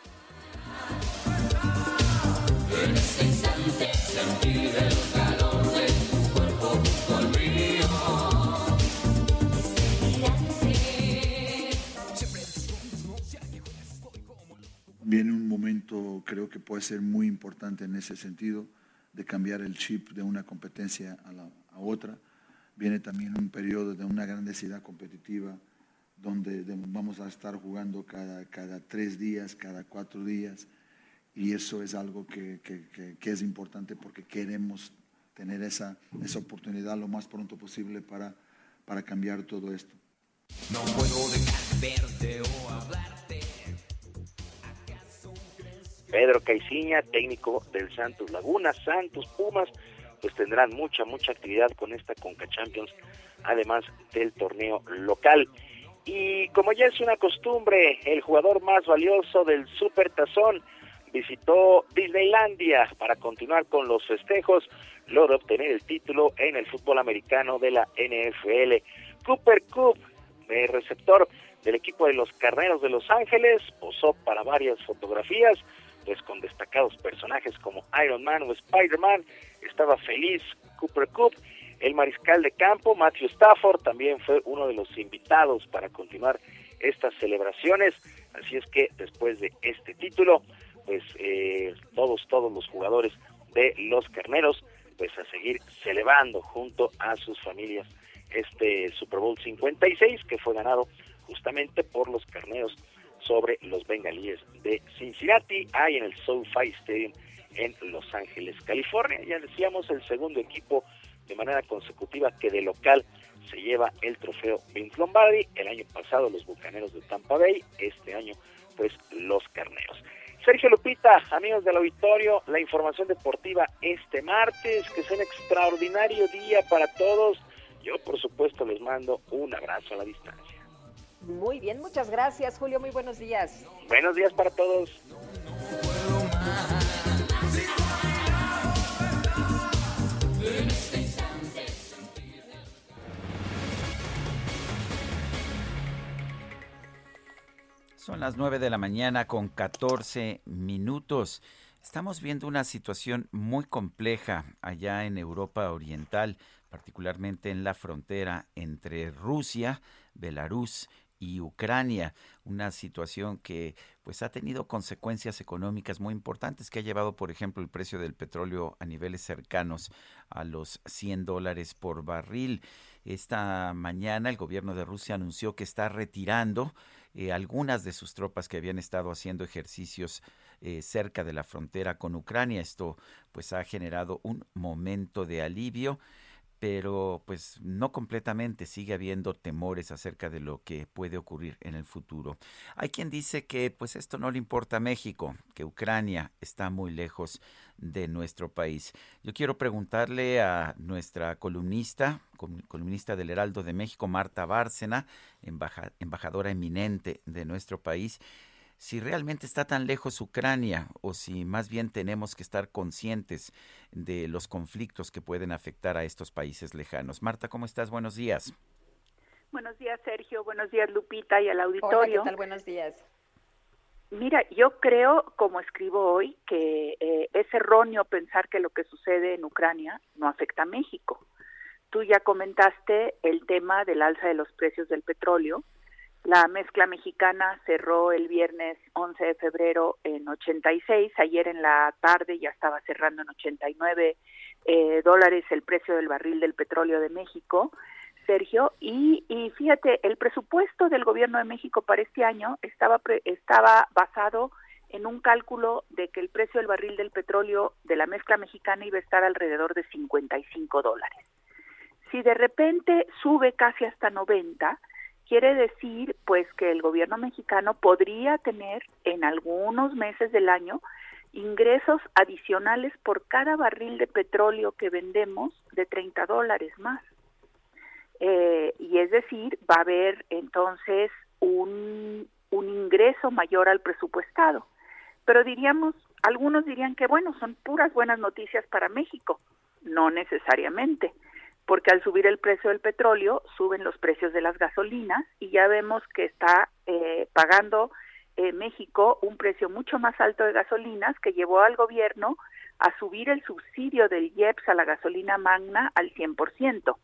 [SPEAKER 39] Viene un momento, creo que puede ser muy importante en ese sentido, de cambiar el chip de una competencia a, la, a otra. Viene también un periodo de una gran densidad competitiva, donde vamos a estar jugando cada, cada tres días, cada cuatro días, y eso es algo que, que, que, es importante porque queremos tener esa, esa oportunidad lo más pronto posible para, para cambiar todo esto. No puedo dejar verte o
[SPEAKER 26] hablarte. Pedro Caiciña, técnico del Santos Laguna, Santos Pumas, pues tendrán mucha, mucha actividad con esta Conca Champions, además del torneo local. Y como ya es una costumbre, el jugador más valioso del Super Tazón visitó Disneylandia para continuar con los festejos, de obtener el título en el fútbol americano de la NFL. Cooper Cup, el receptor del equipo de los Carneros de Los Ángeles, posó para varias fotografías, pues con destacados personajes como Iron Man o Spider-Man. Estaba feliz Cooper Cup. El mariscal de campo, Matthew Stafford, también fue uno de los invitados para continuar estas celebraciones. Así es que después de este título, pues eh, todos, todos los jugadores de los carneros, pues a seguir celebrando junto a sus familias este Super Bowl 56 que fue ganado justamente por los carneros sobre los bengalíes de Cincinnati, ahí en el SoFi Stadium en Los Ángeles, California. Ya decíamos, el segundo equipo de manera consecutiva que de local se lleva el trofeo Vince Lombardi. El año pasado los Bucaneros de Tampa Bay, este año pues los Carneros. Sergio Lupita, amigos del auditorio, la información deportiva este martes, que es un extraordinario día para todos. Yo, por supuesto, les mando un abrazo a la distancia.
[SPEAKER 2] Muy bien, muchas gracias, Julio. Muy buenos días.
[SPEAKER 26] Buenos días para todos.
[SPEAKER 1] Son las 9 de la mañana con 14 minutos. Estamos viendo una situación muy compleja allá en Europa Oriental, particularmente en la frontera entre Rusia, Belarus y Ucrania, una situación que pues ha tenido consecuencias económicas muy importantes que ha llevado, por ejemplo, el precio del petróleo a niveles cercanos a los 100 dólares por barril. Esta mañana el gobierno de Rusia anunció que está retirando eh, algunas de sus tropas que habían estado haciendo ejercicios eh, cerca de la frontera con Ucrania. Esto pues ha generado un momento de alivio pero pues no completamente sigue habiendo temores acerca de lo que puede ocurrir en el futuro. Hay quien dice que pues esto no le importa a México, que Ucrania está muy lejos de nuestro país. Yo quiero preguntarle a nuestra columnista, columnista del Heraldo de México, Marta Bárcena, embajadora eminente de nuestro país, si realmente está tan lejos Ucrania o si más bien tenemos que estar conscientes de los conflictos que pueden afectar a estos países lejanos. Marta, ¿cómo estás? Buenos días.
[SPEAKER 40] Buenos días, Sergio. Buenos días, Lupita, y al auditorio.
[SPEAKER 2] Hola, ¿qué tal? Buenos días.
[SPEAKER 40] Mira, yo creo, como escribo hoy, que eh, es erróneo pensar que lo que sucede en Ucrania no afecta a México. Tú ya comentaste el tema del alza de los precios del petróleo la mezcla mexicana cerró el viernes 11 de febrero en 86. Ayer en la tarde ya estaba cerrando en 89 eh, dólares el precio del barril del petróleo de México. Sergio, y, y fíjate, el presupuesto del gobierno de México para este año estaba, estaba basado en un cálculo de que el precio del barril del petróleo de la mezcla mexicana iba a estar alrededor de 55 dólares. Si de repente sube casi hasta 90, quiere decir pues que el gobierno mexicano podría tener en algunos meses del año ingresos adicionales por cada barril de petróleo que vendemos de 30 dólares más. eh, y es decir, va a haber entonces un, un ingreso mayor al presupuestado. Pero diríamos, algunos dirían que bueno, son puras buenas noticias para México. No necesariamente, porque al subir el precio del petróleo, suben los precios de las gasolinas y ya vemos que está eh, pagando eh, México un precio mucho más alto de gasolinas que llevó al gobierno a subir el subsidio del IEPS a la gasolina magna al 100%.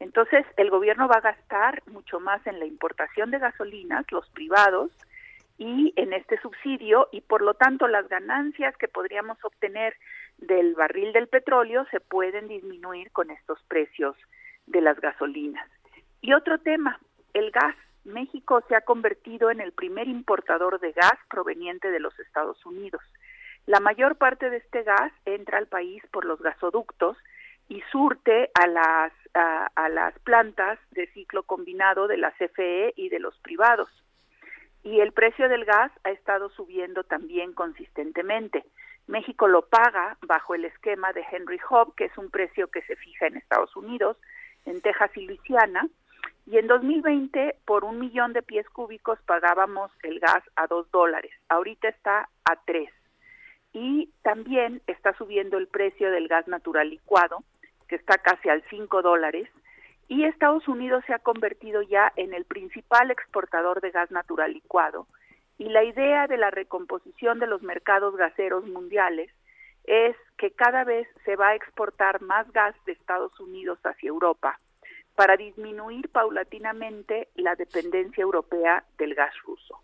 [SPEAKER 40] Entonces, el gobierno va a gastar mucho más en la importación de gasolinas, los privados, y en este subsidio, y por lo tanto las ganancias que podríamos obtener del barril del petróleo se pueden disminuir con estos precios de las gasolinas. Y otro tema, el gas. México se ha convertido en el primer importador de gas proveniente de los Estados Unidos. La mayor parte de este gas entra al país por los gasoductos y surte a las, a, las plantas de ciclo combinado de la CFE y de los privados. Y el precio del gas ha estado subiendo también consistentemente. México lo paga bajo el esquema de Henry Hub, que es un precio que se fija en Estados Unidos, en Texas y Luisiana, y en 2020 por un millón de pies cúbicos pagábamos el gas a dos dólares. Ahorita está a tres. Y también está subiendo el precio del gas natural licuado, que está casi al 5 dólares, y Estados Unidos se ha convertido ya en el principal exportador de gas natural licuado. Y la idea de la recomposición de los mercados gaseros mundiales es que cada vez se va a exportar más gas de Estados Unidos hacia Europa para disminuir paulatinamente la dependencia europea del gas ruso.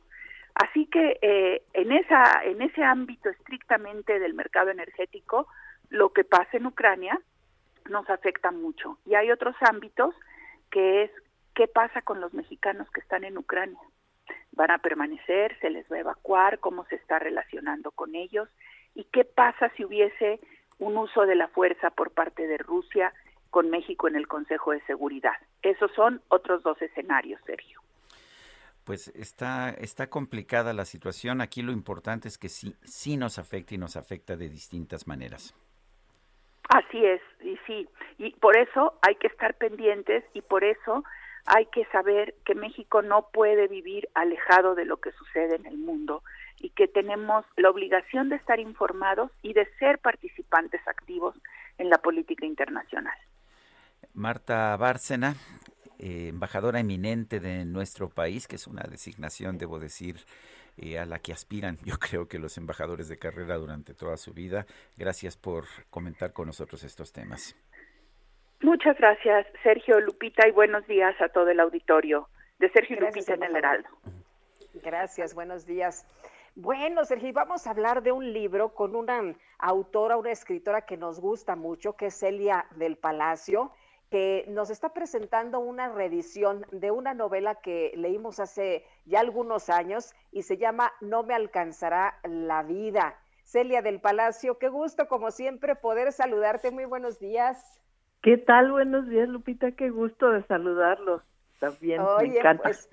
[SPEAKER 40] Así que eh, en, esa, en ese ámbito estrictamente del mercado energético, lo que pasa en Ucrania nos afecta mucho. Y hay otros ámbitos que es qué pasa con los mexicanos que están en Ucrania. ¿Van a permanecer? ¿Se les va a evacuar? ¿Cómo se está relacionando con ellos? ¿Y qué pasa si hubiese un uso de la fuerza por parte de Rusia con México en el Consejo de Seguridad? Esos son otros dos escenarios, Sergio.
[SPEAKER 1] Pues está, está complicada la situación. Aquí lo importante es que sí, sí nos afecta y nos afecta de distintas maneras.
[SPEAKER 40] Así es, y sí, y por eso hay que estar pendientes y por eso hay que saber que México no puede vivir alejado de lo que sucede en el mundo y que tenemos la obligación de estar informados y de ser participantes activos en la política internacional.
[SPEAKER 1] Marta Bárcena, eh, embajadora eminente de nuestro país, que es una designación, debo decir, eh, a la que aspiran, yo creo que los embajadores de carrera durante toda su vida. Gracias por comentar con nosotros estos temas.
[SPEAKER 40] Muchas gracias, Sergio Lupita, y buenos días a todo el auditorio de Sergio Lupita en el Heraldo.
[SPEAKER 2] Gracias, buenos días. Bueno, Sergio, vamos a hablar de un libro con una autora, una escritora que nos gusta mucho, que es Celia del Palacio que nos está presentando una reedición de una novela que leímos hace ya algunos años y se llama No me alcanzará la vida. Celia del Palacio, qué gusto como siempre poder saludarte. Muy buenos días.
[SPEAKER 41] ¿Qué tal? Buenos días, Lupita. Qué gusto de saludarlos. También me encanta. Pues,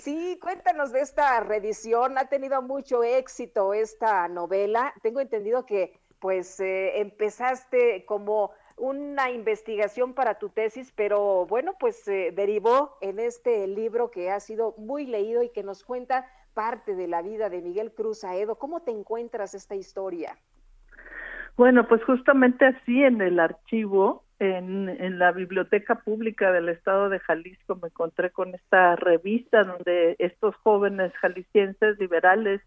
[SPEAKER 2] sí, cuéntanos de esta reedición. Ha tenido mucho éxito esta novela. Tengo entendido que pues eh, empezaste como una investigación para tu tesis, pero bueno, pues se derivó en este libro que ha sido muy leído y que nos cuenta parte de la vida de Miguel Cruz Aedo. ¿Cómo te encuentras esta historia?
[SPEAKER 41] Bueno, pues justamente así en el archivo, en, en la Biblioteca Pública del Estado de Jalisco, me encontré con esta revista donde estos jóvenes jaliscienses liberales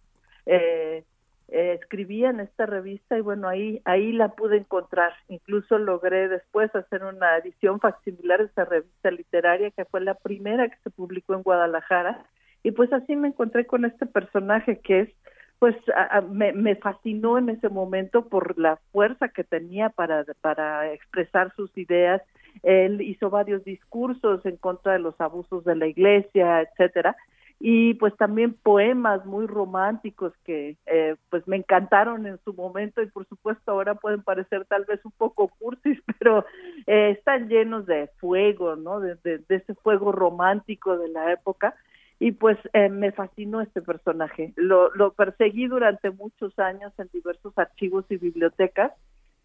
[SPEAKER 41] eh, eh, escribía en esta revista y bueno, ahí, ahí la pude encontrar. Incluso logré después hacer una edición facsimilar de esta revista literaria que fue la primera que se publicó en Guadalajara. Y pues así me encontré con este personaje que es, pues me, me fascinó en ese momento por la fuerza que tenía para, para expresar sus ideas. Él hizo varios discursos en contra de los abusos de la iglesia, etcétera y pues también poemas muy románticos que eh, pues me encantaron en su momento y por supuesto ahora pueden parecer tal vez un poco cursis pero eh, están llenos de fuego no de, de, ese fuego romántico de la época y pues eh, me fascinó este personaje lo, lo perseguí durante muchos años en diversos archivos y bibliotecas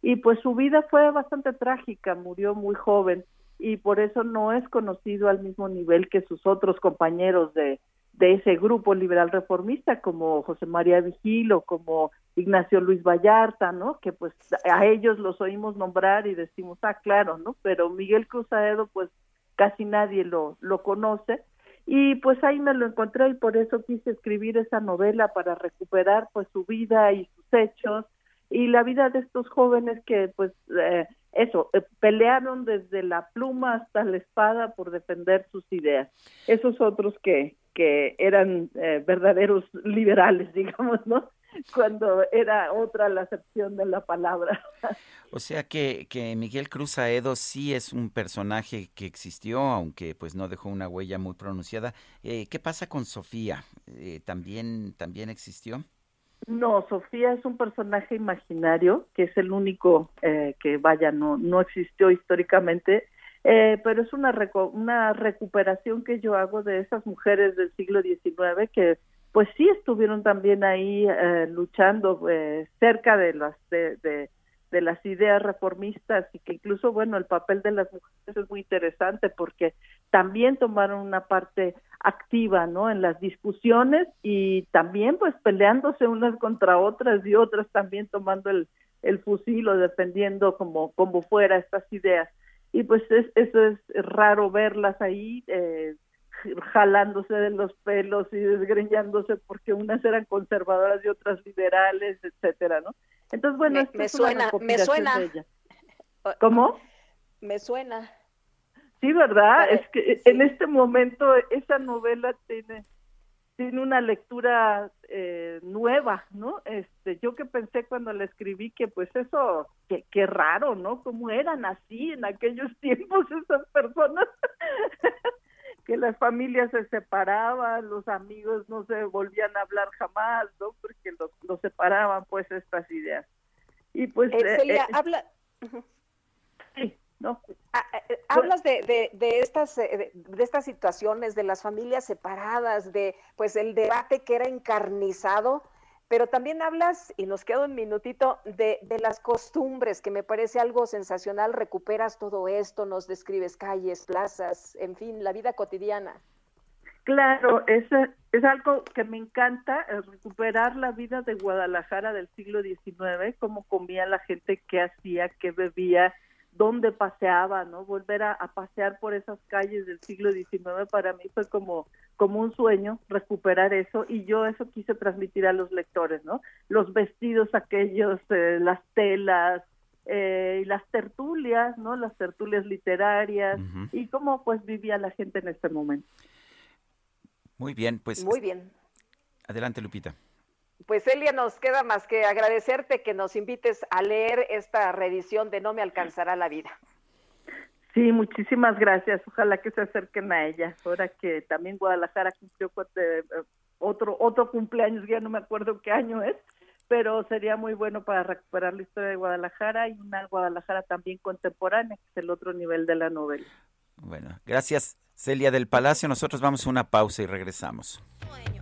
[SPEAKER 41] y pues su vida fue bastante trágica murió muy joven y por eso no es conocido al mismo nivel que sus otros compañeros de, de ese grupo liberal reformista como José María Vigil o como Ignacio Luis Vallarta, ¿no? Que pues a ellos los oímos nombrar y decimos, ah, claro, ¿no? Pero Miguel Cruzaedo pues casi nadie lo, lo conoce y pues ahí me lo encontré y por eso quise escribir esa novela para recuperar pues su vida y sus hechos y la vida de estos jóvenes que pues eh, eso, eh, pelearon desde la pluma hasta la espada por defender sus ideas. Esos otros que, que eran eh, verdaderos liberales, digamos, ¿no? Cuando era otra la acepción de la palabra.
[SPEAKER 1] O sea que, que Miguel Cruz Aedo sí es un personaje que existió, aunque pues no dejó una huella muy pronunciada. Eh, ¿Qué pasa con Sofía? Eh, ¿también, ¿También existió?
[SPEAKER 41] No, Sofía es un personaje imaginario, que es el único eh, que, vaya, no, no existió históricamente, eh, pero es una, una recuperación que yo hago de esas mujeres del siglo XIX que pues sí estuvieron también ahí eh, luchando eh, cerca de las de, de, las ideas reformistas y que incluso bueno el papel de las mujeres es muy interesante porque también tomaron una parte activa no en las discusiones y también pues peleándose unas contra otras y otras también tomando el, el fusil o defendiendo como como fuera estas ideas. Y pues es, eso es raro verlas ahí eh, jalándose de los pelos y desgreñándose porque unas eran conservadoras y otras liberales, etcétera, ¿no? Entonces, bueno,
[SPEAKER 2] me, suena, me suena.
[SPEAKER 41] ¿Cómo?
[SPEAKER 2] Me suena.
[SPEAKER 41] Sí, ¿verdad? Es que en este momento esa novela tiene tiene una lectura eh, nueva, ¿no? Este, yo que pensé cuando la escribí que pues eso, que, qué raro, ¿no? Cómo eran así en aquellos tiempos esas personas, que las familias se separaban, los amigos no se volvían a hablar jamás, ¿no? Porque los, los separaban pues estas ideas. Y pues...
[SPEAKER 2] Eh, Celia, eh, habla...
[SPEAKER 41] Sí. No.
[SPEAKER 2] Ah, hablas de, de, de estas de, de, estas situaciones de las familias separadas de pues el debate que era encarnizado pero también hablas y nos queda un minutito de, de las costumbres que me parece algo sensacional. Recuperas todo esto nos describes calles plazas en fin la vida cotidiana.
[SPEAKER 41] Claro, es, es algo que me encanta, recuperar la vida de Guadalajara del siglo XIX, cómo comía la gente, qué hacía, qué bebía, dónde paseaba, ¿no? Volver a, a, pasear por esas calles del siglo XIX para mí fue como, como un sueño recuperar eso y yo eso quise transmitir a los lectores, ¿no? Los vestidos aquellos, eh, las telas, eh, y las tertulias, ¿no? Las tertulias literarias uh -huh. y cómo pues vivía la gente en este momento.
[SPEAKER 1] Muy bien, pues.
[SPEAKER 2] Muy bien.
[SPEAKER 1] Adelante, Lupita.
[SPEAKER 2] Pues Elia, nos queda más que agradecerte que nos invites a leer esta reedición de No me alcanzará la vida.
[SPEAKER 41] Sí, muchísimas gracias. Ojalá que se acerquen a ella. Ahora que también Guadalajara cumplió eh, otro otro cumpleaños, ya no me acuerdo qué año es, pero sería muy bueno para recuperar la historia de Guadalajara y una Guadalajara también contemporánea, que es el otro nivel de la novela.
[SPEAKER 1] Bueno, gracias Celia del Palacio. Nosotros vamos a una pausa y regresamos. Sueño.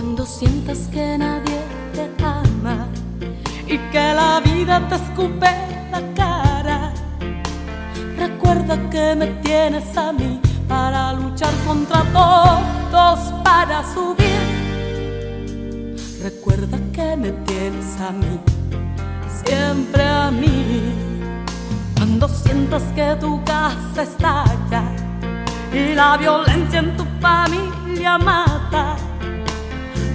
[SPEAKER 13] Cuando sientas que nadie te ama y que la vida te escupe la cara, recuerda que me tienes a mí
[SPEAKER 34] para luchar contra todos, para subir. Recuerda que me tienes a mí, siempre a mí. Cuando sientas que tu casa estalla y la violencia en tu familia mata,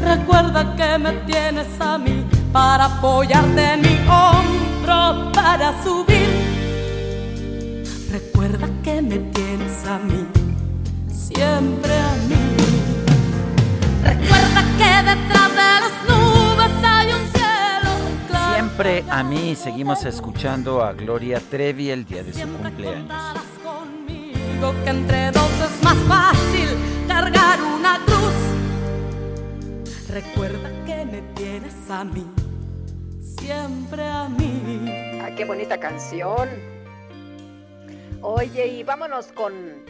[SPEAKER 34] recuerda que me tienes a mí para apoyarte en mi hombro, para subir. Recuerda que me tienes a mí, siempre a mí. Recuerda que detrás de las nubes hay un cielo claro.
[SPEAKER 1] Siempre a mí seguimos escuchando a Gloria Trevi el día de su cumpleaños.
[SPEAKER 34] Conmigo que entre dos es más fácil cargar una cruz. Recuerda que me tienes a mí, siempre a mí.
[SPEAKER 2] Ah, qué bonita canción. Oye, y vámonos con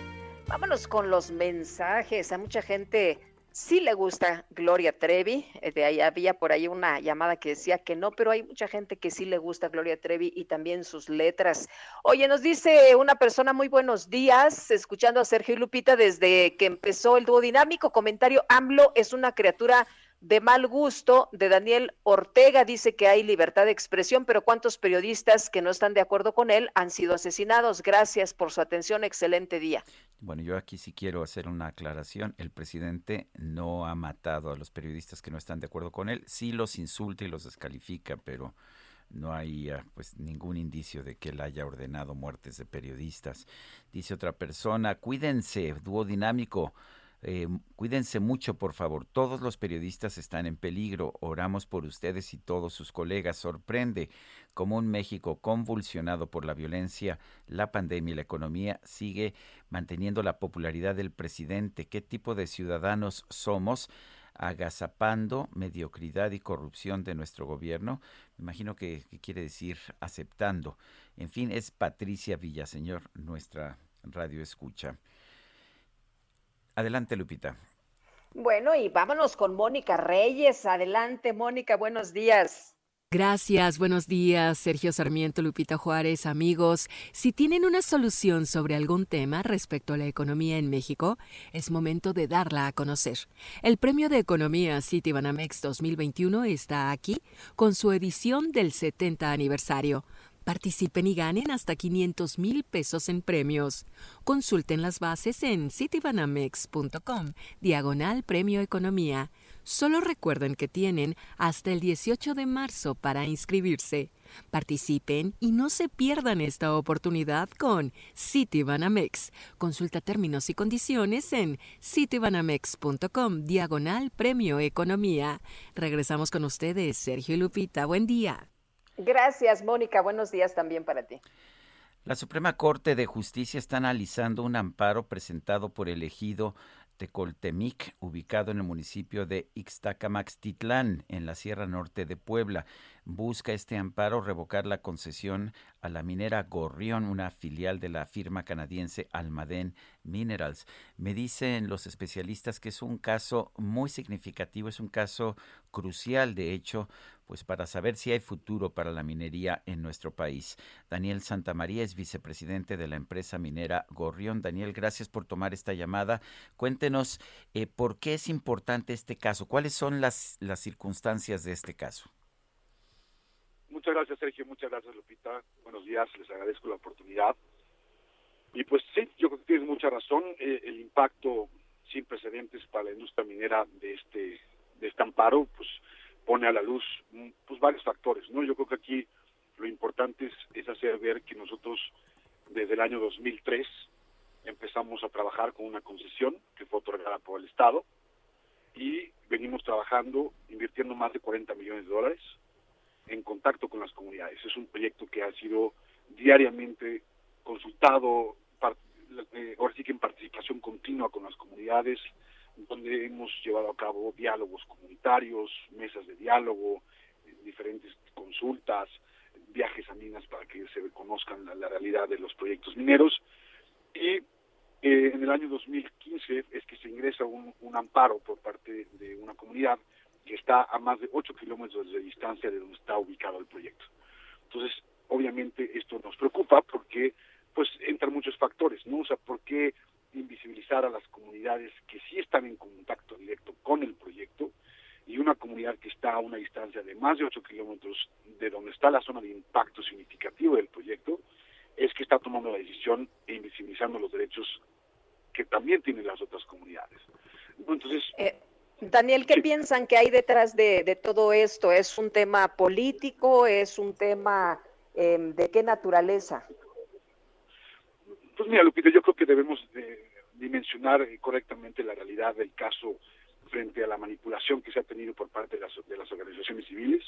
[SPEAKER 2] vámonos con los mensajes. A mucha gente sí le gusta Gloria Trevi. Eh, De ahí había por ahí una llamada que decía que no, pero hay mucha gente que sí le gusta Gloria Trevi y también sus letras. Oye, nos dice una persona muy buenos días, escuchando a Sergio y Lupita desde que empezó el dúo dinámico. Comentario, AMLO es una criatura de mal gusto de Daniel Ortega dice que hay libertad de expresión, pero ¿cuántos periodistas que no están de acuerdo con él han sido asesinados? Gracias por su atención, excelente día.
[SPEAKER 1] Bueno, yo aquí sí quiero hacer una aclaración. El presidente no ha matado a los periodistas que no están de acuerdo con él. Sí los insulta y los descalifica, pero no hay ah, pues ningún indicio de que él haya ordenado muertes de periodistas. Dice otra persona, cuídense, dúo dinámico. Eh, cuídense mucho, por favor. Todos los periodistas están en peligro. Oramos por ustedes y todos sus colegas. Sorprende cómo un México convulsionado por la violencia, la pandemia y la economía sigue manteniendo la popularidad del presidente. ¿Qué tipo de ciudadanos somos? agazapando mediocridad y corrupción de nuestro gobierno. Me imagino que, que quiere decir aceptando. En fin, es Patricia Villaseñor, nuestra radio escucha. Adelante, Lupita.
[SPEAKER 2] Bueno, y vámonos con Mónica Reyes. Adelante, Mónica, buenos días.
[SPEAKER 42] Gracias, buenos días, Sergio Sarmiento, Lupita Juárez, amigos. Si tienen una solución sobre algún tema respecto a la economía en México, es momento de darla a conocer. El Premio de Economía Citibanamex 2021 está aquí con su edición del 70 aniversario. Participen y ganen hasta 500 mil pesos en premios. Consulten las bases en citibanamex.com, diagonal Premio Economía. Solo recuerden que tienen hasta el 18 de marzo para inscribirse. Participen y no se pierdan esta oportunidad con Citibanamex. Consulta términos y condiciones en citibanamex.com, diagonal Premio Economía. Regresamos con ustedes, Sergio y Lupita. Buen día.
[SPEAKER 2] Gracias, Mónica. Buenos días también para ti.
[SPEAKER 1] La Suprema Corte de Justicia está analizando un amparo presentado por el ejido Tecoltemic, ubicado en el municipio de Ixtacamaxtitlán, en la Sierra Norte de Puebla. Busca este amparo revocar la concesión a la minera Gorrión, una filial de la firma canadiense Almaden Minerals. Me dicen los especialistas que es un caso muy significativo, es un caso crucial, de hecho, pues para saber si hay futuro para la minería en nuestro país. Daniel Santamaría es vicepresidente de la empresa minera Gorrión. Daniel, gracias por tomar esta llamada. Cuéntenos eh, por qué es importante este caso, cuáles son las, las circunstancias de este caso.
[SPEAKER 43] Muchas gracias, Sergio. Muchas gracias, Lupita. Buenos días. Les agradezco la oportunidad. Y pues sí, yo creo que tienes mucha razón. Eh, el impacto sin precedentes para la industria minera de este de este amparo, pues pone a la luz pues varios factores, ¿no? Yo creo que aquí lo importante es, es hacer ver que nosotros desde el año 2003 empezamos a trabajar con una concesión que fue otorgada por el Estado y venimos trabajando, invirtiendo más de 40 millones de dólares en contacto con las comunidades. Es un proyecto que ha sido diariamente consultado, eh, ahora sí que en participación continua con las comunidades, donde hemos llevado a cabo diálogos comunitarios, mesas de diálogo, eh, diferentes consultas, viajes a minas para que se conozcan la, realidad de los proyectos mineros. Y eh, en el año 2015 es que se ingresa un, un amparo por parte de una comunidad que está a más de 8 kilómetros de distancia de donde está ubicado el proyecto. Entonces, obviamente esto nos preocupa porque pues entran muchos factores, ¿no? O sea, ¿por qué invisibilizar a las comunidades que sí están en contacto directo con el proyecto y una comunidad que está a una distancia de más de 8 kilómetros de donde está la zona de impacto significativo del proyecto, es que está tomando la decisión e invisibilizando los derechos que también tienen las otras comunidades. Entonces,
[SPEAKER 2] eh, Daniel, ¿qué piensan que hay detrás de, todo esto? ¿Es un tema político? ¿Es un tema em, de qué naturaleza?
[SPEAKER 43] Pues mira, Lupita, yo creo que debemos dimensionar eh, correctamente la realidad del caso frente a la manipulación que se ha tenido por parte de las, de organizaciones civiles.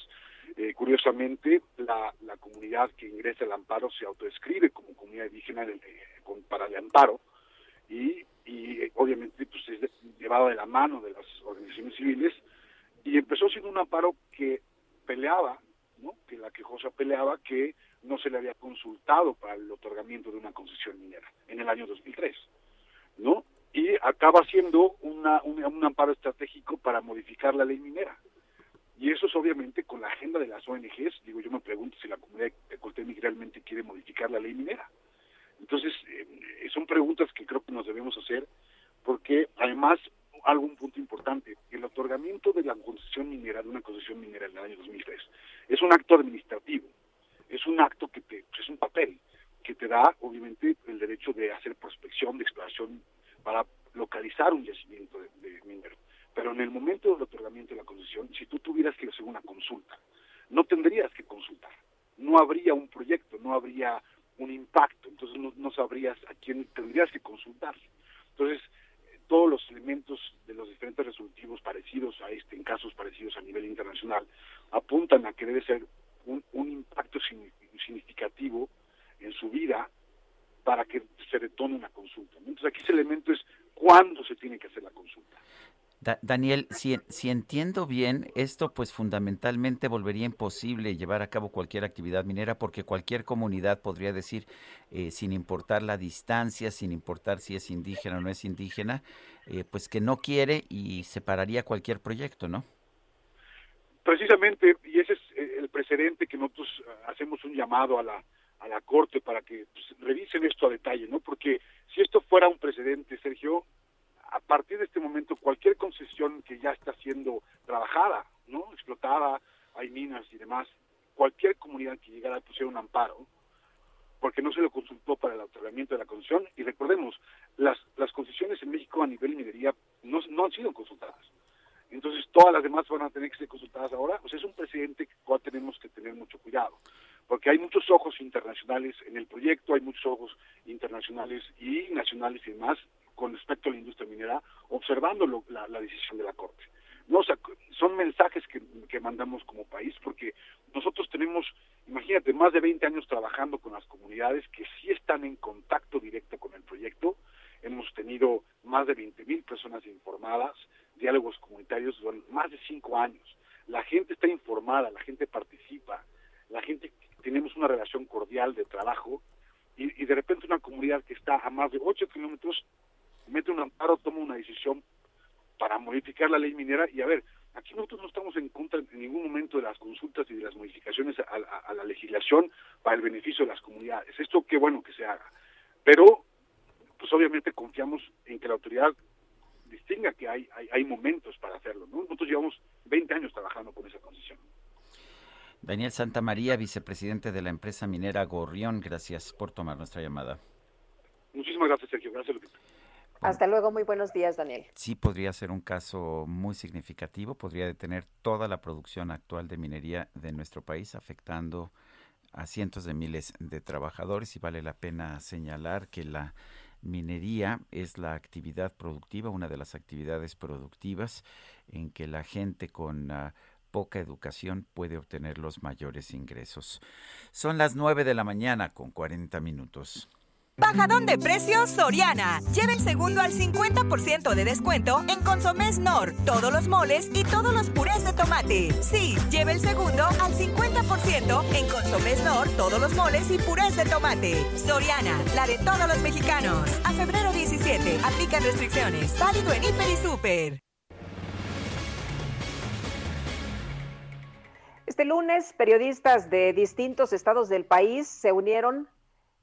[SPEAKER 43] Eh, curiosamente, la, comunidad que ingresa al amparo se autodescribe como comunidad indígena eh, para el amparo y, y obviamente pues, es llevada de la mano de las organizaciones civiles y empezó siendo un amparo que peleaba, ¿no? que la quejosa peleaba que no se le había consultado para el otorgamiento de una concesión minera en el año 2003, ¿no? Y acaba siendo una, un, amparo estratégico para modificar la ley minera. Y eso es obviamente con la agenda de las ONGs. Digo, yo me pregunto si la comunidad de Coltemic realmente quiere modificar la ley minera. Entonces, eh, son preguntas que creo que nos debemos hacer, porque además, algún punto importante, el otorgamiento de la concesión minera, de una concesión minera en el año 2003, es un acto administrativo es un acto que te, pues, es un papel que te da obviamente el derecho de hacer prospección, de exploración para localizar un yacimiento de, minero. Pero en el momento del otorgamiento de la concesión, si tú tuvieras que hacer una consulta, no tendrías que consultar. No habría un proyecto, no habría un impacto, entonces no, no sabrías a quién tendrías que consultar. Entonces, todos los elementos de los diferentes resolutivos parecidos a este, en casos parecidos a nivel internacional, apuntan a que debe ser un, impacto significativo en su vida para que se retome una consulta. Entonces aquí ese elemento es cuándo se tiene que hacer la consulta.
[SPEAKER 1] Daniel, si, si, entiendo bien, esto pues fundamentalmente volvería imposible llevar a cabo cualquier actividad minera porque cualquier comunidad podría decir, eh, sin importar la distancia, sin importar si es indígena o no es indígena, eh, pues que no quiere y separaría cualquier proyecto, ¿no?
[SPEAKER 43] Precisamente, y ese es el precedente que nosotros eh, hacemos un llamado a la, a la Corte para que pues, revisen esto a detalle, ¿no? Porque si esto fuera un precedente, Sergio, a partir de este momento cualquier concesión que ya está siendo trabajada, ¿no? Explotada, hay minas y demás, cualquier comunidad que llegara a pusiera un amparo, porque no se lo consultó para el otorgamiento de la concesión, y recordemos, las, las concesiones en México a nivel minería no, no han sido consultadas entonces todas las demás van a tener que ser consultadas ahora. Sea, es un presidente que cual tenemos que tener mucho cuidado, porque hay muchos ojos internacionales en el proyecto, hay muchos ojos internacionales y nacionales y demás con respecto a la industria minera, observando la, decisión de la Corte. No, o son mensajes que, que mandamos como país, porque nosotros tenemos, imagínate, más de 20 años trabajando con las comunidades que sí están en contacto directo con el proyecto. Hemos tenido más de 20 mil personas informadas, diálogos comunitarios durante más de cinco años. La gente está informada, la gente participa, la gente tenemos una relación cordial de trabajo y, de repente una comunidad que está a más de ocho kilómetros mete un amparo, toma una decisión para modificar la ley minera y a ver, aquí nosotros no estamos en contra en ningún momento de las consultas y de las modificaciones a, la legislación para el beneficio de las comunidades. Esto qué bueno que se haga. Pero, pues obviamente confiamos en que la autoridad distinga que hay, hay, momentos para hacerlo. Nosotros llevamos 20 años trabajando con esa concesión.
[SPEAKER 1] Daniel Santa María, vicepresidente de la empresa minera Gorrión, gracias por tomar nuestra llamada.
[SPEAKER 43] Muchísimas gracias, Sergio. Gracias, Lupita.
[SPEAKER 2] Hasta luego, muy buenos días, Daniel.
[SPEAKER 1] Sí, podría ser un caso muy significativo, podría detener toda la producción actual de minería de nuestro país, afectando a cientos de miles de trabajadores y vale la pena señalar que la minería es la actividad productiva, una de las actividades productivas en que la gente con ah, poca educación puede obtener los mayores ingresos. Son las 9 de la mañana con 40 minutos.
[SPEAKER 44] Bajadón de precios Soriana. Lleva el segundo al 50% de descuento en Consomés Nor, todos los moles y todos los purés de tomate. Sí, lleva el segundo al 50% en Consomés Nor, todos los moles y purés de tomate. Soriana, la de todos los mexicanos. A febrero 17, aplican restricciones. Válido en Hiper y Super.
[SPEAKER 2] Este lunes, periodistas de distintos estados del país se unieron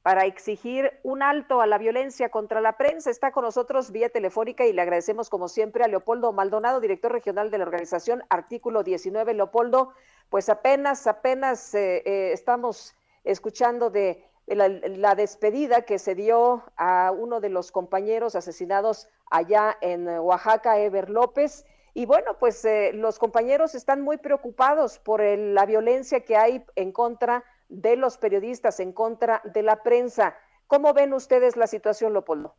[SPEAKER 2] para exigir un alto a la violencia contra la prensa. Está con nosotros vía telefónica y le agradecemos como siempre a Leopoldo Maldonado, director regional de la organización Artículo 19. Leopoldo, pues apenas, apenas eh, eh, estamos escuchando de la, despedida que se dio a uno de los compañeros asesinados allá en Oaxaca, Ever López. Y bueno, pues eh, los compañeros están muy preocupados por la violencia que hay en contra de los periodistas, en contra de la prensa. ¿Cómo ven ustedes la situación, Leopoldo?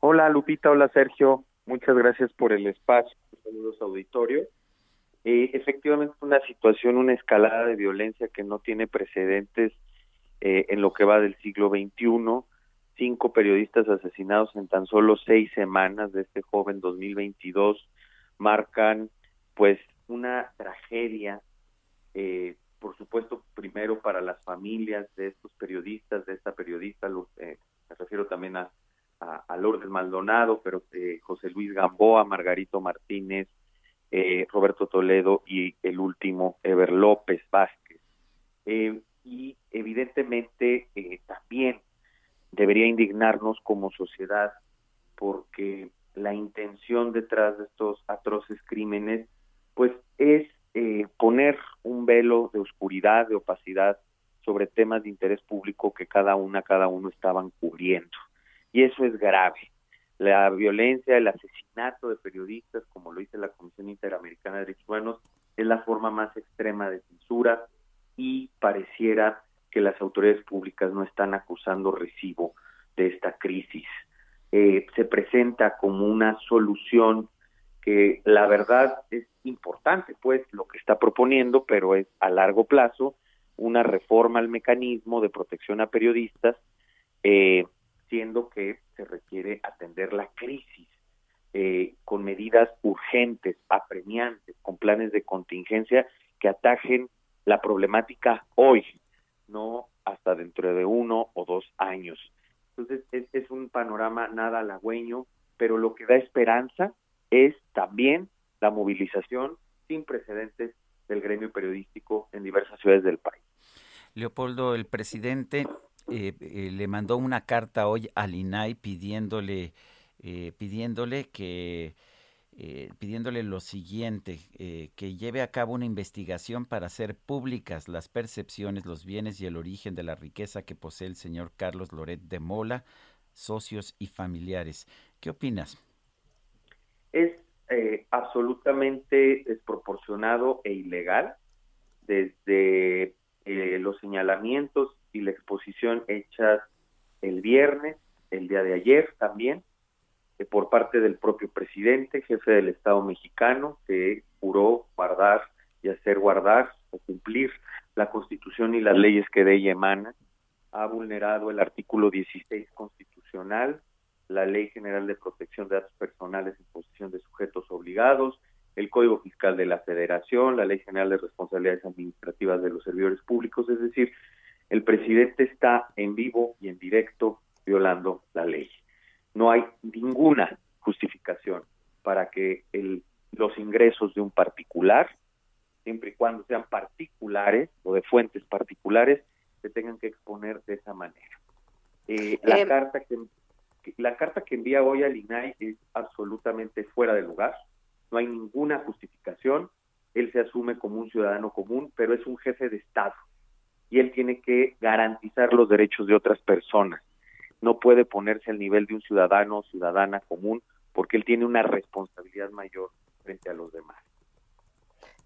[SPEAKER 45] Hola Lupita, hola Sergio, muchas gracias por el espacio. Saludos auditorio. Eh, efectivamente, una situación, una escalada de violencia que no tiene precedentes eh, en lo que va del siglo XXI. Cinco periodistas asesinados en tan solo seis semanas de este joven 2022 marcan, pues, una tragedia eh, por supuesto, primero para las familias de estos periodistas, de esta periodista, eh, me refiero también a, a, Lourdes Maldonado, pero eh, José Luis Gamboa, Margarito Martínez, eh, Roberto Toledo y el último, Ever López Vázquez. y evidentemente también debería indignarnos como sociedad porque la intención detrás de estos atroces crímenes pues es eh, poner un velo de oscuridad, de opacidad sobre temas de interés público que cada una, cada uno estaban cubriendo. Y eso es grave. La violencia, el asesinato de periodistas, como lo dice la Comisión Interamericana de Derechos Humanos, es la forma más extrema de censura y pareciera que las autoridades públicas no están acusando recibo de esta crisis. Eh, se presenta como una solución que la verdad es importante, pues, lo que está proponiendo, pero es a largo plazo una reforma al mecanismo de protección a periodistas, eh, siendo que se requiere atender la crisis eh, con medidas urgentes, apremiantes, con planes de contingencia que atajen la problemática hoy, no hasta dentro de uno o dos años. Entonces, es, es un panorama nada halagüeño, pero lo que da esperanza es también la movilización sin precedentes del gremio periodístico en diversas ciudades del país.
[SPEAKER 1] Leopoldo, el presidente eh, eh, le mandó una carta hoy al INAI pidiéndole, eh, pidiéndole que pidiéndole lo siguiente, que lleve a cabo una investigación para hacer públicas las percepciones, los bienes y el origen de la riqueza que posee el señor Carlos Loret de Mola, socios y familiares. ¿Qué opinas?
[SPEAKER 45] Es eh, absolutamente desproporcionado e ilegal desde eh, los señalamientos y la exposición hechas el viernes, el día de ayer también, eh, por parte del propio presidente, jefe del Estado mexicano, que juró guardar y hacer guardar o cumplir la Constitución y las leyes que de ella emanan, ha vulnerado el artículo 16 constitucional, la Ley General de Protección de Datos Personales en posición de sujetos obligados, el Código Fiscal de la Federación, la Ley General de Responsabilidades Administrativas de los Servidores Públicos, es decir, el presidente está en vivo y en directo violando la ley. No hay ninguna justificación para que el, los ingresos de un particular, siempre y cuando sean particulares o de fuentes particulares, se tengan que exponer de esa manera. Eh, la eh, carta que la carta que envía hoy al INAI es absolutamente fuera de lugar, no hay ninguna justificación, él se asume como un ciudadano común, pero es un jefe de Estado y él tiene que garantizar los derechos de otras personas. No puede ponerse al nivel de un ciudadano o ciudadana común porque él tiene una responsabilidad mayor frente a los demás.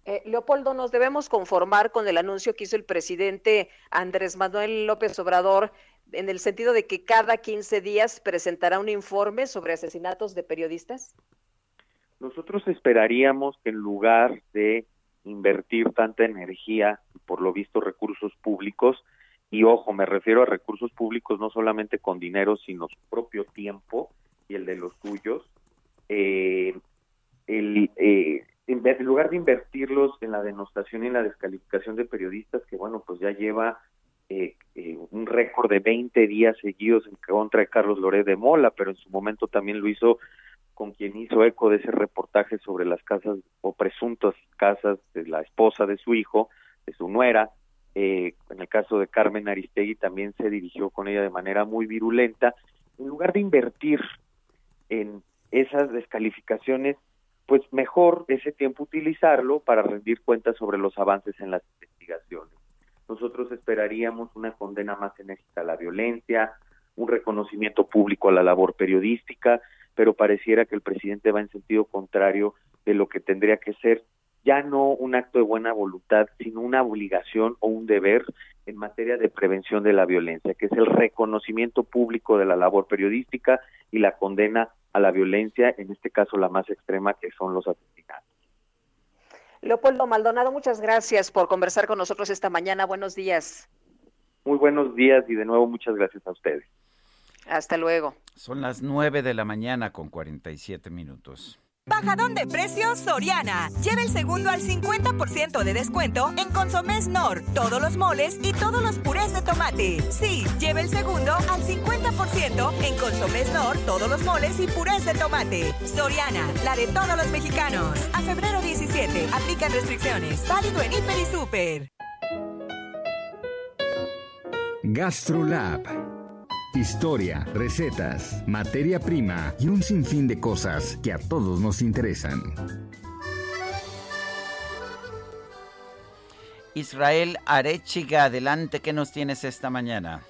[SPEAKER 2] Eh, Leopoldo, nos debemos conformar con el anuncio que hizo el presidente Andrés Manuel López Obrador en el sentido de que cada 15 días presentará un informe sobre asesinatos de periodistas?
[SPEAKER 45] Nosotros esperaríamos que en lugar de invertir tanta energía, por lo visto recursos públicos, y ojo, me refiero a recursos públicos no solamente con dinero, sino su propio tiempo y el de los suyos, eh, el, eh, en lugar de invertirlos en la denostación y en la descalificación de periodistas, que bueno, pues ya lleva eh, eh, un récord de 20 días seguidos en contra de Carlos Loret de Mola, pero en su momento también lo hizo con quien hizo eco de ese reportaje sobre las casas o presuntas casas de la esposa de su hijo, de su nuera, eh, en el caso de Carmen Aristegui también se dirigió con ella de manera muy virulenta, en lugar de invertir en esas descalificaciones, pues mejor ese tiempo utilizarlo para rendir cuentas sobre los avances en las investigaciones. Nosotros esperaríamos una condena más enérgica a la violencia, un reconocimiento público a la labor periodística, pero pareciera que el presidente va en sentido contrario de lo que tendría que ser ya no un acto de buena voluntad, sino una obligación o un deber en materia de prevención de la violencia, que es el reconocimiento público de la labor periodística y la condena a la violencia, en este caso la más extrema, que son los asesinatos.
[SPEAKER 2] Leopoldo Maldonado, muchas gracias por conversar con nosotros esta mañana. Buenos días.
[SPEAKER 45] Muy buenos días y de nuevo muchas gracias a ustedes.
[SPEAKER 2] Hasta luego.
[SPEAKER 1] Son las 9 de la mañana con 47 minutos.
[SPEAKER 44] Bajadón de precios Soriana. Lleva el segundo al 50% de descuento en Consomés Nor, todos los moles y todos los purés de tomate. Sí, lleva el segundo al 50% en Consomés Nor, todos los moles y purés de tomate. Soriana, la de todos los mexicanos. A febrero 17, aplican restricciones. Válido en Hiper y Super.
[SPEAKER 46] GastroLab Historia, recetas, materia prima y un sinfín de cosas que a todos nos interesan.
[SPEAKER 1] Israel Arechiga, adelante, ¿qué nos tienes esta mañana?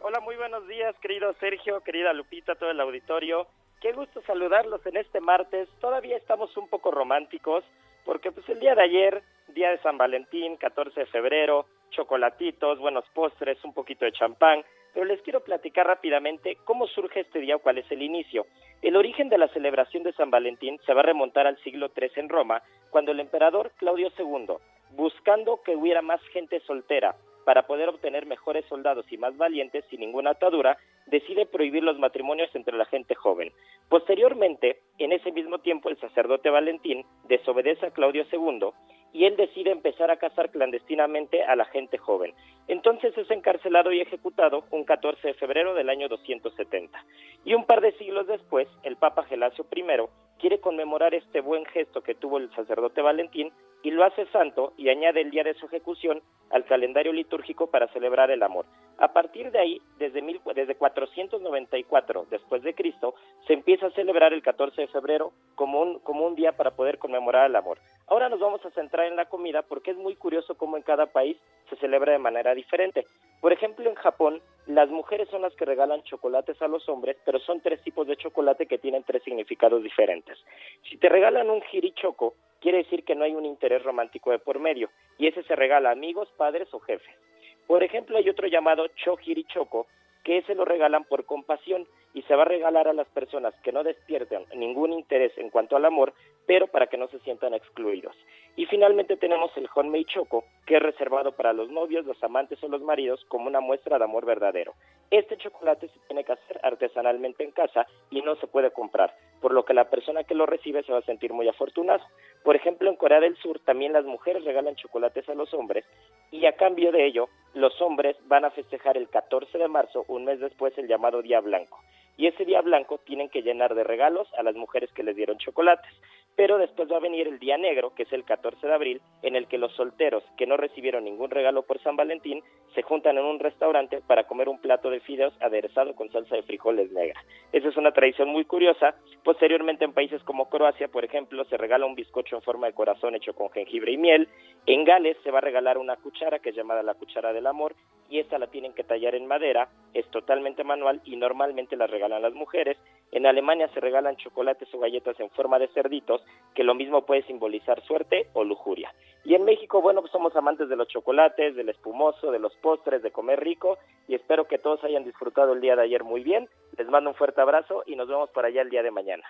[SPEAKER 47] Hola, muy buenos días, querido Sergio, querida Lupita, todo el auditorio. Qué gusto saludarlos en este martes. Todavía estamos un poco románticos porque pues el día de ayer, día de San Valentín, 14 de febrero, chocolatitos, buenos postres, un poquito de champán pero les quiero platicar rápidamente cómo surge este día o cuál es el inicio. El origen de la celebración de San Valentín se va a remontar al siglo III en Roma, cuando el emperador Claudio II, buscando que hubiera más gente soltera para poder obtener mejores soldados y más valientes sin ninguna atadura, decide prohibir los matrimonios entre la gente joven. Posteriormente, en ese mismo tiempo, el sacerdote Valentín desobedece a Claudio II y él decide empezar a casar clandestinamente a la gente joven. Entonces es encarcelado y ejecutado un 14 de febrero del año 270. Y un par de siglos después, el Papa Gelasio I quiere conmemorar este buen gesto que tuvo el sacerdote Valentín y lo hace santo y añade el día de su ejecución al calendario litúrgico para celebrar el amor. A partir de ahí, desde, mil, desde 494 después de Cristo, se empieza a celebrar el 14 de febrero como un, como un día para poder conmemorar el amor. Ahora nos vamos a centrar en la comida porque es muy curioso cómo en cada país se celebra de manera diferente. Por ejemplo, en Japón, las mujeres son las que regalan chocolates a los hombres, pero son tres tipos de chocolate que tienen tres significados diferentes. Si te regalan un girichoco, quiere decir que no hay un interés romántico de por medio, y ese se regala a amigos, padres o jefes. Por ejemplo, hay otro llamado choco, que ese lo regalan por compasión y se va a regalar a las personas que no despierten ningún interés en cuanto al amor, pero para que no se sientan excluidos. Y finalmente tenemos el Honmei Choco, que es reservado para los novios, los amantes o los maridos como una muestra de amor verdadero. Este chocolate se tiene que hacer artesanalmente en casa y no se puede comprar, por lo que la persona que lo recibe se va a sentir muy afortunado. Por ejemplo, en Corea del Sur también las mujeres regalan chocolates a los hombres y a cambio de ello, los hombres van a festejar el 14 de marzo, un mes después, el llamado Día Blanco y ese día blanco tienen que llenar de regalos a las mujeres que les dieron chocolates. Pero después va a venir el día negro, que es el 14 de abril, en el que los solteros que no recibieron ningún regalo por San Valentín se juntan en un restaurante para comer un plato de fideos aderezado con salsa de frijoles negra. Esa es una tradición muy curiosa. Posteriormente en países como Croacia, por ejemplo, se regala un bizcocho en forma de corazón hecho con jengibre y miel. En Gales se va a regalar una cuchara que es llamada la cuchara del amor y esta la tienen que tallar en madera, es totalmente manual y normalmente la regalan las mujeres. En Alemania se regalan chocolates o galletas en forma de cerditos, que lo mismo puede simbolizar suerte o lujuria. Y en México, bueno, pues somos amantes de los chocolates, del espumoso, de los postres, de comer rico y espero que todos hayan disfrutado el día de ayer muy bien. Les mando un fuerte abrazo y nos vemos por allá el día de mañana.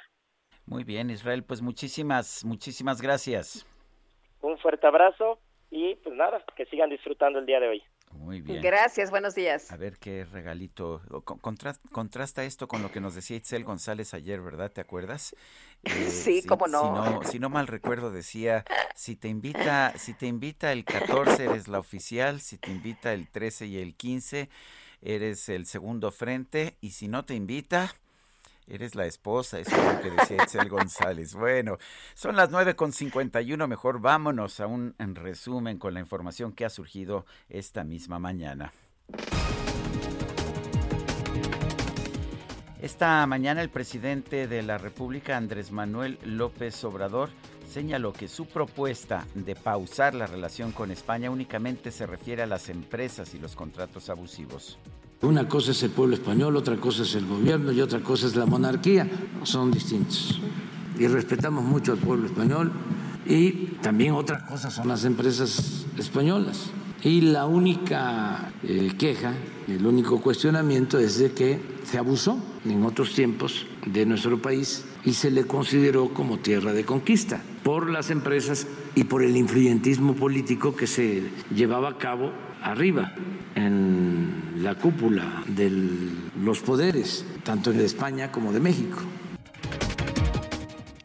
[SPEAKER 1] Muy bien, Israel, pues muchísimas, muchísimas gracias.
[SPEAKER 47] Un fuerte abrazo y pues nada, que sigan disfrutando el día de hoy.
[SPEAKER 1] Muy bien.
[SPEAKER 2] Gracias, buenos días.
[SPEAKER 1] A ver qué regalito. contrasta esto con lo que nos decía Itzel González ayer, ¿verdad? ¿Te acuerdas?
[SPEAKER 2] Eh, sí, cómo no.
[SPEAKER 1] Si no. mal recuerdo, decía: si te invita, si te invita el 14, eres la oficial. Si te invita el 13 y el 15, eres el segundo frente. Y si no te invita, Eres la esposa, eso es lo que decía Excel González. Bueno, son las nueve con uno. mejor vámonos a un en resumen con la información que ha surgido esta misma mañana. Esta mañana el presidente de la República, Andrés Manuel López Obrador, señaló que su propuesta de pausar la relación con España únicamente se refiere a las empresas y los contratos abusivos.
[SPEAKER 20] Una cosa es el pueblo español, otra cosa es el gobierno y otra cosa es la monarquía. Son distintos. Y respetamos mucho al pueblo español y también otras cosas son las empresas españolas. Y la única eh, queja, el único cuestionamiento es de que se abusó en otros tiempos de nuestro país y se le consideró como tierra de conquista por las empresas y por el influyentismo político que se llevaba a cabo arriba en la cúpula de los poderes, tanto de España como de México.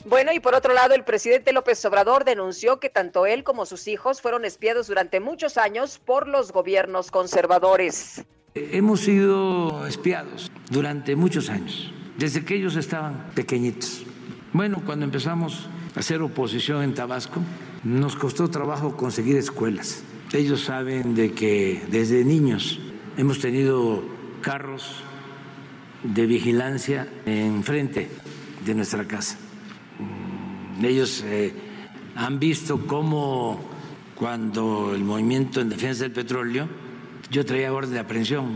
[SPEAKER 2] Bueno, y por otro lado, el presidente López Obrador denunció que tanto él como sus hijos fueron espiados durante muchos años por los gobiernos conservadores.
[SPEAKER 20] Hemos sido espiados durante muchos años, desde que ellos estaban pequeñitos. Bueno, cuando empezamos a hacer oposición en Tabasco, nos costó trabajo conseguir escuelas. Ellos saben de que desde niños hemos tenido carros de vigilancia enfrente de nuestra casa ellos eh, han visto cómo cuando el movimiento en defensa del petróleo, yo traía orden de aprehensión,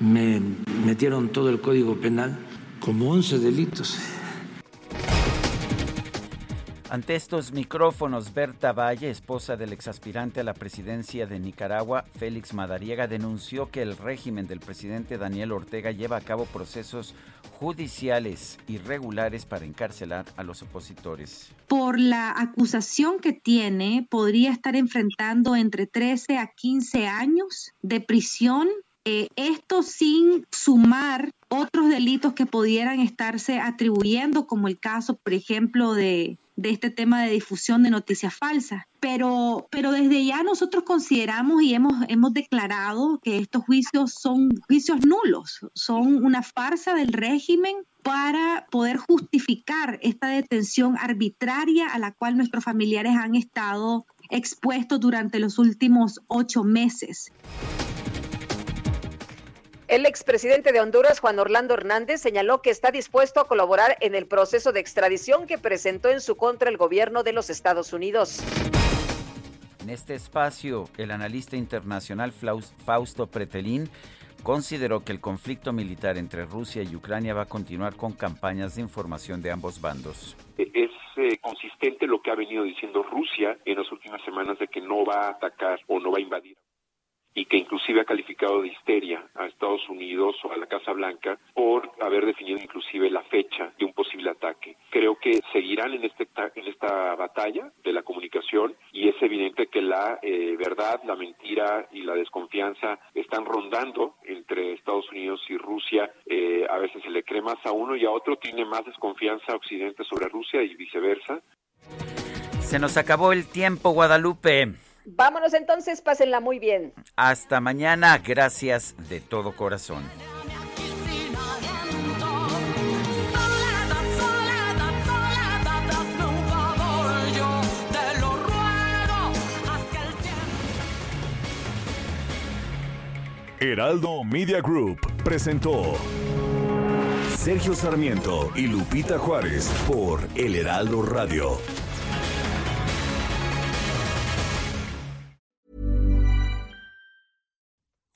[SPEAKER 20] me metieron todo el código penal como 11 delitos.
[SPEAKER 1] Ante estos micrófonos, Berta Valle, esposa del exaspirante a la presidencia de Nicaragua, Félix Madariaga, denunció que el régimen del presidente Daniel Ortega lleva a cabo procesos judiciales irregulares para encarcelar a los opositores.
[SPEAKER 24] Por la acusación que tiene, podría estar enfrentando entre 13 a 15 años de prisión eh, esto sin sumar otros delitos que pudieran estarse atribuyendo, como el caso, por ejemplo, de, de este tema de difusión de noticias falsas. Pero, pero desde ya nosotros consideramos y hemos, hemos declarado que estos juicios son juicios nulos, son una farsa del régimen para poder justificar esta detención arbitraria a la cual nuestros familiares han estado expuestos durante los últimos ocho meses.
[SPEAKER 2] El expresidente de Honduras, Juan Orlando Hernández, señaló que está dispuesto a colaborar en el proceso de extradición que presentó en su contra el gobierno de los Estados Unidos.
[SPEAKER 1] En este espacio, el analista internacional Fausto Pretelín consideró que el conflicto militar entre Rusia y Ucrania va a continuar con campañas de información de ambos bandos.
[SPEAKER 17] Es eh, consistente lo que ha venido diciendo Rusia en las últimas semanas de que no va a atacar o no va a invadir y que inclusive ha calificado de histeria a Estados Unidos o a la Casa Blanca por haber definido inclusive la fecha de un posible ataque. Creo que seguirán en, este, en esta batalla de la comunicación y es evidente que la eh, verdad, la mentira y la desconfianza están rondando entre Estados Unidos y Rusia. Eh, a veces se le cree más a uno y a otro tiene más desconfianza Occidente sobre Rusia y viceversa.
[SPEAKER 1] Se nos acabó el tiempo, Guadalupe.
[SPEAKER 2] Vámonos entonces, pásenla muy bien.
[SPEAKER 1] Hasta mañana, gracias de todo corazón.
[SPEAKER 22] Heraldo Media Group presentó Sergio Sarmiento y Lupita Juárez por El Heraldo Radio.